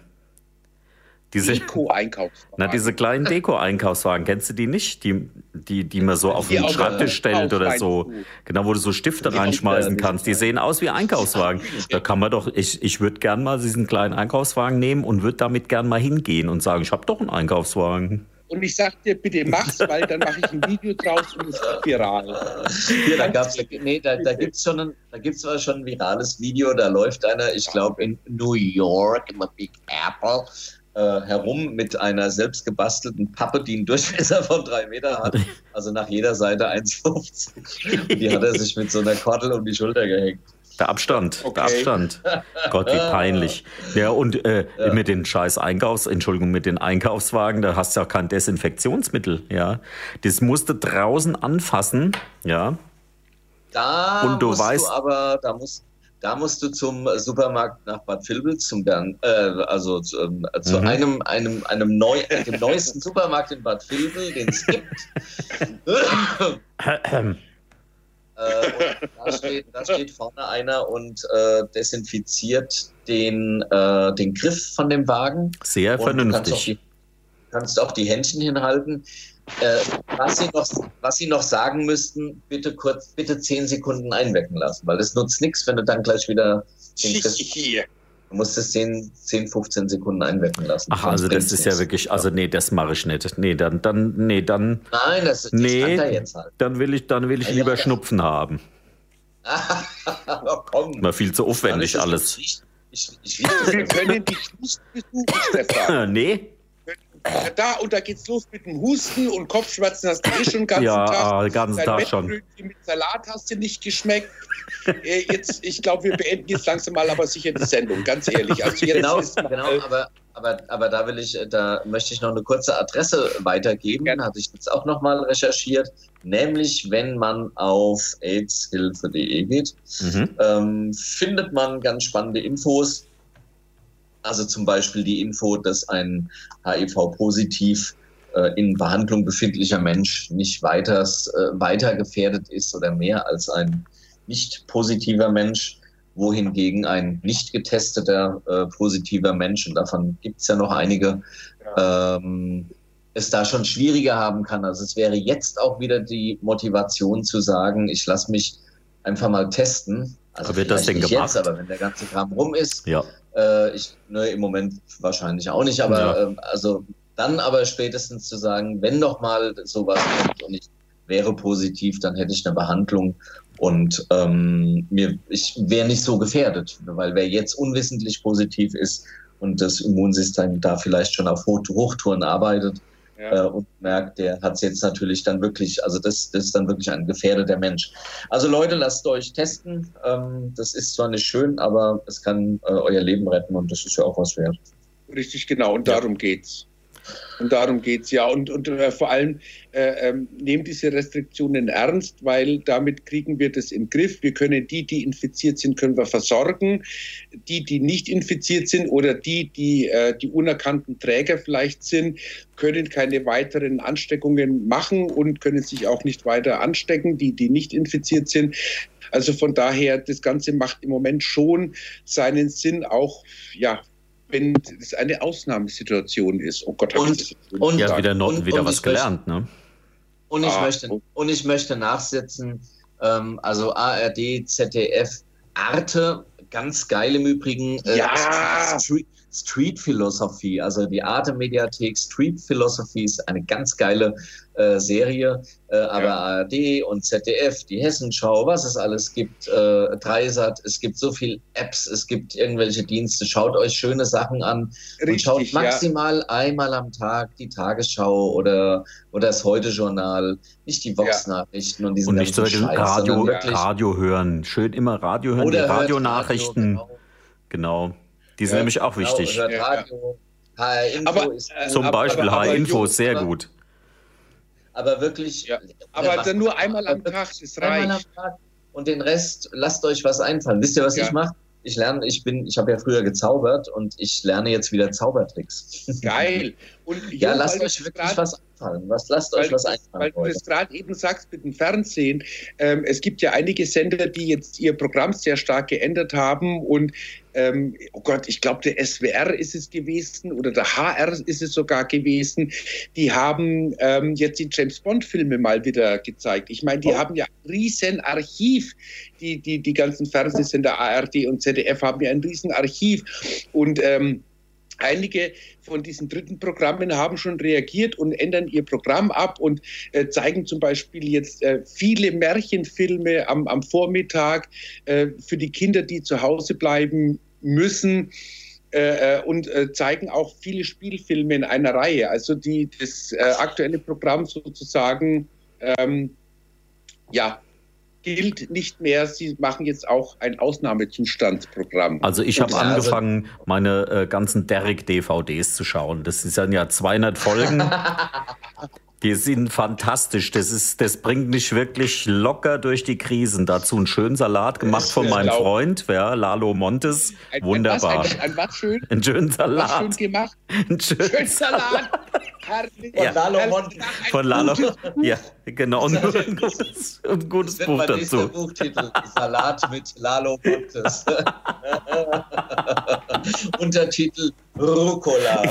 Diese Deko-Einkaufswagen. Na, diese kleinen Deko-Einkaufswagen, kennst du die nicht? Die, die, die man so auf die den Schreibtisch stellt oder so. Genau, wo du so Stifte die reinschmeißen kannst. Die sehen aus wie Einkaufswagen. Da kann man doch, ich, ich würde gern mal diesen kleinen Einkaufswagen nehmen und würde damit gern mal hingehen und sagen, ich habe doch einen Einkaufswagen. Und ich sag dir, bitte mach's, weil dann mache ich ein Video draus und es wird viral. Hier, da gab's, nee, da, da gibt's schon ein, da gibt's zwar schon ein virales Video, da läuft einer, ich glaube in New York, im Big Apple, äh, herum mit einer selbst gebastelten Pappe, die einen Durchmesser von drei Meter hat. Also nach jeder Seite 1,50. Und die hat er sich mit so einer Kordel um die Schulter gehängt. Der Abstand, okay. der Abstand. Gott, wie peinlich. Ja, und äh, ja. mit den scheiß Einkaufs, Entschuldigung, mit den Einkaufswagen, da hast du ja kein Desinfektionsmittel, ja. Das musst du draußen anfassen, ja. Da und du weißt, du aber, da musst, da musst du zum Supermarkt nach Bad Vilbel, zum äh, also zu, äh, zu mhm. einem, einem, einem neu, dem neuesten Supermarkt in Bad Vilbel, den es gibt. Äh, da, steht, da, steht, vorne einer und äh, desinfiziert den, äh, den Griff von dem Wagen. Sehr vernünftig. Du kannst auch die Händchen hinhalten. Äh, was, Sie noch, was Sie noch sagen müssten, bitte kurz, bitte zehn Sekunden einwecken lassen, weil es nutzt nichts, wenn du dann gleich wieder den Griff, Du musst es 10, 10, 15 Sekunden einwecken lassen. Ach, also das ist ja wirklich, also nee, das mache ich nicht. Nee, dann, dann, nee, dann. Nein, das, das nee, jetzt halt. Dann will ich, dann will ich lieber ja, Schnupfen haben. oh, komm. Mal viel zu aufwendig alles. Ich, ich, ich, Wir können dich nicht besuchen, Stefan. nee da und da geht's los mit dem Husten und Kopfschmerzen hast du eh schon den ganzen ja, Tag. Ja, den ganzen Tag schon. Mit Salat hast du nicht geschmeckt. Äh, jetzt, ich glaube, wir beenden jetzt langsam mal aber sicher die Sendung, ganz ehrlich. Also genau, genau aber, aber, aber da will ich, da möchte ich noch eine kurze Adresse weitergeben. Gerne. Hatte ich jetzt auch nochmal recherchiert. Nämlich, wenn man auf aidshilfe.de geht, mhm. ähm, findet man ganz spannende Infos also zum Beispiel die Info, dass ein HIV-positiv äh, in Behandlung befindlicher Mensch nicht weiters, äh, weiter gefährdet ist oder mehr als ein nicht positiver Mensch, wohingegen ein nicht getesteter äh, positiver Mensch, und davon gibt es ja noch einige, ja. ähm, es da schon schwieriger haben kann. Also es wäre jetzt auch wieder die Motivation zu sagen, ich lasse mich einfach mal testen. Also wird das denn gemacht? Jetzt, aber wenn der ganze Kram rum ist, ja. Äh, ich, ne, Im Moment wahrscheinlich auch nicht, aber ja. äh, also dann aber spätestens zu sagen, wenn noch mal sowas kommt und ich wäre positiv, dann hätte ich eine Behandlung und ähm, mir, ich wäre nicht so gefährdet, weil wer jetzt unwissentlich positiv ist und das Immunsystem da vielleicht schon auf Hochtouren arbeitet, ja. äh, und merkt, der hat es jetzt natürlich dann wirklich, also das, das ist dann wirklich ein gefährdeter Mensch. Also Leute, lasst euch testen. Ähm, das ist zwar nicht schön, aber es kann äh, euer Leben retten und das ist ja auch was wert. Richtig, genau. Und darum geht's. Und darum geht es ja. Und, und äh, vor allem äh, ähm, nehmt diese Restriktionen ernst, weil damit kriegen wir das im Griff. Wir können die, die infiziert sind, können wir versorgen. Die, die nicht infiziert sind oder die, die äh, die unerkannten Träger vielleicht sind, können keine weiteren Ansteckungen machen und können sich auch nicht weiter anstecken, die, die nicht infiziert sind. Also von daher, das Ganze macht im Moment schon seinen Sinn, auch ja, wenn es eine Ausnahmesituation ist. Oh Gott, und, und ja, wieder, und, wieder und was gelernt, möchte, ne? Und ich, ah, möchte, oh. und ich möchte nachsetzen, ähm, also ARD, ZDF, Arte, ganz geil im Übrigen. Äh, ja! Street, Street Philosophy, also die Arte Mediathek Street Philosophy ist eine ganz geile äh, Serie, äh, aber ja. ARD und ZDF, die Hessenschau, was es alles gibt, äh, Dreisat, es gibt so viele Apps, es gibt irgendwelche Dienste, schaut euch schöne Sachen an Richtig, und schaut maximal ja. einmal am Tag die Tagesschau oder, oder das Heute-Journal, nicht die Vox-Nachrichten ja. und diesen Und nicht so Radio, Radio hören, schön immer Radio hören, oder die Radionachrichten. Radio, genau. genau. Die sind nämlich auch genau, wichtig. Radio, aber, äh, Zum Beispiel HR-Info ist sehr gut aber wirklich. Ja. Aber dann nur einmal am Tag, ist reicht. Und den Rest, lasst euch was einfallen. Wisst ihr, was ja. ich mache? Ich lerne, ich bin, ich habe ja früher gezaubert und ich lerne jetzt wieder Zaubertricks. Geil. Und ja, lasst euch wirklich grad, was einfallen. Was lasst weil, euch was einfallen. Weil du es gerade eben sagst mit dem Fernsehen. Ähm, es gibt ja einige Sender, die jetzt ihr Programm sehr stark geändert haben und ähm, oh Gott, ich glaube, der SWR ist es gewesen oder der HR ist es sogar gewesen. Die haben ähm, jetzt die James Bond-Filme mal wieder gezeigt. Ich meine, die oh. haben ja ein riesen Archiv. Die, die, die ganzen Fernsehsender ARD und ZDF haben ja ein riesen Archiv. Und ähm, Einige von diesen dritten Programmen haben schon reagiert und ändern ihr Programm ab und äh, zeigen zum Beispiel jetzt äh, viele Märchenfilme am, am Vormittag äh, für die Kinder, die zu Hause bleiben müssen. Äh, äh, und äh, zeigen auch viele Spielfilme in einer Reihe. Also die, das aktuelle Programm sozusagen ähm, ja, gilt nicht mehr. Sie machen jetzt auch ein Ausnahmezustandsprogramm. Also ich habe angefangen, meine äh, ganzen Derrick-DVDs zu schauen. Das sind ja 200 Folgen. Die sind fantastisch. Das, ist, das bringt mich wirklich locker durch die Krisen. Dazu einen schönen Salat gemacht von meinem Freund, ja, Lalo Montes. Ein, Wunderbar. Ein, ein, was schön? Einen schönen Salat. Was schön gemacht. Einen schönen, schönen Salat. Herrlich. Von Lalo Montes. Von Lalo. Ja, genau. Und ein gutes, ein gutes das Buch dazu. Buchtitel. Salat mit Lalo Montes. Untertitel Rucola.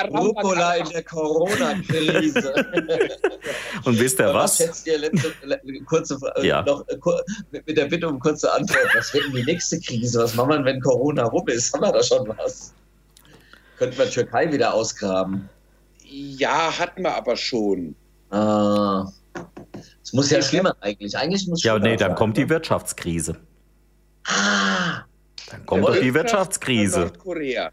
Rucola in der Corona-Krise. Und wisst ihr was? Jetzt ihr letzte, kurze, äh, ja. noch, äh, mit der Bitte um kurze Antwort. Was wird denn die nächste Krise? Was machen wir, wenn Corona rum ist? Haben wir da schon was? Könnten wir Türkei wieder ausgraben? Ja, hatten wir aber schon. Ah. Es muss ja schlimmer eigentlich. Eigentlich muss Ja, nee, dann sein, kommt die Wirtschaftskrise. Ah. Dann kommt doch die Wirtschaftskrise. Nordkorea.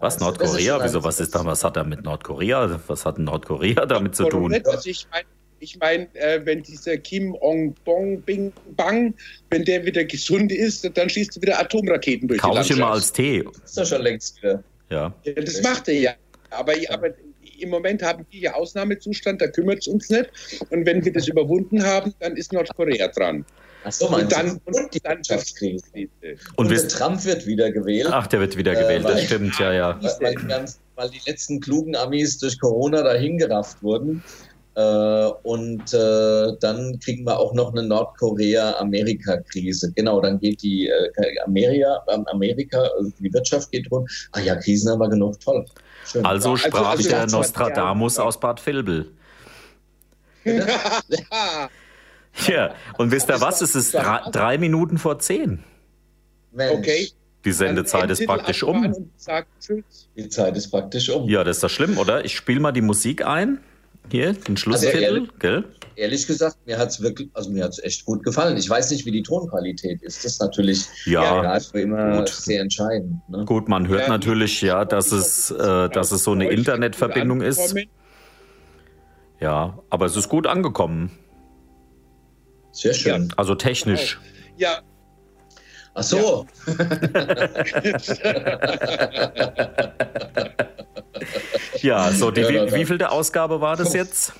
Was, Nordkorea? Wieso, was ist da, was hat er mit Nordkorea? Was hat Nordkorea damit zu tun? Also ich meine, ich mein, äh, wenn dieser Kim Ong Bong Bing Bang, wenn der wieder gesund ist, dann schießt er wieder Atomraketen durch Kauf die Landschaft. ich immer als Tee. Das ist doch schon längst wieder. Ja. ja das macht er ja. Aber, aber im Moment haben wir ja Ausnahmezustand, da kümmert es uns nicht. Und wenn wir das überwunden haben, dann ist Nordkorea dran. Achso, und dann und die Wirtschaftskrise. Und, und Trump wird wieder gewählt. Ach, der wird wieder gewählt, äh, das stimmt, ja, ja. Weil, ganz, weil, die letzten klugen Amis durch Corona dahingerafft wurden. Äh, und äh, dann kriegen wir auch noch eine Nordkorea-Amerika-Krise. Genau, dann geht die äh, Amerika, Amerika, also die Wirtschaft geht rund. Ach ja, Krisen haben wir genug, toll. Schön. Also sprach also, also, der Nostradamus aus Bad Vilbel. Ja, und wisst ihr was? Es ist drei, drei Minuten vor zehn. Mensch. Okay. Die Sendezeit ist praktisch um. Die Zeit ist praktisch um. Ja, das ist doch schlimm, oder? Ich spiele mal die Musik ein. Hier, den Schlusstitel, also ehrlich, gell? Ehrlich gesagt, mir hat es wirklich, also mir hat echt gut gefallen. Ich weiß nicht, wie die Tonqualität ist. Das ist natürlich ja, ja immer gut. sehr entscheidend. Ne? Gut, man hört ja, natürlich ja, dass es, äh, dass es so eine Internetverbindung ist. Ja, aber es ist gut angekommen. Sehr schön. Ja. Also technisch. Ja. Ach so. Ja, so, die, wie, wie viel der Ausgabe war das jetzt?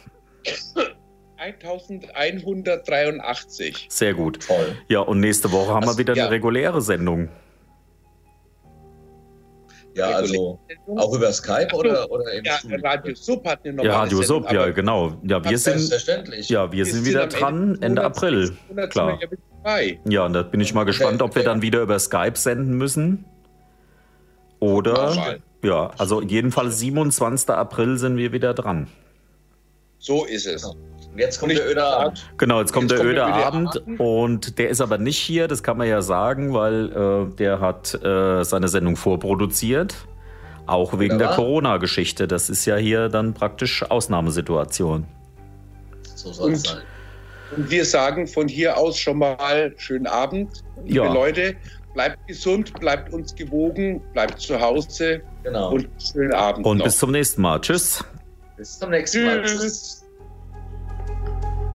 1183. Sehr gut. Toll. Ja, und nächste Woche haben also, wir wieder ja. eine reguläre Sendung. Ja, also auch über Skype oder, oder im ja, Studio? Radio Sub hat eine normale Ja, Radio Sendung, Sub, ja, genau. Ja, wir sind, ja, wir, wir sind wieder dran Ende, Ende April. Klar. Ja, und da bin ich mal gespannt, ob wir dann wieder über Skype senden müssen. Oder, ja, also jedenfalls 27. April sind wir wieder dran. So ist es. Jetzt kommt der öde Abend. Genau, jetzt kommt jetzt der öde Abend, Abend und der ist aber nicht hier, das kann man ja sagen, weil äh, der hat äh, seine Sendung vorproduziert. Auch wegen Wunderbar. der Corona-Geschichte. Das ist ja hier dann praktisch Ausnahmesituation. So soll es sein. Und wir sagen von hier aus schon mal schönen Abend, liebe ja. Leute. Bleibt gesund, bleibt uns gewogen, bleibt zu Hause genau. und schönen Abend. Und noch. bis zum nächsten Mal. Tschüss. Bis zum nächsten Mal. Tschüss.